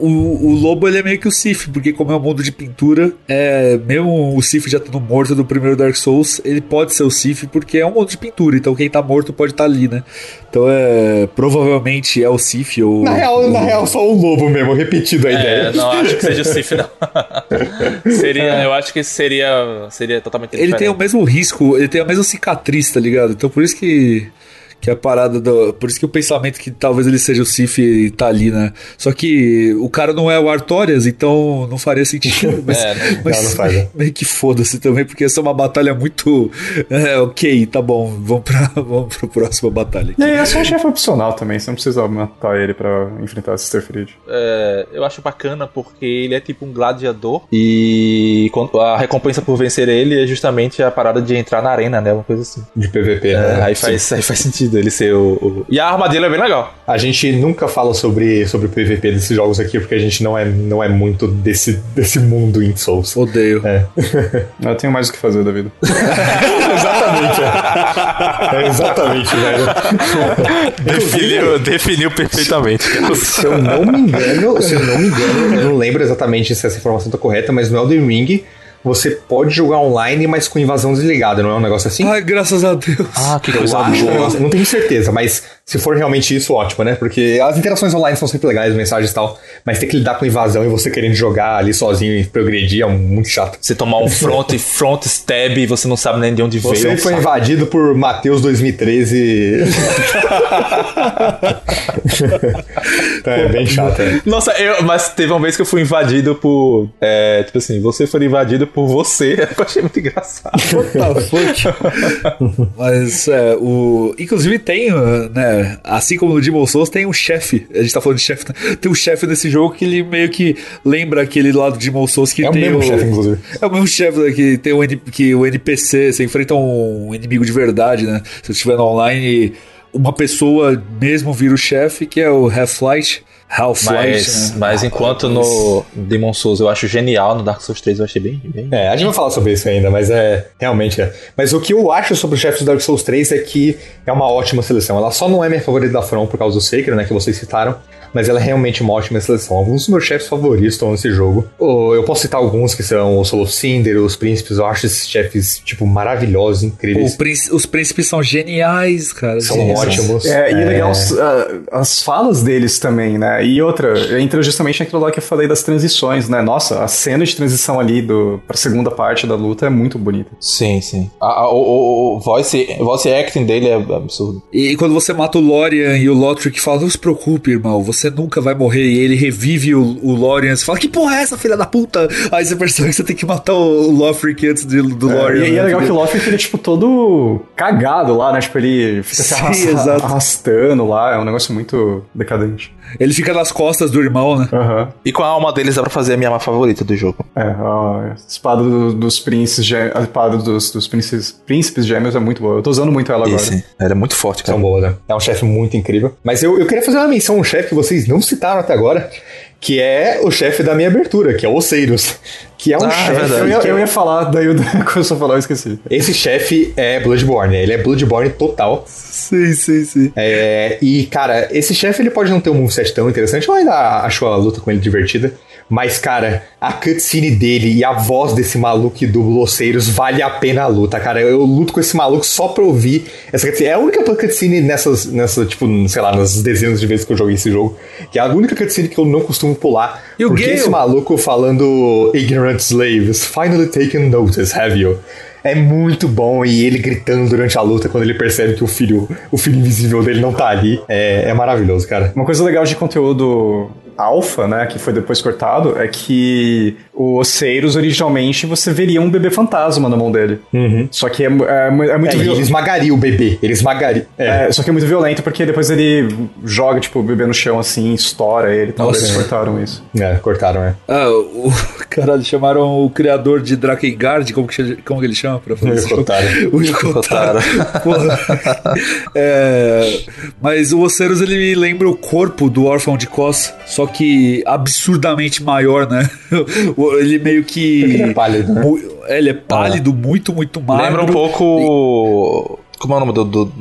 o, o lobo ele é meio que o Sif, porque como é um mundo de pintura, é, mesmo o Sif já estando morto do primeiro Dark Souls, ele pode ser o Sif porque é um mundo de pintura, então quem tá morto pode estar ali, né? Então é. Provavelmente é o Sif ou. Na real, na real, só o lobo mesmo, repetido a É, ideia. não acho que seja o Sif, não. seria, eu acho que seria, seria totalmente Ele tem o diferente. mesmo risco, ele tem a mesma cicatriz, tá ligado? Então por isso que. Que a parada do. Por isso que o pensamento que talvez ele seja o Sif tá ali, né? Só que o cara não é o Artorias, então não faria sentido. Mas, É, não- mas não, não faz, né? meio que foda-se também, porque essa é uma batalha muito. É, ok, tá bom, vamos pra, vamos pra próxima batalha. E aí é só um chefe opcional também, você não precisa matar ele pra enfrentar Sister Fried. É, eu acho bacana porque ele é tipo um gladiador e a recompensa por vencer ele é justamente a parada de entrar na arena, né? Uma coisa assim. De PVP, É, né? aí, faz, aí faz sentido ele ser o, o- E a armadilha é bem legal. A gente nunca fala sobre, sobre o PVP desses jogos aqui, porque a gente não é, não é muito desse, desse mundo em Souls. Odeio. É. Eu tenho mais o que fazer da vida. exatamente, é. É exatamente, velho. Definiu, definiu perfeitamente. Se eu não me engano, se eu não me engano, eu não lembro exatamente se essa informação tá correta, mas no Elden Ring você pode jogar online, mas com invasão desligada, não é um negócio assim? Ai, graças a Deus. Ah, que Eu coisa boa. negócio- não tenho certeza, mas se for realmente isso, ótimo, né? Porque as interações online são sempre legais, mensagens e tal, mas ter que lidar com invasão e você querendo jogar ali sozinho e progredir é muito chato. Você tomar um front, front stab e você não sabe nem de onde Você veio. foi sabe? invadido por Matheus 2013. é bem chato, é. Nossa, eu, mas teve uma vez que eu fui invadido por. É, tipo assim, você foi invadido por você. Eu achei muito engraçado. What the fuck? Mas, é, o. Inclusive tem, uh, né? Assim como no Demon Souls, tem um chefe. A gente tá falando de chefe. né? Tem um chefe nesse jogo que ele meio que lembra aquele lá do Demon Souls que É o tem mesmo chefe, inclusive. É o mesmo chefe né, que tem o, N- que o NPC, você enfrenta um inimigo de verdade, né? Se você estiver no online, uma pessoa mesmo vira o chefe, que é o Half-Light. Half-Light, Mas, né? mas enquanto no Demon Souls eu acho genial, no Dark Souls 3 eu achei bem. bem... É, a gente vai falar sobre isso ainda, mas é realmente é. Mas o que eu acho sobre os chefes do Dark Souls 3 é que é uma ótima seleção. Ela só não é minha favorita da From por causa do Sacred, né, que vocês citaram, mas ela é realmente uma ótima seleção. Alguns dos meus chefes favoritos estão nesse jogo. Eu posso citar alguns que são o Soul of Cinder, os Príncipes, eu acho esses chefes, tipo, maravilhosos, incríveis. O príncipe- os príncipes são geniais, cara. São ótimos. É, e legal as, as falas deles também, né? E outra, entra justamente naquilo lá que eu falei das transições, né? Nossa, a cena de transição ali do, pra segunda parte da luta é muito bonita. Sim, sim. A- a- o, o, o voice, voice acting dele é absurdo. E quando você mata o Lorian e o Lothric fala, não se preocupe, irmão, você nunca vai morrer. E ele revive o, o Lorian, você fala, que porra é essa, filha da puta? Aí você percebe que você tem que matar o, o Lothric antes de- do É, Lorian. e aí né? é legal que o Lothric, ele é, tipo, todo cagado lá, né? Tipo, ele fica se Sim, arrasta- exato. arrastando lá, é um negócio muito decadente. Ele fica nas costas do irmão, né? Aham. E com a alma deles dá pra fazer a minha arma favorita do jogo. É, a espada do- dos príncipes, a espada dos, dos príncipes, príncipes gêmeos é muito boa. Eu tô usando muito ela agora. Esse. Ela é muito forte, cara. São boas, né? É um chefe muito incrível. Mas eu, eu queria fazer uma menção um chefe que vocês não citaram até agora, que é o chefe da minha abertura, que é o Oceiros. Que é um Ah, é chefe. Eu ia, eu ia falar, daí eu- quando eu falar, eu esqueci. Esse chefe é Bloodborne, ele é Bloodborne total. Sim, sim, sim. É, e, cara, esse chefe ele pode não ter um moveset tão interessante, eu ainda acho a luta com ele divertida. Mas, cara, a cutscene dele e a voz desse maluco que dubla Oceiros vale a pena a luta, cara. Eu luto com esse maluco só pra ouvir essa cutscene. É a única cutscene nessas, nessa, tipo, sei lá, nas dezenas de vezes que eu joguei esse jogo. Que é a única cutscene que eu não costumo pular. E o porque Gale? esse maluco falando Ignorant slaves, finally taken notice, have you? É muito bom e ele gritando durante a luta quando ele percebe que o filho, o filho invisível dele não tá ali. É, é maravilhoso, cara. Uma coisa legal de conteúdo Alpha, né, que foi depois cortado, é que o Oceiros, originalmente, você veria um bebê fantasma na mão dele. Uhum. Só que é, é é muito É, ele violento. esmagaria o bebê. Ele esmagaria. É. É, só que é muito violento porque depois ele joga, tipo, o bebê no chão assim, estoura ele e tal. Nossa. Eles cortaram isso. É, cortaram, é. Ah, o. Caralho, chamaram o criador de Drakengard, como que, como que ele chama pra fazer? Cortaram. O Yokotaro. Porra. É, mas o Oceiros ele me lembra o corpo do órfão de Kos, só que absurdamente maior, né? Ele meio que. Ele é pálido, né? Ele é pálido, muito, muito magro. Lembra um pouco. Como é o nome do, do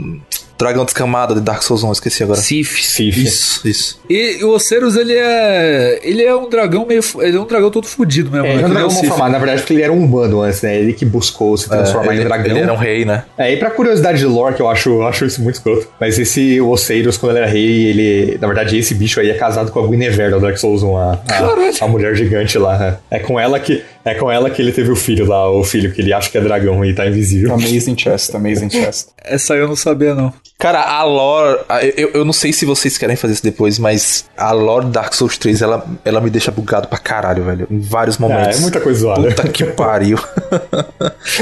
dragão descamado de Dark Souls 1? Eu Esqueci agora. Sif. Sif. Isso, isso. E o Oceiros, ele é. Ele é um dragão meio. Ele é um dragão todo fudido mesmo. É, né? é o Sif. formado, na verdade, porque ele era um humano antes, né? Ele que buscou se transformar ele, em dragão. ele era um rei, né? É, e pra curiosidade de lore, que eu acho, eu acho isso muito escroto. Mas esse Oceiros, quando ele era rei, ele. Na verdade, esse bicho aí é casado com a Guinevere da Dark Souls 1, a, a, a mulher gigante lá. É com ela que. É com ela que ele teve o filho lá, o filho que ele acha que é dragão e tá invisível. Amazing Chest, Amazing Chest. Essa eu não sabia, não. Cara, a lore. Eu, eu não sei se vocês querem fazer isso depois, mas a lore Dark Souls 3 ela, ela me deixa bugado pra caralho, velho. Em vários momentos. é muita coisa zoada. Puta que pariu.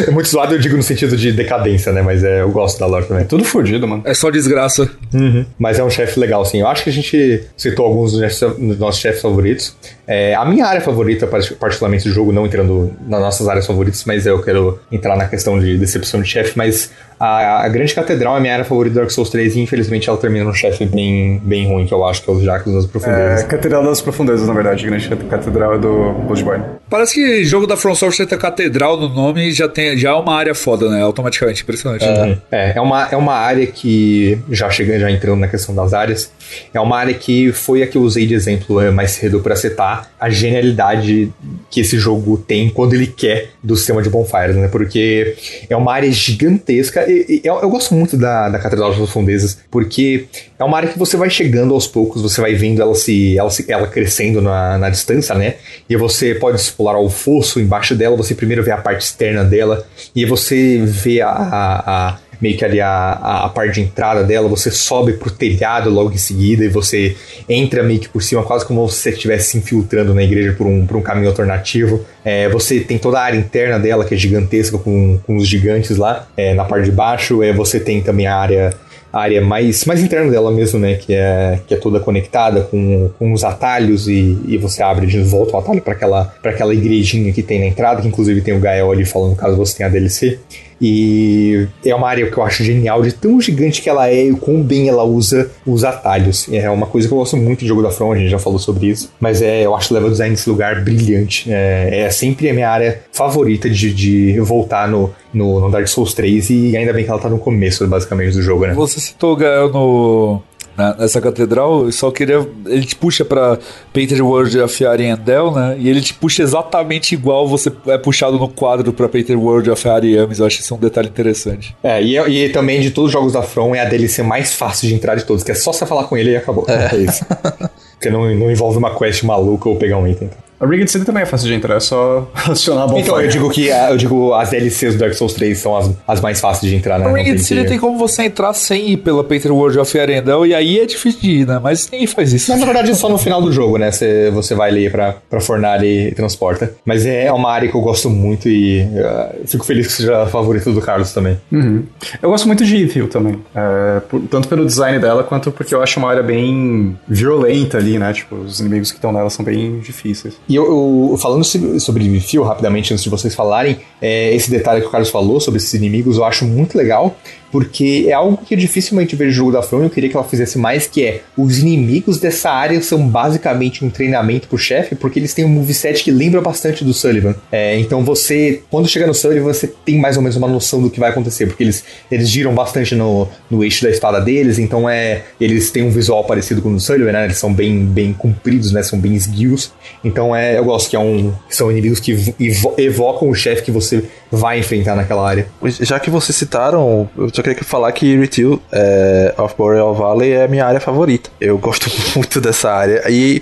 É muito zoado, eu digo no sentido de decadência, né? Mas é, eu gosto da lore também. Tudo fudido, mano. É só desgraça. Uhum. Mas é um chefe legal, sim. Eu acho que a gente citou alguns dos nossos chefes favoritos. É, a minha área favorita, partic- particularmente do jogo, não entrando nas nossas áreas favoritas, mas eu quero entrar na questão de decepção de chefe, mas a, a Grande Catedral é a minha área favorita do Dark Souls 3 e infelizmente ela termina num chefe bem, bem ruim, que eu acho que é o Jacques das É, Profundezas. Catedral das Profundezas, na verdade. Grande Catedral é do Bloodborne. Parece que jogo da From Software tem catedral no nome e já, tem, já é uma área foda, né? Automaticamente, impressionante. É, é uma, é uma área que, já chegando, já entrando na questão das áreas, é uma área que foi a que eu usei de exemplo é, mais cedo para citar a genialidade que esse jogo tem quando ele quer do sistema de bonfires, né? Porque é uma área gigantesca. Eu, eu gosto muito da, da Catedral das Profundezas, porque é uma área que você vai chegando aos poucos, você vai vendo ela se ela, se, ela crescendo na, na distância, né? E você pode explorar o fosso embaixo dela, você primeiro vê a parte externa dela, e você vê a- a- a meio que ali a, a, a parte de entrada dela, você sobe pro telhado logo em seguida e você entra meio que por cima, quase como se você estivesse se infiltrando na igreja por um, por um caminho alternativo. É, você tem toda a área interna dela, que é gigantesca, com, com os gigantes lá, é, na parte de baixo. É, você tem também a área a área mais, mais interna dela mesmo, né? Que é, que é toda conectada com, com os atalhos e, e você abre de volta o atalho para aquela, pra aquela igrejinha que tem na entrada, que inclusive tem o Gael ali falando caso você tenha a DLC. E é uma área que eu acho genial, de tão gigante que ela é e o quão bem ela usa os atalhos. É uma coisa que eu gosto muito de jogo da From, a gente já falou sobre isso. Mas é, eu acho o level design desse lugar brilhante. É, é sempre a minha área favorita de, de voltar no, no, no Dark Souls 3 e ainda bem que ela tá no começo, basicamente, do jogo, né? Você citou Gael no, na- nessa catedral, eu só queria. Ele te puxa pra Painted World of Ariandel, né? E ele te puxa exatamente igual você é puxado no quadro pra Painted World of Ariames. Eu acho isso um detalhe interessante. É, e, e também de todos os jogos da From é a DLC mais fácil de entrar de todos, que é só você falar com ele e acabou. É, isso. Porque não, não envolve uma quest maluca ou pegar um item. A Rigged City também é fácil de entrar, é só acionar a bonfire. Então, eu digo que a- eu digo as DLCs do Dark Souls 3 são as, as mais fáceis de entrar, né? Ringed tem City que- tem como você entrar sem ir pela Painted World of Ariandel, e aí é difícil de ir, né? Mas ninguém faz isso. Mas na verdade é só no final do jogo, né? Você, você vai ali pra, pra Fornari e transporta. Mas é uma área que eu gosto muito e uh, fico feliz que seja a favorita do Carlos também. Uhum. Eu gosto muito de Evil também. É, por- tanto pelo design dela, quanto porque eu acho uma área bem violenta ali, né? Tipo, os inimigos que estão nela são bem difíceis. E eu, eu- falando sobre, Fio rapidamente, antes de vocês falarem, é, esse detalhe que o Carlos falou sobre esses inimigos eu acho muito legal, porque é algo que eu dificilmente vejo no jogo da From eu queria que ela fizesse mais, que é os inimigos dessa área são basicamente um treinamento pro chefe, porque eles têm um moveset que lembra bastante do Sullivan. É, então você, quando chega no Sullivan, você tem mais ou menos uma noção do que vai acontecer, porque eles, eles giram bastante no, no eixo da espada deles, então é eles têm um visual parecido com o do Sullivan, né? Eles são bem, bem compridos, né? São bem esguios. Então é, eu gosto que é um, são inimigos que evo- evocam o chefe que você vai enfrentar naquela área. Já que vocês citaram, eu só queria falar que Retail é, of Boreal Valley é a minha área favorita. Eu gosto muito dessa área. E,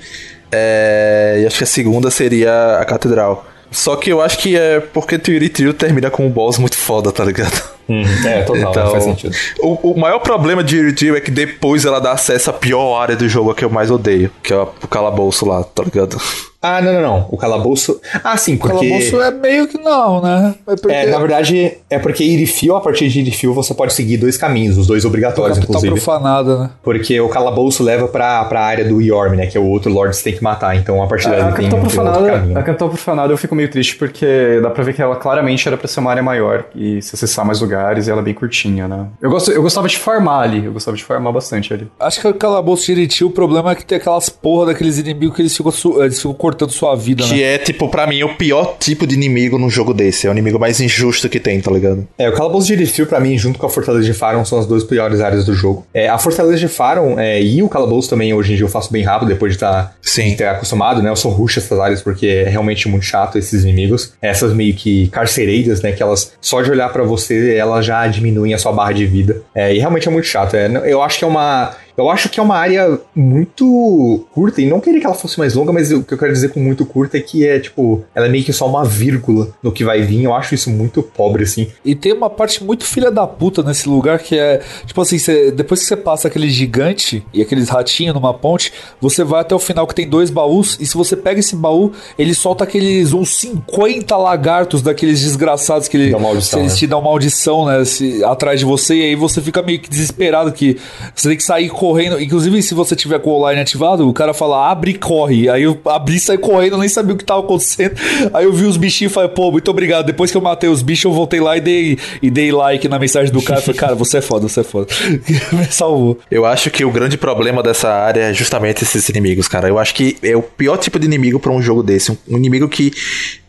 é, e acho que a segunda seria a Catedral. Só que eu acho que é porque Theory Trio termina com um boss muito foda, tá ligado? Uhum. É, total, Então, faz sentido. O, o maior problema de Theory Trio é que depois ela dá acesso à pior área do jogo, a que eu mais odeio, que é o calabouço lá, tá ligado? Ah, não, não, não. O calabouço. Ah, sim, O porque. calabouço é meio que não, né? É porque É, na verdade, é porque Irifil, a partir de Irifil, você pode seguir dois caminhos, os dois obrigatórios, capital inclusive. profanada, né? Porque o calabouço leva pra, pra área do Yorm, né? Que é o outro Lord que você tem que matar. Então, a partir daí a tem, outro profanada, caminho. a capital profanada eu fico meio triste porque dá pra ver que ela claramente era pra ser uma área maior e se acessar mais lugares e ela é bem curtinha, né? Eu, gosto, eu gostava de farmar ali, eu gostava de farmar bastante ali. Acho que o calabouço de Iriti, o problema é que tem aquelas porra daqueles inimigos que eles ficam, su- eles ficam cortando sua vida, né? Que é, tipo, pra mim, o pior tipo de inimigo num jogo desse. É o inimigo mais injusto que tem, tá ligado? É, o calabouço de Irifil, pra mim, junto com a Fortaleza de Faron, são as duas piores áreas do jogo. É, a Fortaleza de Faron é, e o calabouço também, hoje em dia, eu faço bem rápido, depois de, tá, de ter acostumado, né? Eu sou rush essas áreas porque é realmente muito chato esses inimigos. Essas meio que carcereiras, né? Que elas, só de olhar pra você, elas já diminuem a sua barra de vida. É, e realmente é muito chato. É, eu acho que é uma. Eu acho que é uma área muito curta, e não queria que ela fosse mais longa, mas o que eu quero dizer com muito curta é que é, tipo, ela é meio que só uma vírgula no que vai vir. Eu acho isso muito pobre, assim. E tem uma parte muito filha da puta nesse lugar que é, tipo assim, você- depois que você passa aquele gigante e aqueles ratinhos numa ponte, você vai até o final que tem dois baús, e se você pega esse baú, ele solta aqueles uns 50 lagartos daqueles desgraçados que ele, Dá maldição, se eles né? te dão maldição, né, se- atrás de você, e aí você fica meio que desesperado que você tem que sair correndo. Inclusive, se você tiver com o online ativado, o cara fala abre e corre. Aí eu abri e saí correndo, nem sabia o que tava acontecendo. Aí eu vi os bichinhos e falei, pô, muito obrigado. Depois que eu matei os bichos, eu voltei lá e dei, e dei like na mensagem do cara. Falei, cara, você é foda, você é foda. Me salvou. Eu acho que o grande problema dessa área é justamente esses inimigos, cara. Eu acho que é o pior tipo de inimigo pra um jogo desse. Um inimigo que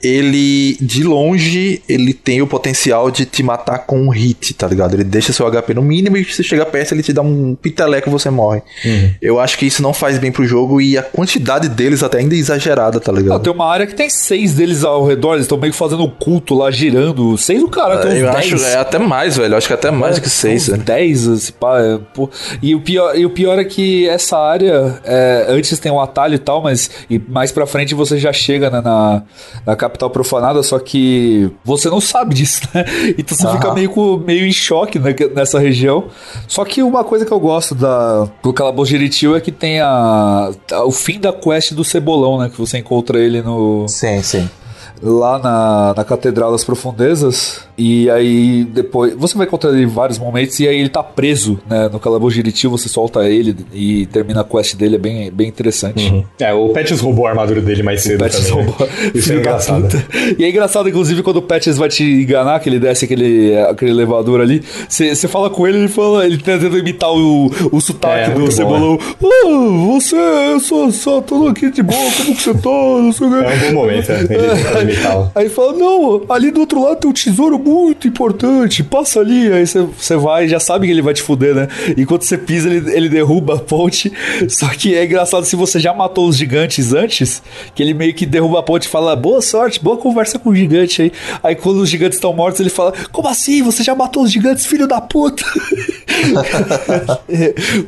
ele, de longe, ele tem o potencial de te matar com um hit, tá ligado? Ele deixa seu HP no mínimo e se você chega perto, ele te dá um piteleco e você morre. Eu acho que isso não faz bem pro jogo e a quantidade deles até ainda é exagerada, tá Ah, ligado? tem uma área que tem seis deles ao redor, eles estão meio que fazendo um culto lá, girando. Seis do cara, tem uns Eu dez. acho é até mais, velho. Eu acho que até mais do que seis, velho. 10, esse pá, é, pô. E o, pior, e o pior é que essa área, é, antes tem um atalho e tal, mas e mais pra frente você já chega né, na, na capital profanada, só que você não sabe disso, né? Então você fica meio, com- meio em choque né, nessa região. Só que uma coisa que eu gosto da, do Calabouço de é que tem a, a- o fim da quest do Cebolão, né? Que você encontra ele no, Sim, sim. Lá na, na Catedral das Profundezas. E aí depois. Você vai encontrar ele em vários momentos. E aí ele tá preso, né? No Calabouço Jiritil, você solta ele e termina a quest dele. É bem, bem interessante. É, o Patches roubou a armadura dele mais cedo Patches também. né? roubou. Isso é engraçado. puta. E é engraçado, inclusive, quando o Patches vai te enganar, que ele desce aquele, aquele elevador ali, você fala com ele, ele fala, ele tá tentando imitar o, o sotaque É, do Cebolão. Ah, você, eu sou só tô aqui de boa, como que você tá? Não sei o quê." É um bom momento, é. Ele imitá-lo. Aí fala, não, ali do outro lado tem um tesouro muito importante, passa ali. Aí você- vai já sabe que ele vai te fuder, né? E quando você pisa, ele, ele derruba a ponte. Só que é engraçado se você já matou os gigantes antes, que ele meio que derruba a ponte e fala, boa sorte, boa conversa com o gigante aí. Aí quando os gigantes estão mortos, ele fala, como assim? Você já matou os gigantes, filho da puta?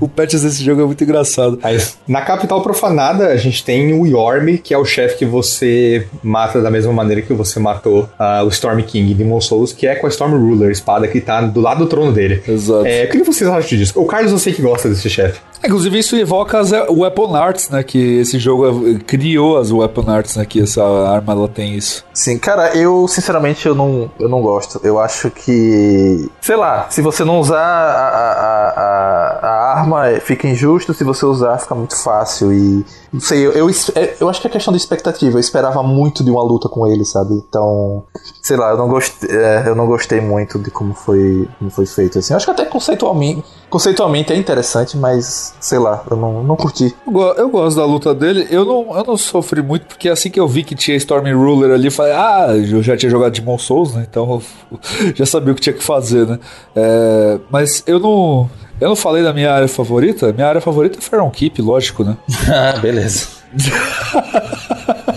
o patches desse jogo é muito engraçado. Mas na capital profanada, a gente tem o Yorm, que é o chefe que você mata da mesma maneira que você matou ah, o Storm King em Demon Souls, que é com a Storm Ruler, a espada que tá do lado do trono dele. Exato. É, o que vocês acham disso? O Carlos eu sei que gosta desse chefe. Inclusive, isso evoca as Weapon Arts, né? Que esse jogo eh, criou as Weapon Arts, né? Que essa arma ela tem isso. Sim, cara, eu sinceramente eu não, eu não gosto. Eu acho que. Sei lá, se você não usar a, a, a, a arma, é, fica injusto. Se você usar, fica muito fácil. E. Não sei, eu, eu, é, eu acho que é questão de expectativa. Eu esperava muito de uma luta com ele, sabe? Então. Sei lá, eu não gostei, é, eu não gostei muito de como foi, como foi feito. Assim. Eu acho que até conceitualmente, conceitualmente é interessante, mas sei lá, eu não, não curti. Eu, go- eu gosto da luta dele. Eu não, eu não sofri muito, porque assim que eu vi que tinha Storm Ruler ali, eu falei, ah, eu já tinha jogado Demon Souls, né? Então já sabia o que tinha que fazer, né? É, mas eu não. Eu não falei da minha área favorita. Minha área favorita é Faron Keep, lógico, né? Ah, beleza.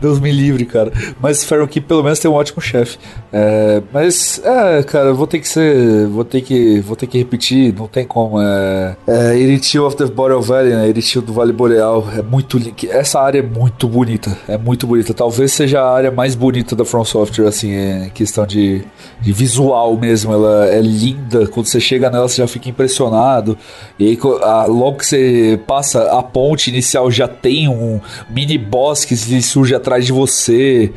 Deus me livre, cara. Mas Pharaoh Keep pelo menos tem um ótimo chefe. É, mas, é, cara, vou ter que ser. Vou ter que, vou ter que repetir, não tem como. É, é of the Boreal Valley, né? Iritil do Vale Boreal. É muito. Essa área é muito bonita. É muito bonita. Talvez seja a área mais bonita da From Software, assim, em questão de, de visual mesmo. Ela é linda. Quando você chega nela, você já fica impressionado. E aí, logo que você passa a ponte inicial, já tem um mini boss que surge atrás de você.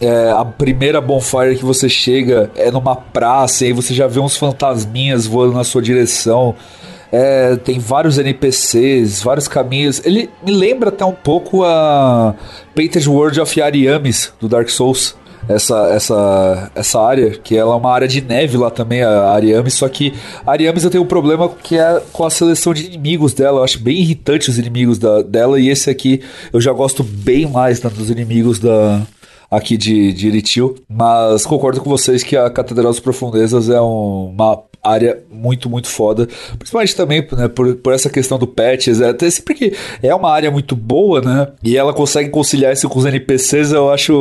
É, a primeira bonfire que você chega é numa praça e aí você já vê uns fantasminhas voando na sua direção. É, tem vários NPCs, vários caminhos. Ele me lembra até um pouco a Painted World of Ariamis do Dark Souls essa, essa, essa área, que ela é uma área de neve lá também, a Ariamis, só que a Ariamis eu tenho um problema que é com a seleção de inimigos dela, eu acho bem irritante os inimigos da, dela, e esse aqui eu já gosto bem mais né, dos inimigos da, aqui de, de mas concordo com vocês que a Catedral das Profundezas é um, uma área muito, muito foda. Principalmente também né, por, por essa questão do patches. É, até sempre que é uma área muito boa, né? E ela consegue conciliar isso com os NPCs, eu acho,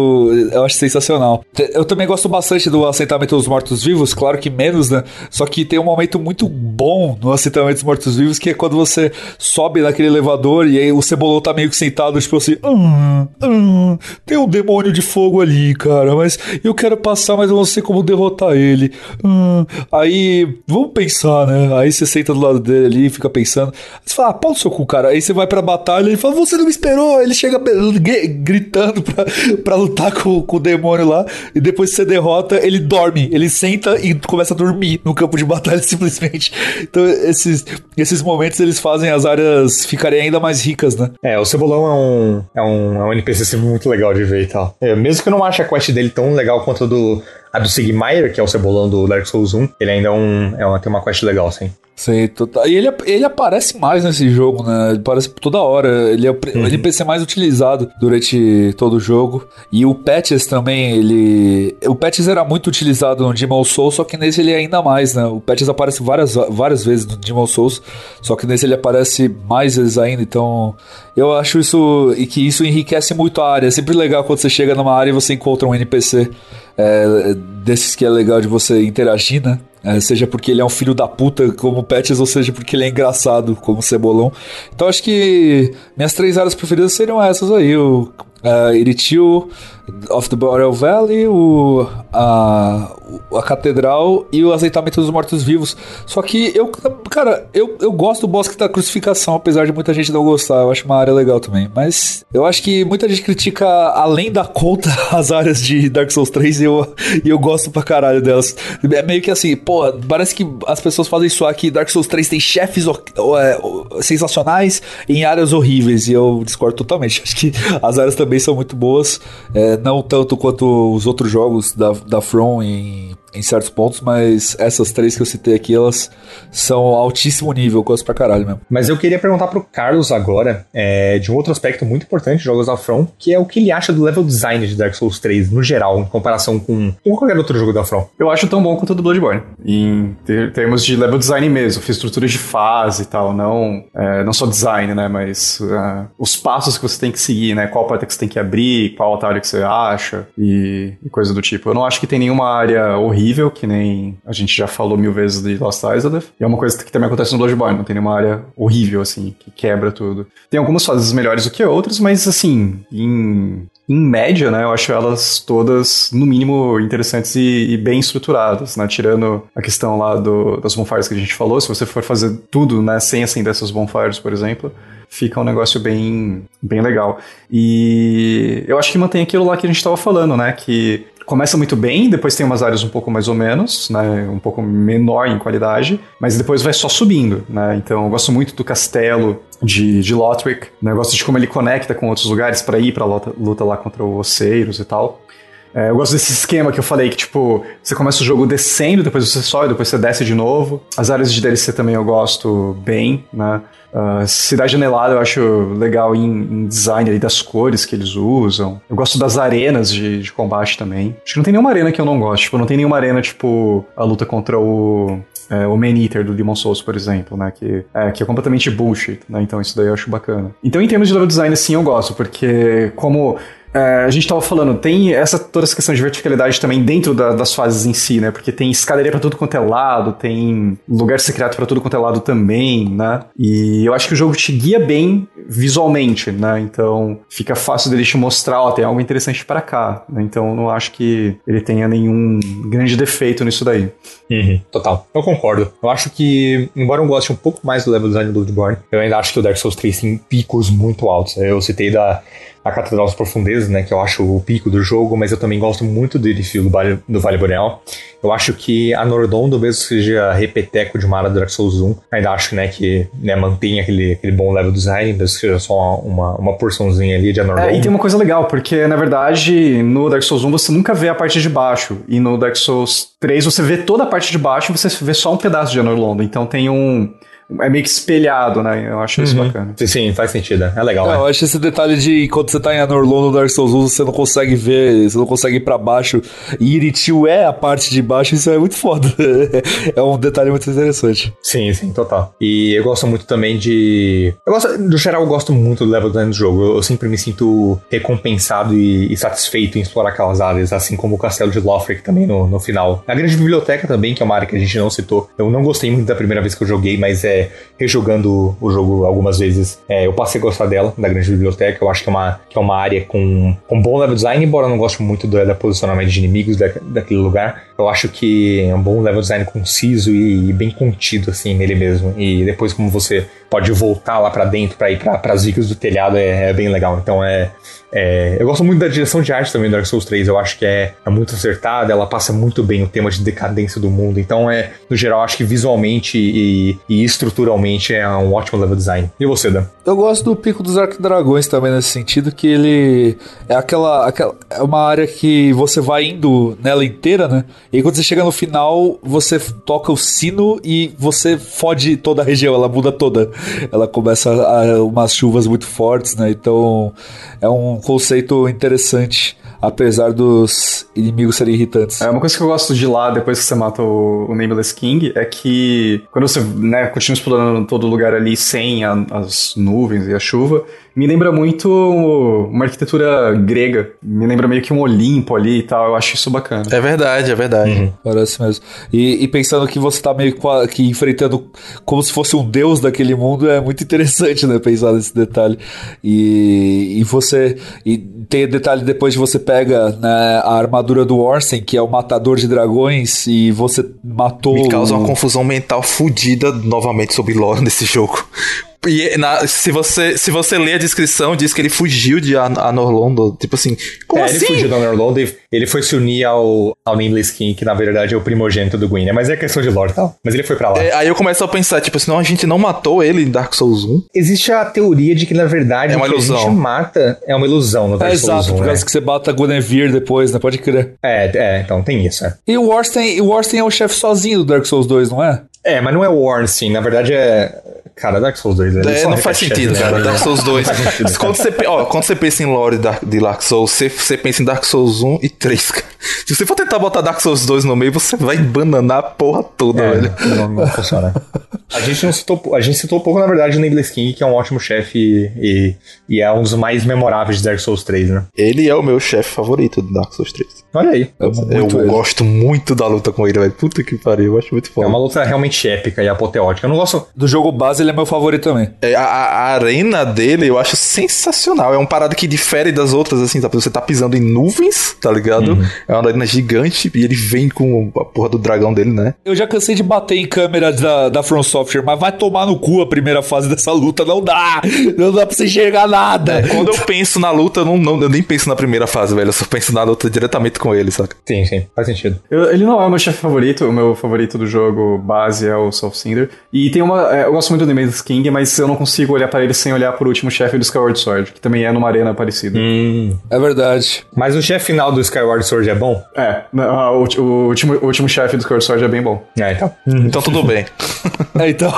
eu acho sensacional. Eu também gosto bastante do assentamento dos mortos-vivos, claro que menos, né? Só que tem um momento muito bom no assentamento dos mortos-vivos, que é quando você sobe naquele elevador e aí o Cebolão tá meio que sentado, tipo assim, hum, hum, tem um demônio de fogo ali, cara, mas eu quero passar, mas eu não sei como derrotar ele. Hum. Aí vamos pensar, né? Aí você senta do lado dele ali, fica pensando. Aí você fala, ah, pau no seu cu, cara. Aí você vai pra batalha e ele fala, você não me esperou. Ele chega gritando pra, pra lutar com, com o demônio lá. E depois que você derrota, ele dorme. Ele senta e começa a dormir no campo de batalha simplesmente. Então, esses, esses momentos eles fazem as áreas ficarem ainda mais ricas, né? É, o Cebolão é um, é um, é um NPC assim, muito legal de ver e tal. É, mesmo que eu não ache a quest dele tão legal quanto a do a do Sigmire, que é o cebolão do Dark Souls 1, ele ainda é um, é uma, tem uma quest legal, sim. Sim, total. E ele, ele aparece mais nesse jogo, né? Ele aparece toda hora. Ele é o uhum. NPC mais utilizado durante todo o jogo. E o Patches também, ele. O Patches era muito utilizado no Demon Souls, só que nesse ele é ainda mais, né? O Patches aparece várias, várias vezes no Demon Souls, só que nesse ele aparece mais vezes ainda. Então, eu acho isso. E que isso enriquece muito a área. É sempre legal quando você chega numa área e você encontra um NPC é, desses que é legal de você interagir, né? É, seja porque ele é um filho da puta como Patches, ou seja porque ele é engraçado como Cebolão. Então acho que minhas três áreas preferidas seriam essas aí: o uh, of the Boreal Valley, o, a, a Catedral e o Azeitamento dos Mortos-Vivos. Só que eu, cara, eu, eu gosto do Bosque da Crucificação, apesar de muita gente não gostar. Eu acho uma área legal também. Mas eu acho que muita gente critica além da conta as áreas de Dark Souls 3 e eu, e eu gosto pra caralho delas. É meio que assim, pô, parece que as pessoas fazem isso aqui. Dark Souls 3 tem chefes é, sensacionais em áreas horríveis. E eu discordo totalmente. Acho que as áreas também são muito boas. É, não tanto quanto os outros jogos da, da From em em certos pontos, mas essas três que eu citei aqui, elas são altíssimo nível, coisa pra caralho mesmo. Mas eu queria perguntar pro Carlos agora, é, de um outro aspecto muito importante de jogos da From, que é o que ele acha do level design de Dark Souls 3, no geral, em comparação com, com qualquer outro jogo da From. Eu acho tão bom quanto o do Bloodborne, em termos de level design mesmo, estrutura de fase e tal, não, é, não só design, né, mas uh, os passos que você tem que seguir, né, qual porta que você tem que abrir, qual atalho que você acha e, e coisa do tipo. Eu não acho que tem nenhuma área horrível horrível, que nem a gente já falou mil vezes de Lost Islanders. E é uma coisa que também acontece no Bloodborne, não tem nenhuma área horrível, assim, que quebra tudo. Tem algumas fases melhores do que outras, mas, assim, em, em média, né, eu acho elas todas, no mínimo, interessantes e, e bem estruturadas, né, tirando a questão lá do, das bonfires que a gente falou, se você for fazer tudo, né, sem acender essas bonfires, por exemplo, fica um negócio bem, bem legal. E eu acho que mantém aquilo lá que a gente estava falando, né? Que começa muito bem, depois tem umas áreas um pouco mais ou menos, né, um pouco menor em qualidade, mas depois vai só subindo, né? Então eu gosto muito do castelo de, de Lothric, né? Eu gosto de como ele conecta com outros lugares para ir para luta, luta lá contra os Oceiros e tal. É, eu gosto desse esquema que eu falei, que tipo, você começa o jogo descendo, depois você sobe, depois você desce de novo. As áreas de DLC também eu gosto bem, né? Uh, Cidade Anelada eu acho legal em, em, design ali das cores que eles usam. Eu gosto das arenas de, de combate também. Acho que não tem nenhuma arena que eu não gosto. Tipo, não tem nenhuma arena, tipo, a luta contra o é, o Man Eater do Demon Souls, por exemplo, né? Que é, que é completamente bullshit, né? Então isso daí eu acho bacana. Então, em termos de level design, sim, eu gosto, porque como a gente tava falando, tem essa toda essa questão de verticalidade também dentro da, das fases em si, né? Porque tem escadaria para tudo quanto é lado, tem lugar secreto para tudo quanto é lado também, né? E eu acho que o jogo te guia bem visualmente, né? Então fica fácil dele te mostrar, ó, tem algo interessante para cá. Né? Então não acho que ele tenha nenhum grande defeito nisso daí. Uhum, total. Eu concordo. Eu acho que, embora eu goste um pouco mais do level design do Bloodborne, eu ainda acho que o Dark Souls 3 tem picos muito altos. Eu citei da a Catedral das Profundezas, né, que eu acho o pico do jogo, mas eu também gosto muito do edifício do Vale, do vale Boreal. Eu acho que a Nordondo, mesmo seja repeteco de uma área do Dark Souls 1, ainda acho né, que né, mantém aquele, aquele bom level design, mesmo que seja só uma, uma porçãozinha ali de Anordondo. É, e tem uma coisa legal, porque na verdade no Dark Souls 1 você nunca vê a parte de baixo, e no Dark Souls 3 você vê toda a parte de baixo e você vê só um pedaço de Anorlondo. Então tem um é meio que espelhado, né? Eu acho isso uhum. bacana. Sim, sim, faz sentido. É legal. É, eu acho esse detalhe de quando você tá em Anorlon no Dark Souls 1, você não consegue ver, você não consegue ir pra baixo. E Iritil é a parte de baixo, isso é muito foda. é um detalhe muito interessante. Sim, sim, total. E eu gosto muito também de. Eu gosto, no geral, eu gosto muito do level design do jogo. Eu, eu sempre me sinto recompensado e, e, satisfeito em explorar aquelas áreas, assim como o castelo de Lothric também no, no final. A grande biblioteca também, que é uma área que a gente não citou. Eu não gostei muito da primeira vez que eu joguei, mas é rejogando o jogo algumas vezes, é, eu passei a gostar dela, da grande biblioteca. Eu acho que é uma, que é uma área com, com bom level design, embora eu não goste muito do, da posicionamento de inimigos da, daquele lugar. Eu acho que é um bom level design conciso e, e bem contido, assim, nele mesmo. E depois, como você pode voltar lá para dentro para ir para as vigas do telhado, é, é, bem legal. Então é, é, Eu gosto muito da direção de arte também do Dark Souls 3. Eu acho que é, é muito acertada, ela passa muito bem o tema de decadência do mundo. Então, é, no geral, acho que visualmente e, e estruturalmente é um ótimo level design. E você, Dan? Eu gosto do Pico dos Arquidragões também nesse sentido, que ele é aquela, aquela. É uma área que você vai indo nela inteira, né? E quando você chega no final, você toca o sino e você fode toda a região, ela muda toda. Ela começa a, a umas chuvas muito fortes, né? Então é um conceito interessante apesar dos inimigos serem irritantes. É uma coisa que eu gosto de lá depois que você mata o, o Nameless King é que quando você né, continua explorando todo lugar ali sem a, as nuvens e a chuva, me lembra muito uma arquitetura grega. Me lembra meio que um Olimpo ali e tal. Eu acho isso bacana. É verdade, é verdade. Uhum. Parece mesmo. E, e, pensando que você tá meio que enfrentando como se fosse um deus daquele mundo, é muito interessante, né? Pensar nesse detalhe. E, e você. E tem detalhe depois de você pega né, a armadura do Orsen, que é o matador de dragões, e você matou. Me causa uma confusão mental fodida novamente sobre lore nesse jogo. E na, se, você, se você ler a descrição, diz que ele fugiu de An Anorlondo. Tipo assim, como é, assim? Ele fugiu de Anorlondo e ele foi se unir ao, ao Nameless King, que na verdade é o primogênito do Gwyn, né? Mas é questão de lore e tal. Mas ele foi pra lá. É, aí eu começo a pensar, tipo, senão a gente não matou ele em Dark Souls 1. Existe a teoria de que, na verdade, é uma ilusão. a gente mata é uma ilusão no Dark é, Souls exato, 1. por causa né? que você bata a Guinevere depois, né? Pode crer. É, é, então tem isso, é. E o Warsten, o Warsten é o chefe sozinho do Dark Souls 2, não é? É, mas não é o Ornstein, na verdade é Cara, Dark Souls 2 é, não faz sentido, né? cara. Dark Souls 2. quando, você, ó, quando você pensa em lore de Dark Souls, você, você pensa em Dark Souls 1 e 3, cara. Se você for tentar botar Dark Souls 2 no meio, você vai bananar a porra toda, é, velho. Não, não funciona. A gente não citou, a gente citou pouco, na verdade, o Nameless King, que é um ótimo chefe e, e, é um dos mais memoráveis de Dark Souls 3, né? Ele é o meu chefe favorito do Dark Souls 3. Olha aí. Eu, eu gosto muito da luta com ele, velho. Puta que pariu, eu acho muito foda. É uma luta realmente épica e apoteótica. Eu não gosto. Do jogo base, ele é meu favorito também. É, a, a, arena dele eu acho sensacional. É um parada que difere das outras, assim, sabe? Você tá pisando em nuvens, tá ligado? Uhum. É uma arena gigante e ele vem com a porra do dragão dele, né? Eu já cansei de bater em câmera da, da From Software, mas vai tomar no cu a primeira fase dessa luta. Não dá! Não dá pra você enxergar nada. É, quando eu penso na luta, eu, não, não, eu nem penso na primeira fase, velho. Eu só penso na luta diretamente com ele, saca? Sim, sim. Faz sentido. Eu, ele não é o meu chefe favorito. O meu favorito do jogo base é o Soul Cinder. E tem uma. É, eu gosto muito do Maze King, mas eu não consigo olhar para ele sem olhar pro último chefe do Skyward Sword, que também é numa arena parecida. Hum. É verdade. Mas o chefe final do Skyward Sword é bom? É, o, o último, o último chefe do Sword é bem bom. É, então. Então tudo bem. é, então.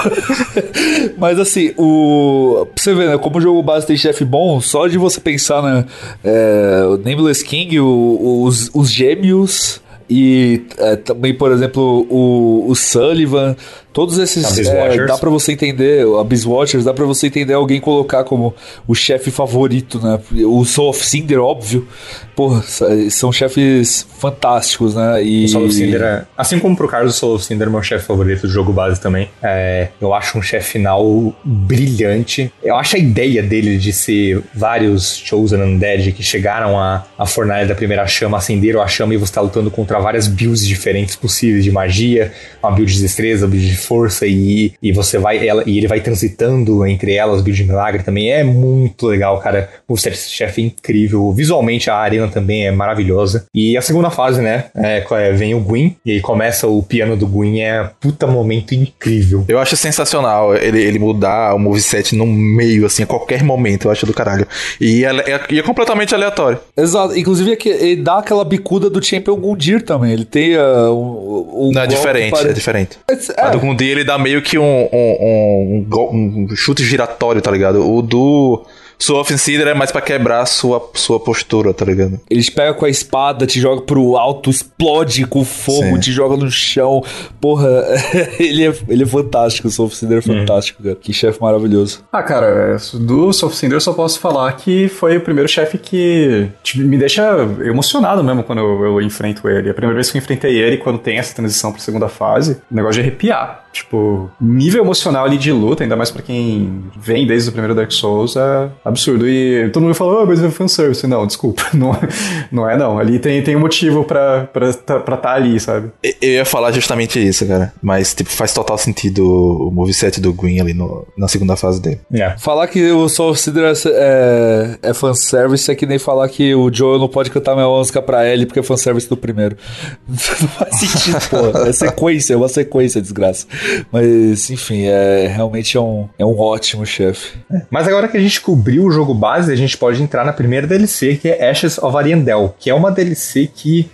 Mas assim, o. Pra você ver, né? Como o jogo base tem chefe bom, só de você pensar, né? É, o Nameless King, o, os, os gêmeos. E é, também, por exemplo, o, o Sullivan, Todos esses. É, dá pra você entender, Abyss Watchers, dá pra você entender alguém colocar como o chefe favorito, né? O Soul of Cinder, óbvio. Porra, são chefes fantásticos, né? E... O Soul of Cinder é, assim como pro Carlos, o Soul of Cinder é meu chefe favorito do jogo base também. É, eu acho um chefe final brilhante. Eu acho a ideia dele de ser vários Chosen Undead que chegaram à, à fornalha da primeira chama, acenderam a chama e você tá lutando contra várias builds diferentes possíveis de magia, uma build de destreza, uma build de força e, e você vai ela, e ele vai transitando entre elas, build de milagre também. É muito legal, cara. O set chefe é incrível. Visualmente a arena também é maravilhosa. E a segunda fase, né? É, é, vem o Gwyn e aí começa o piano do Gwyn. É puta momento incrível. Eu acho sensacional ele, ele mudar o moveset no meio, assim, a qualquer momento. Eu acho do caralho. E é, é, é completamente aleatório. Exato. Inclusive, é que ele dá aquela bicuda do Champion Gundir também. Ele tem uh, um, um Não, é diferente, pare- é diferente. É, A do Gundir ele dá meio que um, um, um, um chute giratório, tá ligado? O do Soul of Cinder é mais pra quebrar a sua, sua postura, tá ligado? Eles pegam com a espada, te joga pro alto, explode com fogo, Sim. te joga no chão. Porra, ele é, ele é fantástico, o Soul Cinder é fantástico, cara. Que chefe maravilhoso. Ah, cara, é, do Soul Cinder eu só posso falar que foi o primeiro chefe que tipo, me deixa emocionado mesmo quando eu, eu enfrento ele. A primeira vez que eu enfrentei ele, quando tem essa transição pra segunda fase, o negócio de arrepiar. Tipo, nível emocional ali de luta, ainda mais pra quem vem desde o primeiro Dark Souls, é absurdo. E todo mundo fala, ah, mas é fanservice. Não, desculpa, não, é- não é não. Ali tem, tem um motivo pra estar pra tá ali, sabe? Eu ia falar justamente isso, cara. Mas, tipo, faz total sentido o moveset do Green ali no- na segunda fase dele. É. Falar que o Soul of Cinder é, é fanservice é que nem falar que o Joel não pode cantar minha música pra Ellie porque é fanservice do primeiro. não faz sentido, pô. É sequência, é uma sequência, desgraça. Mas, enfim, é realmente é um, é um ótimo chefe. Mas agora que a gente cobriu o jogo base, a gente pode entrar na primeira DLC, que é Ashes of Ariandel, que é uma DLC que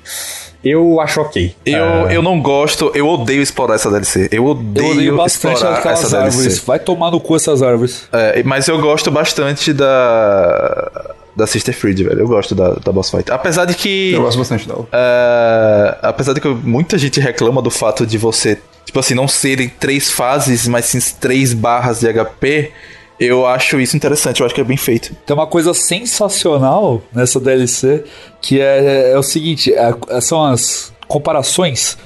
eu acho ok. Eu, Ah, eu não gosto, eu odeio explorar essa DLC. Eu odeio, Eu odeio bastante explorar aquelas essa árvores. DLC. Vai tomar no cu essas árvores. É, mas eu gosto bastante da. Da Sister Freed, velho. Eu gosto da, da boss fight. Apesar de que. Eu gosto bastante dela. É, apesar de que muita gente reclama do fato de você, tipo assim, não serem três fases, mas sim três barras de HP, eu acho isso interessante, eu acho que é bem feito. Tem uma coisa sensacional nessa DLC que é, é o seguinte: é- são as comparações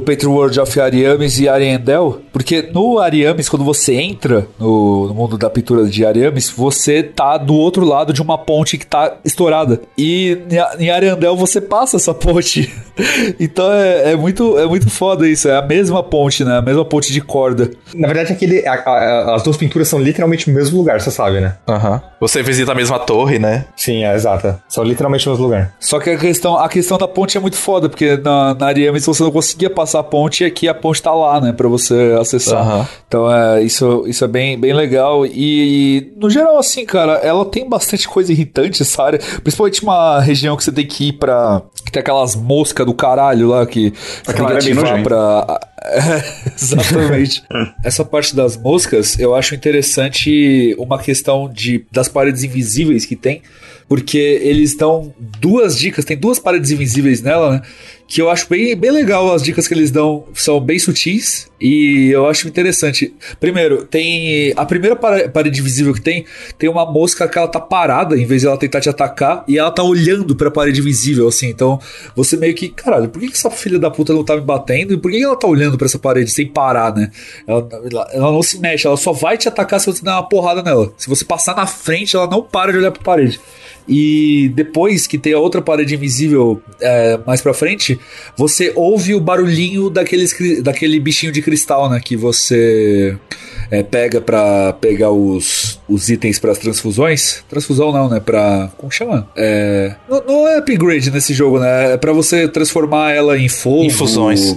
do World of Ariames e Ariandel, porque no Ariames, quando você entra no, no mundo da pintura de Ariames, você tá do outro lado de uma ponte que tá estourada. E em- Ariandel você passa essa ponte. então é, é muito, é muito foda isso. É a mesma ponte, né? A mesma ponte de corda. Na verdade, aquele, a- a- as duas pinturas são literalmente no mesmo lugar, você sabe, né? Aham. Você visita a mesma torre, né? Sim, é exata. São literalmente no mesmo lugar. Só que a questão, a questão da ponte é muito foda, porque na, na Ariames você não conseguia passar a ponte e aqui a ponte tá lá, né, pra você acessar. Aham. Então é, isso, isso é bem, bem legal. E, no geral, assim, cara, ela tem bastante coisa irritante essa área. Principalmente uma região que você tem que ir pra. que tem aquelas moscas do caralho lá que você tem que é ativar pra. É, exatamente. Essa parte das moscas, eu acho interessante uma questão de das paredes invisíveis que tem, porque eles dão duas dicas, tem duas paredes invisíveis nela, né? Que eu acho bem, bem legal as dicas que eles dão, são bem sutis e eu acho interessante. Primeiro, tem a primeira pare- parede invisível que tem, tem uma mosca que ela tá parada em vez de ela tentar te atacar e ela tá olhando pra parede invisível, assim. Então você meio que, caralho, por que, essa filha da puta não tá me batendo e por que, ela tá olhando pra essa parede sem parar, né? Ela, ela- não se mexe, ela só vai te atacar se você der uma porrada nela. Se você passar na frente, ela não para de olhar pra parede. E depois que tem a outra parede invisível é, mais pra frente, você ouve o barulhinho daqueles, daquele bichinho de cristal, né? Que você é, pega pra pegar os, os itens pras transfusões. Transfusão não, né? Pra. Como chama? É, não, não é upgrade nesse jogo, né? É pra você transformar ela em fogo. Infusões.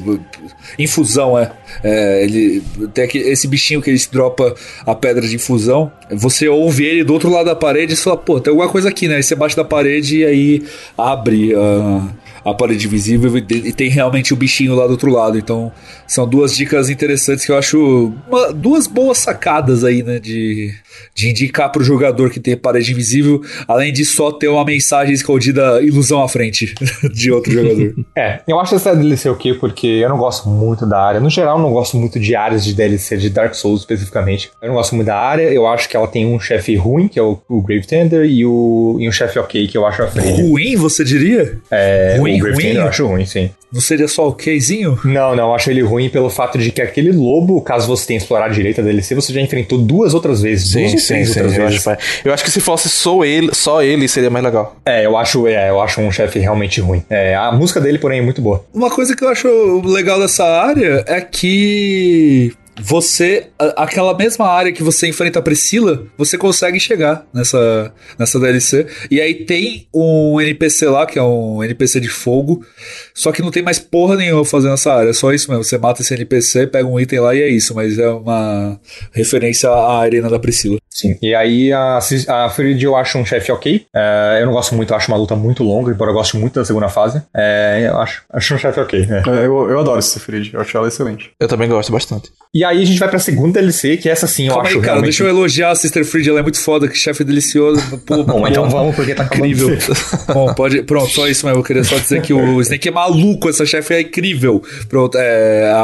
Infusão, é. É, ele tem aqui, esse bichinho que ele dropa a pedra de infusão. Você ouve ele do outro lado da parede e fala, pô, tem alguma coisa aqui, né? Aí você bate na parede e aí abre a, a parede invisível e, tem realmente o bichinho lá do outro lado. Então, são duas dicas interessantes que eu acho uma, duas boas sacadas aí, né? De, de indicar pro jogador que tem parede invisível, além de só ter uma mensagem escondida ilusão à frente de outro jogador. É, eu acho essa DLC o quê? Porque eu não gosto muito da área. No geral, eu não gosto muito de áreas de DLC de Dark Souls especificamente. Eu não gosto muito da área. Eu acho que ela tem um chefe ruim, que é o, o Grave Tender, e, o, e um chefe ok, que eu acho a frente. Ruim, você diria? É, Ruim, o ruim? Eu acho ruim, sim. Não seria só o okzinho? Não, não, eu acho ele ruim pelo fato de que aquele lobo, caso você tenha explorado direito a DLC, você já enfrentou duas outras vezes. duas Sim, ou sim, três sim. outras Eu vezes. acho, eu acho que se fosse só ele, só ele seria mais legal. É, eu acho, é, eu acho um chefe realmente ruim. É, a música dele, porém, é muito boa. Uma coisa que eu acho legal dessa área é que você, aquela mesma área que você enfrenta a Priscila, você consegue chegar nessa, nessa DLC. E aí tem um NPC lá, que é um NPC de fogo, só que não tem mais porra nenhuma fazendo essa área, é só isso mesmo. Você mata esse NPC, pega um item lá e é isso, mas é uma referência à arena da Priscila. Sim. E aí a, a Frid eu acho um chefe ok. É, eu não gosto muito, eu acho uma luta muito longa, embora eu goste muito da segunda fase. É, eu acho, acho um chefe ok. é. É, eu, eu adoro Sifrid, eu acho ela excelente. Eu também gosto bastante. E aí a gente vai pra segunda DLC, que essa sim eu Calma acho aí, cara, realmente... deixa eu elogiar a Sister Fried, ela é muito foda, que chefe delicioso. Pô, Bom, então vamos, porque tá Incrível. Bom, pode. Pronto, só isso mesmo. Eu queria só dizer que o Snake é maluco, essa chefe é incrível. Pronto, é a,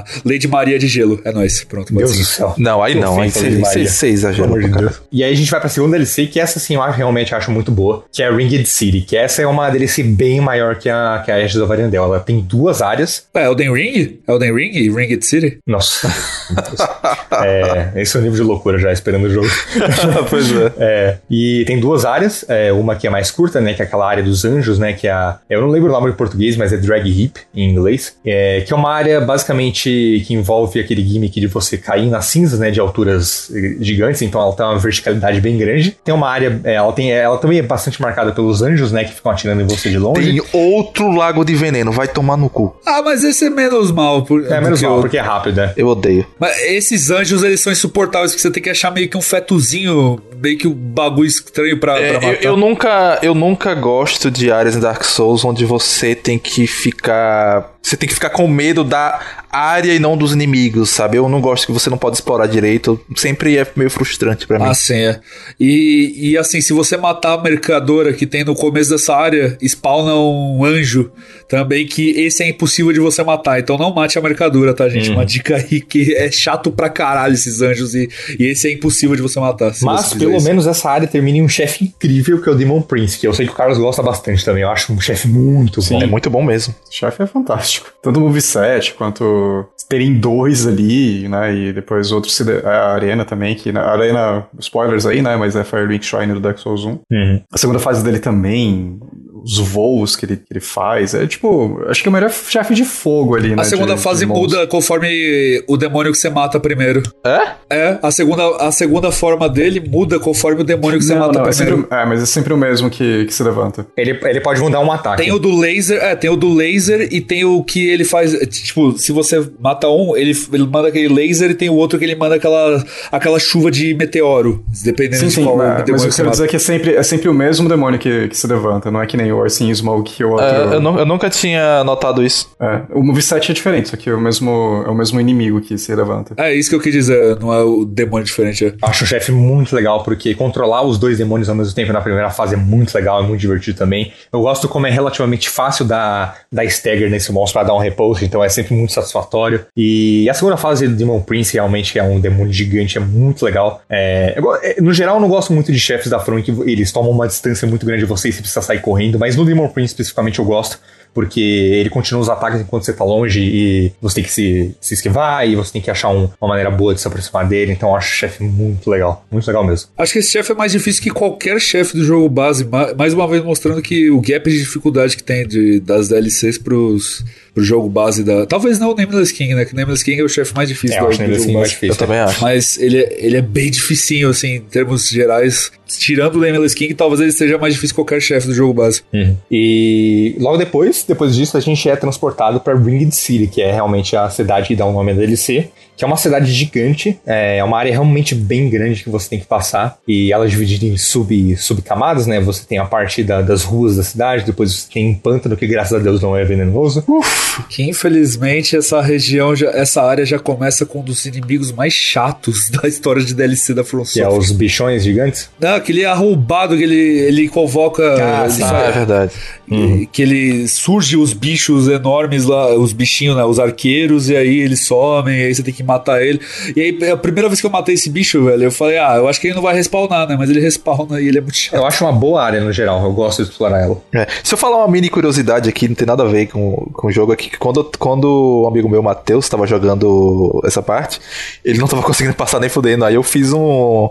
a Lady Maria de Gelo. É nóis. Pronto, Deus do céu. Não, aí não, aí ofensa, Lady Maria. você exagera. Pelo amor de Deus. E aí a gente vai pra segunda DLC, que essa sim eu acho- realmente acho muito boa, que é a Ringed City, que essa é uma DLC bem maior que a, que a Ashes of Arendelle. Ela tem duas áreas. É Elden Ring? Elden Ring e Ringed City? Nossa. é, esse é o nível de loucura já, esperando o jogo. pois é. É, e tem duas áreas, é, uma que é mais curta, né, que é aquela área dos anjos, né, que é a, eu não lembro o nome em português, mas é Drag Heap em inglês, é, que é uma área basicamente que envolve aquele gimmick de você cair nas cinzas, né, de alturas gigantes, então ela tem uma verticalidade bem grande. Tem uma área, é, ela tem, ela também é bastante marcada pelos anjos, né, que ficam atirando em você de longe. Tem outro lago de veneno, vai tomar no cu. Ah, mas esse é menos mal. Por, É menos que mal, o- porque é rápido, né? Eu odeio. Mas esses anjos, eles são insuportáveis, porque você tem que achar meio que um fetozinho, meio que um bagulho estranho pra, É, pra eu, matar. eu nunca, eu nunca gosto de áreas em Dark Souls onde você tem que ficar. Você tem que ficar com medo da área e não dos inimigos, sabe? Eu não gosto que você não pode explorar direito. Sempre é meio frustrante pra mim. Ah, sim, é. E, e assim, se você matar a mercadora que tem no começo dessa área, spawna um anjo também, que esse é impossível de você matar. Então não mate a mercadora, tá, gente? Uma dica aí que é chato pra caralho esses anjos e, e esse é impossível de você matar. Mas você pelo isso. menos essa área termina em um chefe incrível que é o Demon Prince, que eu sei que o Carlos gosta bastante também. Eu acho um chefe muito bom. É muito bom mesmo. O chefe é fantástico. Tanto o moveset quanto terem dois ali, né? E depois outro cide- a arena também, que na a arena, spoilers aí, né? Mas é Firelink Shrine do Dark Souls 1. Uhum. A segunda fase dele também, os voos que ele, que ele faz. É tipo, acho que é o melhor chefe de fogo ali, né? A segunda de- fase de muda conforme o demônio que você mata primeiro. É? É, a segunda, a segunda forma dele muda conforme o demônio que você Não, mata não, é, primeiro. sempre, é, mas é sempre o mesmo que, que se levanta. Ele, ele pode mudar um ataque. Tem o do laser, é, tem o do laser e tem o que ele faz. é, Tipo, se você mata um, ele, ele manda aquele laser e tem o outro que ele manda aquela, aquela chuva de meteoro. Dependendo Sim, de sim, qual mas, demônio mas eu que quero dizer que é sempre, é sempre o mesmo demônio que, que se levanta, não é que nem o Arsin Smoke que o outro. É, eu, nu- eu nunca tinha notado isso. É, o moveset é diferente, só que é o mesmo, é o mesmo inimigo que se levanta. É isso que eu quis dizer, não é o demônio diferente. é. Acho o chefe muito legal, porque controlar os dois demônios ao mesmo tempo na primeira fase é muito legal, é muito divertido também. Eu gosto como é relativamente fácil dar, dar stagger nesse monstro pra dar um repouso, então é sempre muito satisfatório. E a segunda fase do Demon Prince realmente é um demônio gigante, é muito legal. É, eu é, no geral, eu não gosto muito de chefes da que eles tomam uma distância muito grande de você e você precisa sair correndo, mas no Demon Prince especificamente eu gosto. Porque ele continua os ataques enquanto você tá longe e você tem que se, se esquivar e você tem que achar um- uma maneira boa de se aproximar dele. Então eu acho o chefe muito legal. Muito legal mesmo. Acho que esse chefe é mais difícil que qualquer chefe do jogo base, ma- mais uma vez mostrando que o gap de dificuldade que tem de, das DLCs pros, pro jogo base da. Talvez não o Nameless King, né? Que o Nameless King é o chefe mais difícil É, eu do, acho do jogo mais difícil. Eu também acho. Mas ele é, ele é bem dificinho, assim, em termos gerais. Tirando o Nameless King, talvez ele seja mais difícil que qualquer chefe do jogo base. E logo depois, depois disso, a gente é transportado para Ringed City, que é realmente a cidade que dá o nome da DLC, que é uma cidade gigante, é uma área realmente bem grande que você tem que passar, e ela é dividida em sub, subcamadas, né? Você tem a parte da, das ruas da cidade, depois você tem um pântano que graças a Deus não é venenoso. Uf, que infelizmente essa região, já, essa área já começa com um dos inimigos mais chatos da história de DLC da From Que é os bichões gigantes? Não, aquele arrombado que ele, ele convoca... Ah, ele é verdade. Uhum. Que ele surge os bichos enormes lá, os bichinhos, né? Os arqueiros, e aí eles somem, e aí você tem que matar ele. E aí, a primeira vez que eu matei esse bicho, velho, eu falei, ah, eu acho que ele não vai respawnar, né? Mas ele respawna e ele é muito chato. Eu acho uma boa área no geral, eu gosto de explorar ela. É. Se eu falar uma mini curiosidade aqui, não tem nada a ver com, com o jogo aqui, que quando, quando um amigo meu, Matheus, tava jogando essa parte, ele não tava conseguindo passar nem fudendo. Aí eu fiz um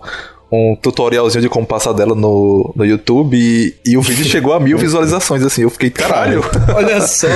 um tutorialzinho de como passar dela no, no YouTube e, e o vídeo chegou a mil visualizações, assim. Eu fiquei, caralho. Olha só.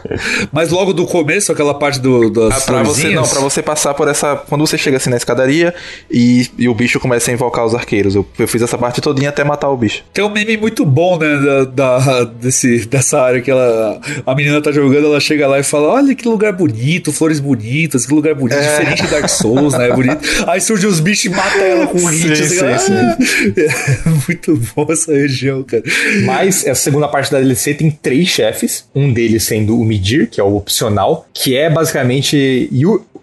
Mas logo do começo, aquela parte do, das ah, pra você Não, pra você passar por essa... Quando você chega assim na escadaria e, e o bicho começa a invocar os arqueiros. Eu, eu fiz essa parte todinha até matar o bicho. Tem um meme muito bom, né, da, da, desse, dessa área que ela... A menina tá jogando, ela chega lá e fala, olha que lugar bonito, flores bonitas, que lugar bonito, é. diferente de Dark Souls, né, bonito. Aí surge os bichos e mata ela com hit, assim, É muito bom essa região, cara. Mas essa segunda parte da DLC tem três chefes, um deles sendo o Midir, que é o opcional, que é basicamente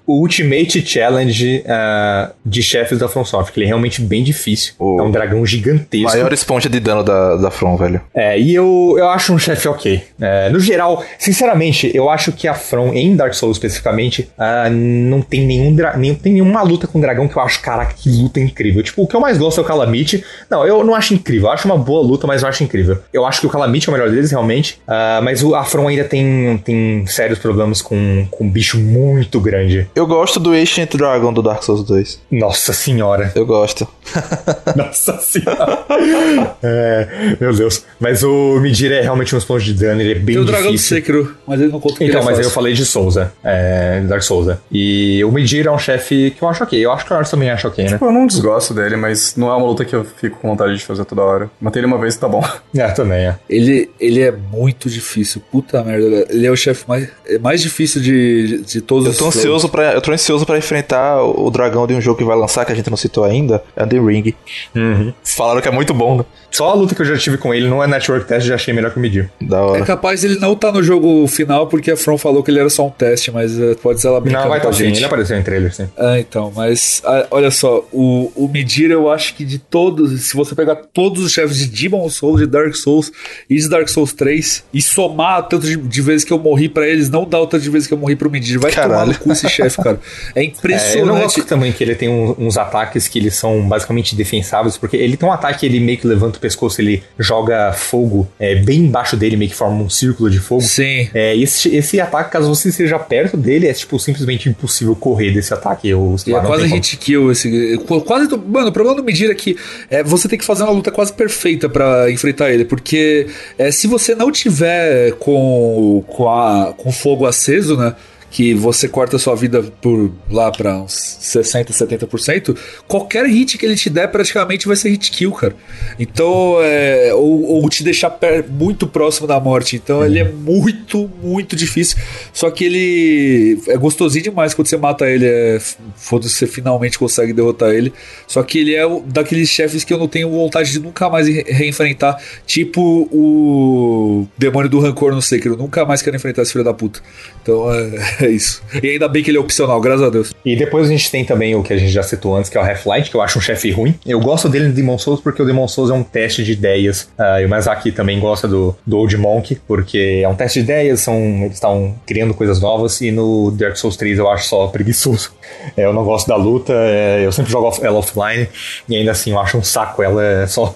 o Ultimate Challenge uh, de chefes da From Software, que ele é realmente bem difícil. É um dragão gigantesco. Maior esponja de dano da, da From, velho. É, e eu, eu acho um chefe ok. É, no geral, sinceramente, eu acho que a From, em Dark Souls especificamente, uh, não tem nenhum nem, tem nenhuma luta com dragão que eu acho, caraca, que luta incrível. Tipo, o que eu mais gosto é o Calamity. Não, eu não acho incrível. Eu acho uma boa luta, mas eu acho incrível. Eu acho que o Calamity é o melhor deles, realmente. Uh, mas o, a From ainda tem, tem sérios problemas com, com um bicho muito grande. Eu gosto do Ancient Dragon do Dark Souls 2. Nossa senhora. Eu gosto. Nossa senhora. é, meu Deus. Mas o Midir é realmente um esponja de dano, ele é bem Tem o difícil. dragão do Sekiro, mas ele não conta Então, é mas aí eu falei de Souza, é, Dark Souls. É. E o Midir é um chefe que eu acho ok. Eu acho que o Ars também acha ok, né? Tipo, eu não desgosto dele, mas não é uma luta que eu fico com vontade de fazer toda hora. Matei ele uma vez e tá bom. É, também é. Ele, ele é muito difícil. Puta merda. Ele é o chefe mais, mais difícil de, de todos eu os tô ansioso para Eu tô ansioso para enfrentar o dragão de um jogo que vai lançar, que a gente não citou ainda, é The Ring. Uhum. Falaram que é muito bom, né? Só a luta que eu já tive com ele não é Network Test, já achei melhor que o Medir. Da hora. É capaz ele não tá no jogo final, porque a From falou que ele era só um teste, mas uh, pode ser ela brincando Não, vai estar tá sim, ele apareceu em trailer, sim. Ah, então, mas uh, olha só, o, o Medir eu acho que de todos, se você pegar todos os chefes de Demon Souls, de Dark Souls e de Dark Souls 3 e somar tanto de, de vezes que eu morri para eles, não dá o tanto de vezes que eu morri pro Medir. Vai Caralho. tomar no cu esse chefe, cara. É impressionante. É, eu não gosto também que ele tem um, uns ataques que eles são basicamente defensáveis, porque ele tem um ataque, ele meio que levanta o pescoço, ele joga fogo é, bem embaixo dele, meio que forma um círculo de fogo. Sim. É, esse, esse ataque, caso você esteja perto dele, é tipo simplesmente impossível correr desse ataque. Ou, é quase hit kill esse. Quase. Mano, o problema do Medir é que é, você tem que fazer uma luta quase perfeita para enfrentar ele, porque é, se você não tiver com, com, a, com fogo aceso, né? Que você corta sua vida por lá para uns 60, 70%, qualquer hit que ele te der praticamente vai ser hit kill, cara. Então, é, ou, ou te deixar muito próximo da morte. Então, ele é muito, muito difícil. Só que ele é gostosinho demais quando você mata ele. É, quando você finalmente consegue derrotar ele. Só que ele é daqueles chefes que eu não tenho vontade de nunca mais reenfrentar. Tipo o demônio do rancor no Sekiro. Nunca mais quero enfrentar esse filho da puta. Então, é. É isso. E ainda bem que ele é opcional, graças a Deus. E depois a gente tem também o que a gente já citou antes, que é o Half-Light, que eu acho um chefe ruim. Eu gosto dele no Demon Souls porque o Demon Souls é um teste de ideias. Uh, e o Mazaki também gosta do, do Old Monk, porque é um teste de ideias, são, eles estão criando coisas novas. E no Dark Souls 3 eu acho só preguiçoso. É, eu não gosto da luta, é, eu sempre jogo ela offline. E ainda assim eu acho um saco, ela é só,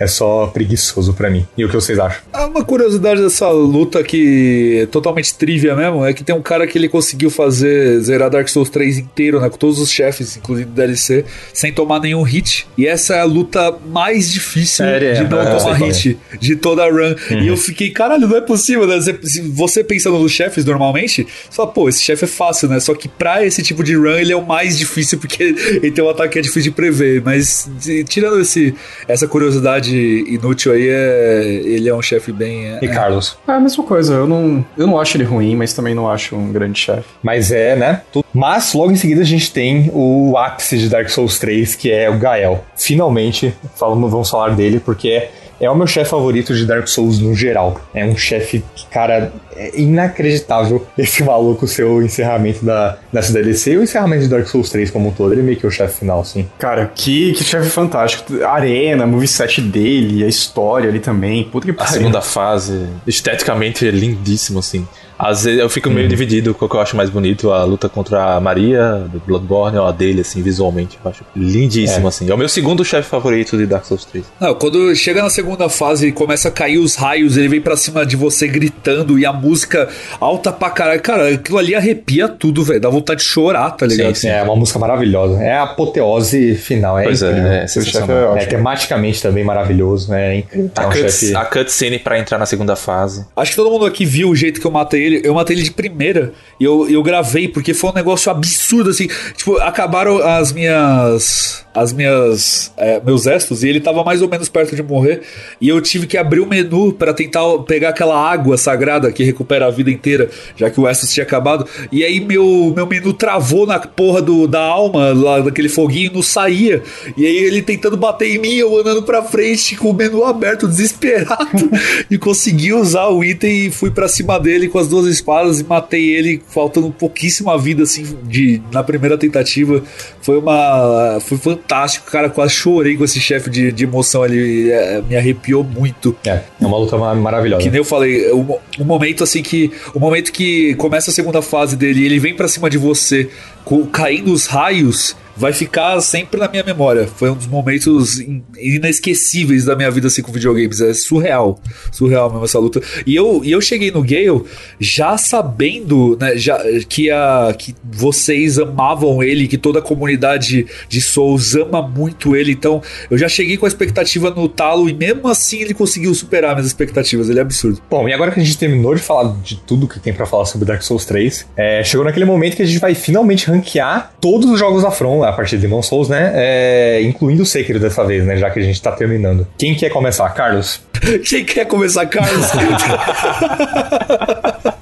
é só preguiçoso para mim. E o que vocês acham? Uma curiosidade dessa luta que é totalmente trivia mesmo é que tem um cara que ele ele conseguiu fazer zerar Dark Souls 3 inteiro, né? Com todos os chefes, inclusive DLC, sem tomar nenhum hit. E essa é a luta mais difícil Sério? de não é, tomar hit é. de toda a run. Uhum. E eu fiquei, caralho, não é possível, né? Se você pensando nos chefes normalmente, você fala, pô, esse chefe é fácil, né? Só que pra esse tipo de run ele é o mais difícil, porque ele tem um ataque que é difícil de prever. Mas tirando esse, essa curiosidade inútil aí, é, ele é um chefe bem. É, e Carlos? É a mesma coisa, eu não, eu não acho ele ruim, mas também não acho um grande grande chefe. Mas é, né? tudo- Mas logo em seguida a gente tem o ápice de Dark Souls 3, que é o Gael. Finalmente, falamos, vamos falar dele, porque é, é o meu chefe favorito de Dark Souls no geral. É um chefe que, cara, é inacreditável esse maluco ser o encerramento da, dessa DLC e o encerramento de Dark Souls 3 como um todo. Ele é meio que o chefe final, assim. Cara, que, que chefe fantástico. A arena, moveset dele, a história ali também. Puta que A pariu. segunda fase, esteticamente, é lindíssimo, assim. Às vezes eu fico meio dividido com o que eu acho mais bonito, a luta contra a Maria, do Bloodborne, ou a dele, assim, visualmente. Eu acho lindíssimo, assim. É o meu segundo chefe favorito de Dark Souls 3. Não, quando chega na segunda fase e começa a cair os raios, ele vem pra cima de você gritando e a música alta pra caralho. Cara, aquilo ali arrepia tudo, velho. Dá vontade de chorar, tá ligado? Sim, É uma música maravilhosa. É a apoteose final. É Pois incrível. é, é chefe é É, ótimo. tematicamente também maravilhoso, né? É incrível. É A, um cut, chefe- a cutscene pra entrar na segunda fase. Acho que todo mundo aqui viu o jeito que eu matei ele. Eu matei ele de primeira e eu, eu gravei, porque foi um negócio absurdo, assim. Tipo, acabaram as minhas. As minhas. é, meus estos e ele tava mais ou menos perto de morrer. E eu tive que abrir o menu pra tentar pegar aquela água sagrada que recupera a vida inteira, já que o estos tinha acabado. E aí meu, meu menu travou na porra do, da alma, lá daquele foguinho, não saía. E aí ele tentando bater em mim, eu andando pra frente com o menu aberto, desesperado. e consegui usar o item e fui pra cima dele com as duas espadas e matei ele, faltando pouquíssima vida, assim, de, na primeira tentativa. Foi uma. Foi fantástico, cara. Quase chorei com esse chefe de, de emoção ali. é, me arrepiou muito. É, é uma luta ma- maravilhosa. Que nem eu falei, o, o momento assim que. O momento que começa a segunda fase dele e ele vem pra cima de você, co- caindo os raios, vai ficar sempre na minha memória. Foi um dos momentos in- inesquecíveis da minha vida assim com videogames. É surreal. Surreal mesmo essa luta. E eu, e eu cheguei no Gale já sabendo né, já, que, a, que vocês amavam ele, que toda a comunidade de Souls ama muito ele. Então eu já cheguei com a expectativa no talo e mesmo assim ele conseguiu superar minhas expectativas. Ele é absurdo. Bom, e agora que a gente terminou de falar de tudo que tem pra falar sobre Dark Souls 3, é, chegou naquele momento que a gente vai finalmente ranquear todos os jogos da From a partir de Demon Souls, né? É, incluindo o Sekiro dessa vez, né? Já que a gente tá terminando. Quem quer começar? Carlos? Quem quer começar, Carlos?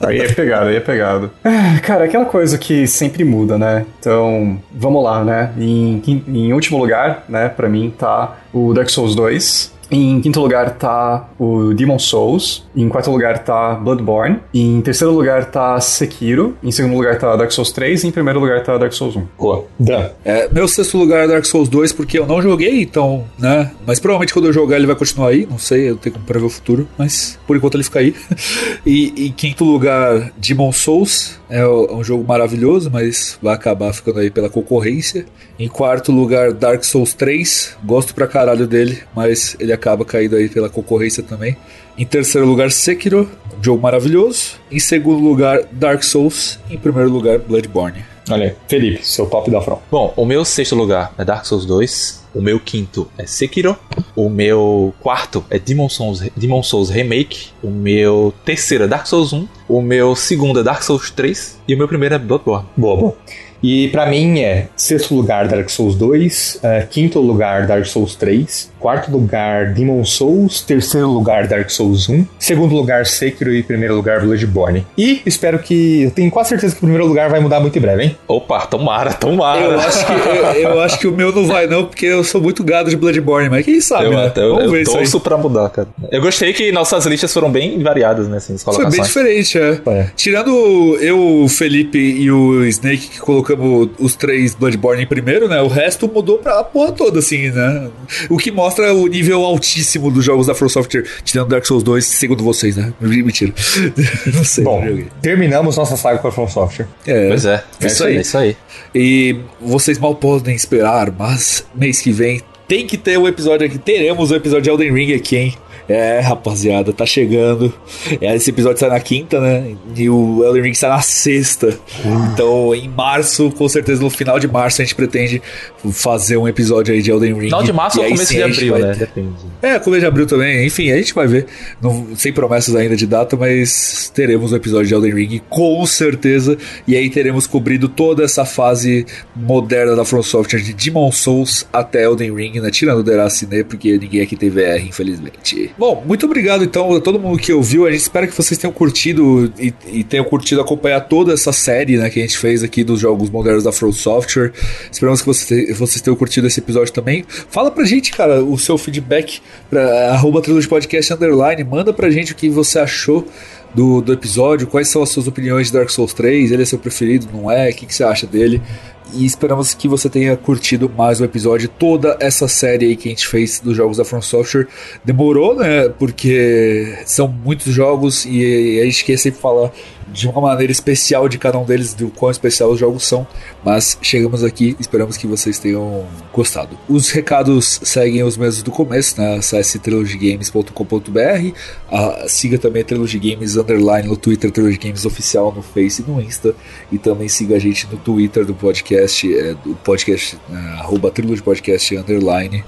Aí é pegado, aí é pegado. Ah, Cara, aquela coisa que sempre muda, né? Então, vamos lá, né? Em, quin- em último lugar, né, pra mim tá o Dark Souls 2. Em quinto lugar tá o Demon Souls. Em quarto lugar tá Bloodborne. Em terceiro lugar tá Sekiro. Em segundo lugar tá Dark Souls 3. E em primeiro lugar tá Dark Souls 1. Boa. Dan. É, meu sexto lugar é Dark Souls 2, porque eu não joguei, então, né? Mas provavelmente quando eu jogar ele vai continuar aí. Não sei, eu tenho como prever o futuro, mas por enquanto ele fica aí. e em quinto lugar, Demon Souls. É é um jogo maravilhoso, mas vai acabar ficando aí pela concorrência. Em quarto lugar, Dark Souls 3. Gosto pra caralho dele, mas ele acaba caindo aí pela concorrência também. Em terceiro lugar, Sekiro, um jogo maravilhoso. Em segundo lugar, Dark Souls. Em primeiro lugar, Bloodborne. Olha aí. Felipe, seu top da From. Bom, o meu sexto lugar é Dark Souls 2. O meu quinto é Sekiro. O meu quarto é Demon Souls, Demon Souls Remake. O meu terceiro é Dark Souls 1. O meu segundo é Dark Souls 3. E o meu primeiro é Bloodborne. Boa, boa. E pra mim é sexto lugar Dark Souls 2, eh, quinto lugar Dark Souls 3, quarto lugar Demon Souls, terceiro lugar Dark Souls 1, segundo lugar Sekiro e primeiro lugar Bloodborne. E espero que. Eu tenho quase certeza que o primeiro lugar vai mudar muito em breve, hein? Opa, tomara, tomara. Eu acho, que, eu, eu acho que o meu não vai, não, porque eu sou muito gado de Bloodborne, mas quem sabe, Eu, né? eu, Vamos eu ver isso aí. torço pra mudar, cara. Eu gostei que nossas listas foram bem variadas, né? Assim, as Foi bem diferente, é. É. Tirando eu, o Felipe e o Snake, que colocamos os três Bloodborne em primeiro, né? O resto mudou pra porra toda, assim, né? O que mostra o nível altíssimo dos jogos da From Software, tirando Dark Souls 2, segundo vocês, né? Mentira. Não sei, Bom, não terminamos nossa saga com a From Software. É. Pois é, É isso aí. É isso aí. E vocês mal podem esperar, mas mês que vem tem que ter um episódio aqui. Teremos um episódio de Elden Ring aqui, hein? É, rapaziada, tá chegando. É, esse episódio sai na quinta, né? E o Elden Ring sai na sexta. Então, em março, com certeza no final de março, a gente pretende fazer um episódio aí de Elden Ring. Final de março E ou começo sim de abril, né? ter- Depende. é, começo de abril também. Enfim, a gente vai ver. Não, sem promessas ainda de data, mas teremos um episódio de Elden Ring com certeza. E aí teremos cobrido toda essa fase moderna da From Software de Demon Souls até Elden Ring, né? Tirando o Deracine, porque ninguém aqui tem VR, infelizmente. Bom, muito obrigado então a todo mundo que ouviu. A gente espera que vocês tenham curtido e, e tenham curtido acompanhar toda essa série né, que a gente fez aqui dos jogos modernos da From Software. Esperamos que vocês, vocês tenham curtido esse episódio também. Fala pra gente, cara, o seu feedback para arroba Podcast Underline. Manda pra gente o que você achou do, do episódio, quais são as suas opiniões de Dark Souls 3, ele é seu preferido, não é? O que, que você acha dele? E esperamos que você tenha curtido mais um episódio, toda essa série aí que a gente fez dos jogos da From Software. Demorou, né? Porque são muitos jogos e a gente quer sempre falar de uma maneira especial de cada um deles, do quão especial os jogos são. Mas chegamos aqui, esperamos que vocês tenham gostado. Os recados seguem os mesmos do começo, né? Acesse trilogygames.com.br, siga também a Trilogy Games Underline no Twitter, Trilogy Games Oficial no Face e no Insta, e também siga a gente no Twitter do podcast, é, do podcast, é, arroba Trilogy Podcast Underline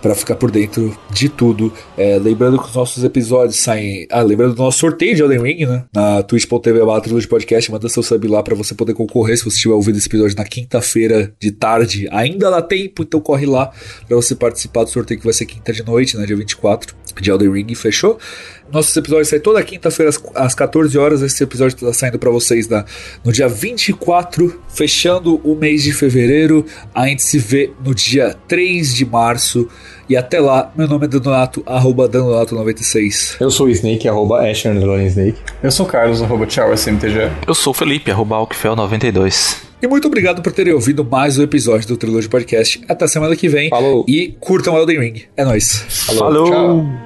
para ficar por dentro de tudo. É, lembrando que os nossos episódios saem. Ah, lembrando do nosso sorteio de Elden Ring, né? Na twitch.tv de podcast. Manda seu sub lá para você poder concorrer. Se você estiver ouvindo esse episódio na quinta-feira de tarde, ainda dá tempo, então corre lá para você participar do sorteio que vai ser quinta de noite, né? Dia 24 de Elden Ring. Fechou? Nossos episódios saem toda quinta-feira às, às 14 horas. Esse episódio está saindo para vocês na, no dia 24, fechando o mês de fevereiro. A gente se vê no dia 3 de março. E até lá, meu nome é Danonato, arroba Danonato96. Eu sou o Snake, arroba Asher Snake. Eu sou o Carlos, arroba SMTG. Eu sou o Felipe, arroba Alkfel92. E muito obrigado por terem ouvido mais um episódio do Trilogy Podcast. Até semana que vem. Falou. E curtam Elden Ring. É nóis. Falou. Falou. Tchau.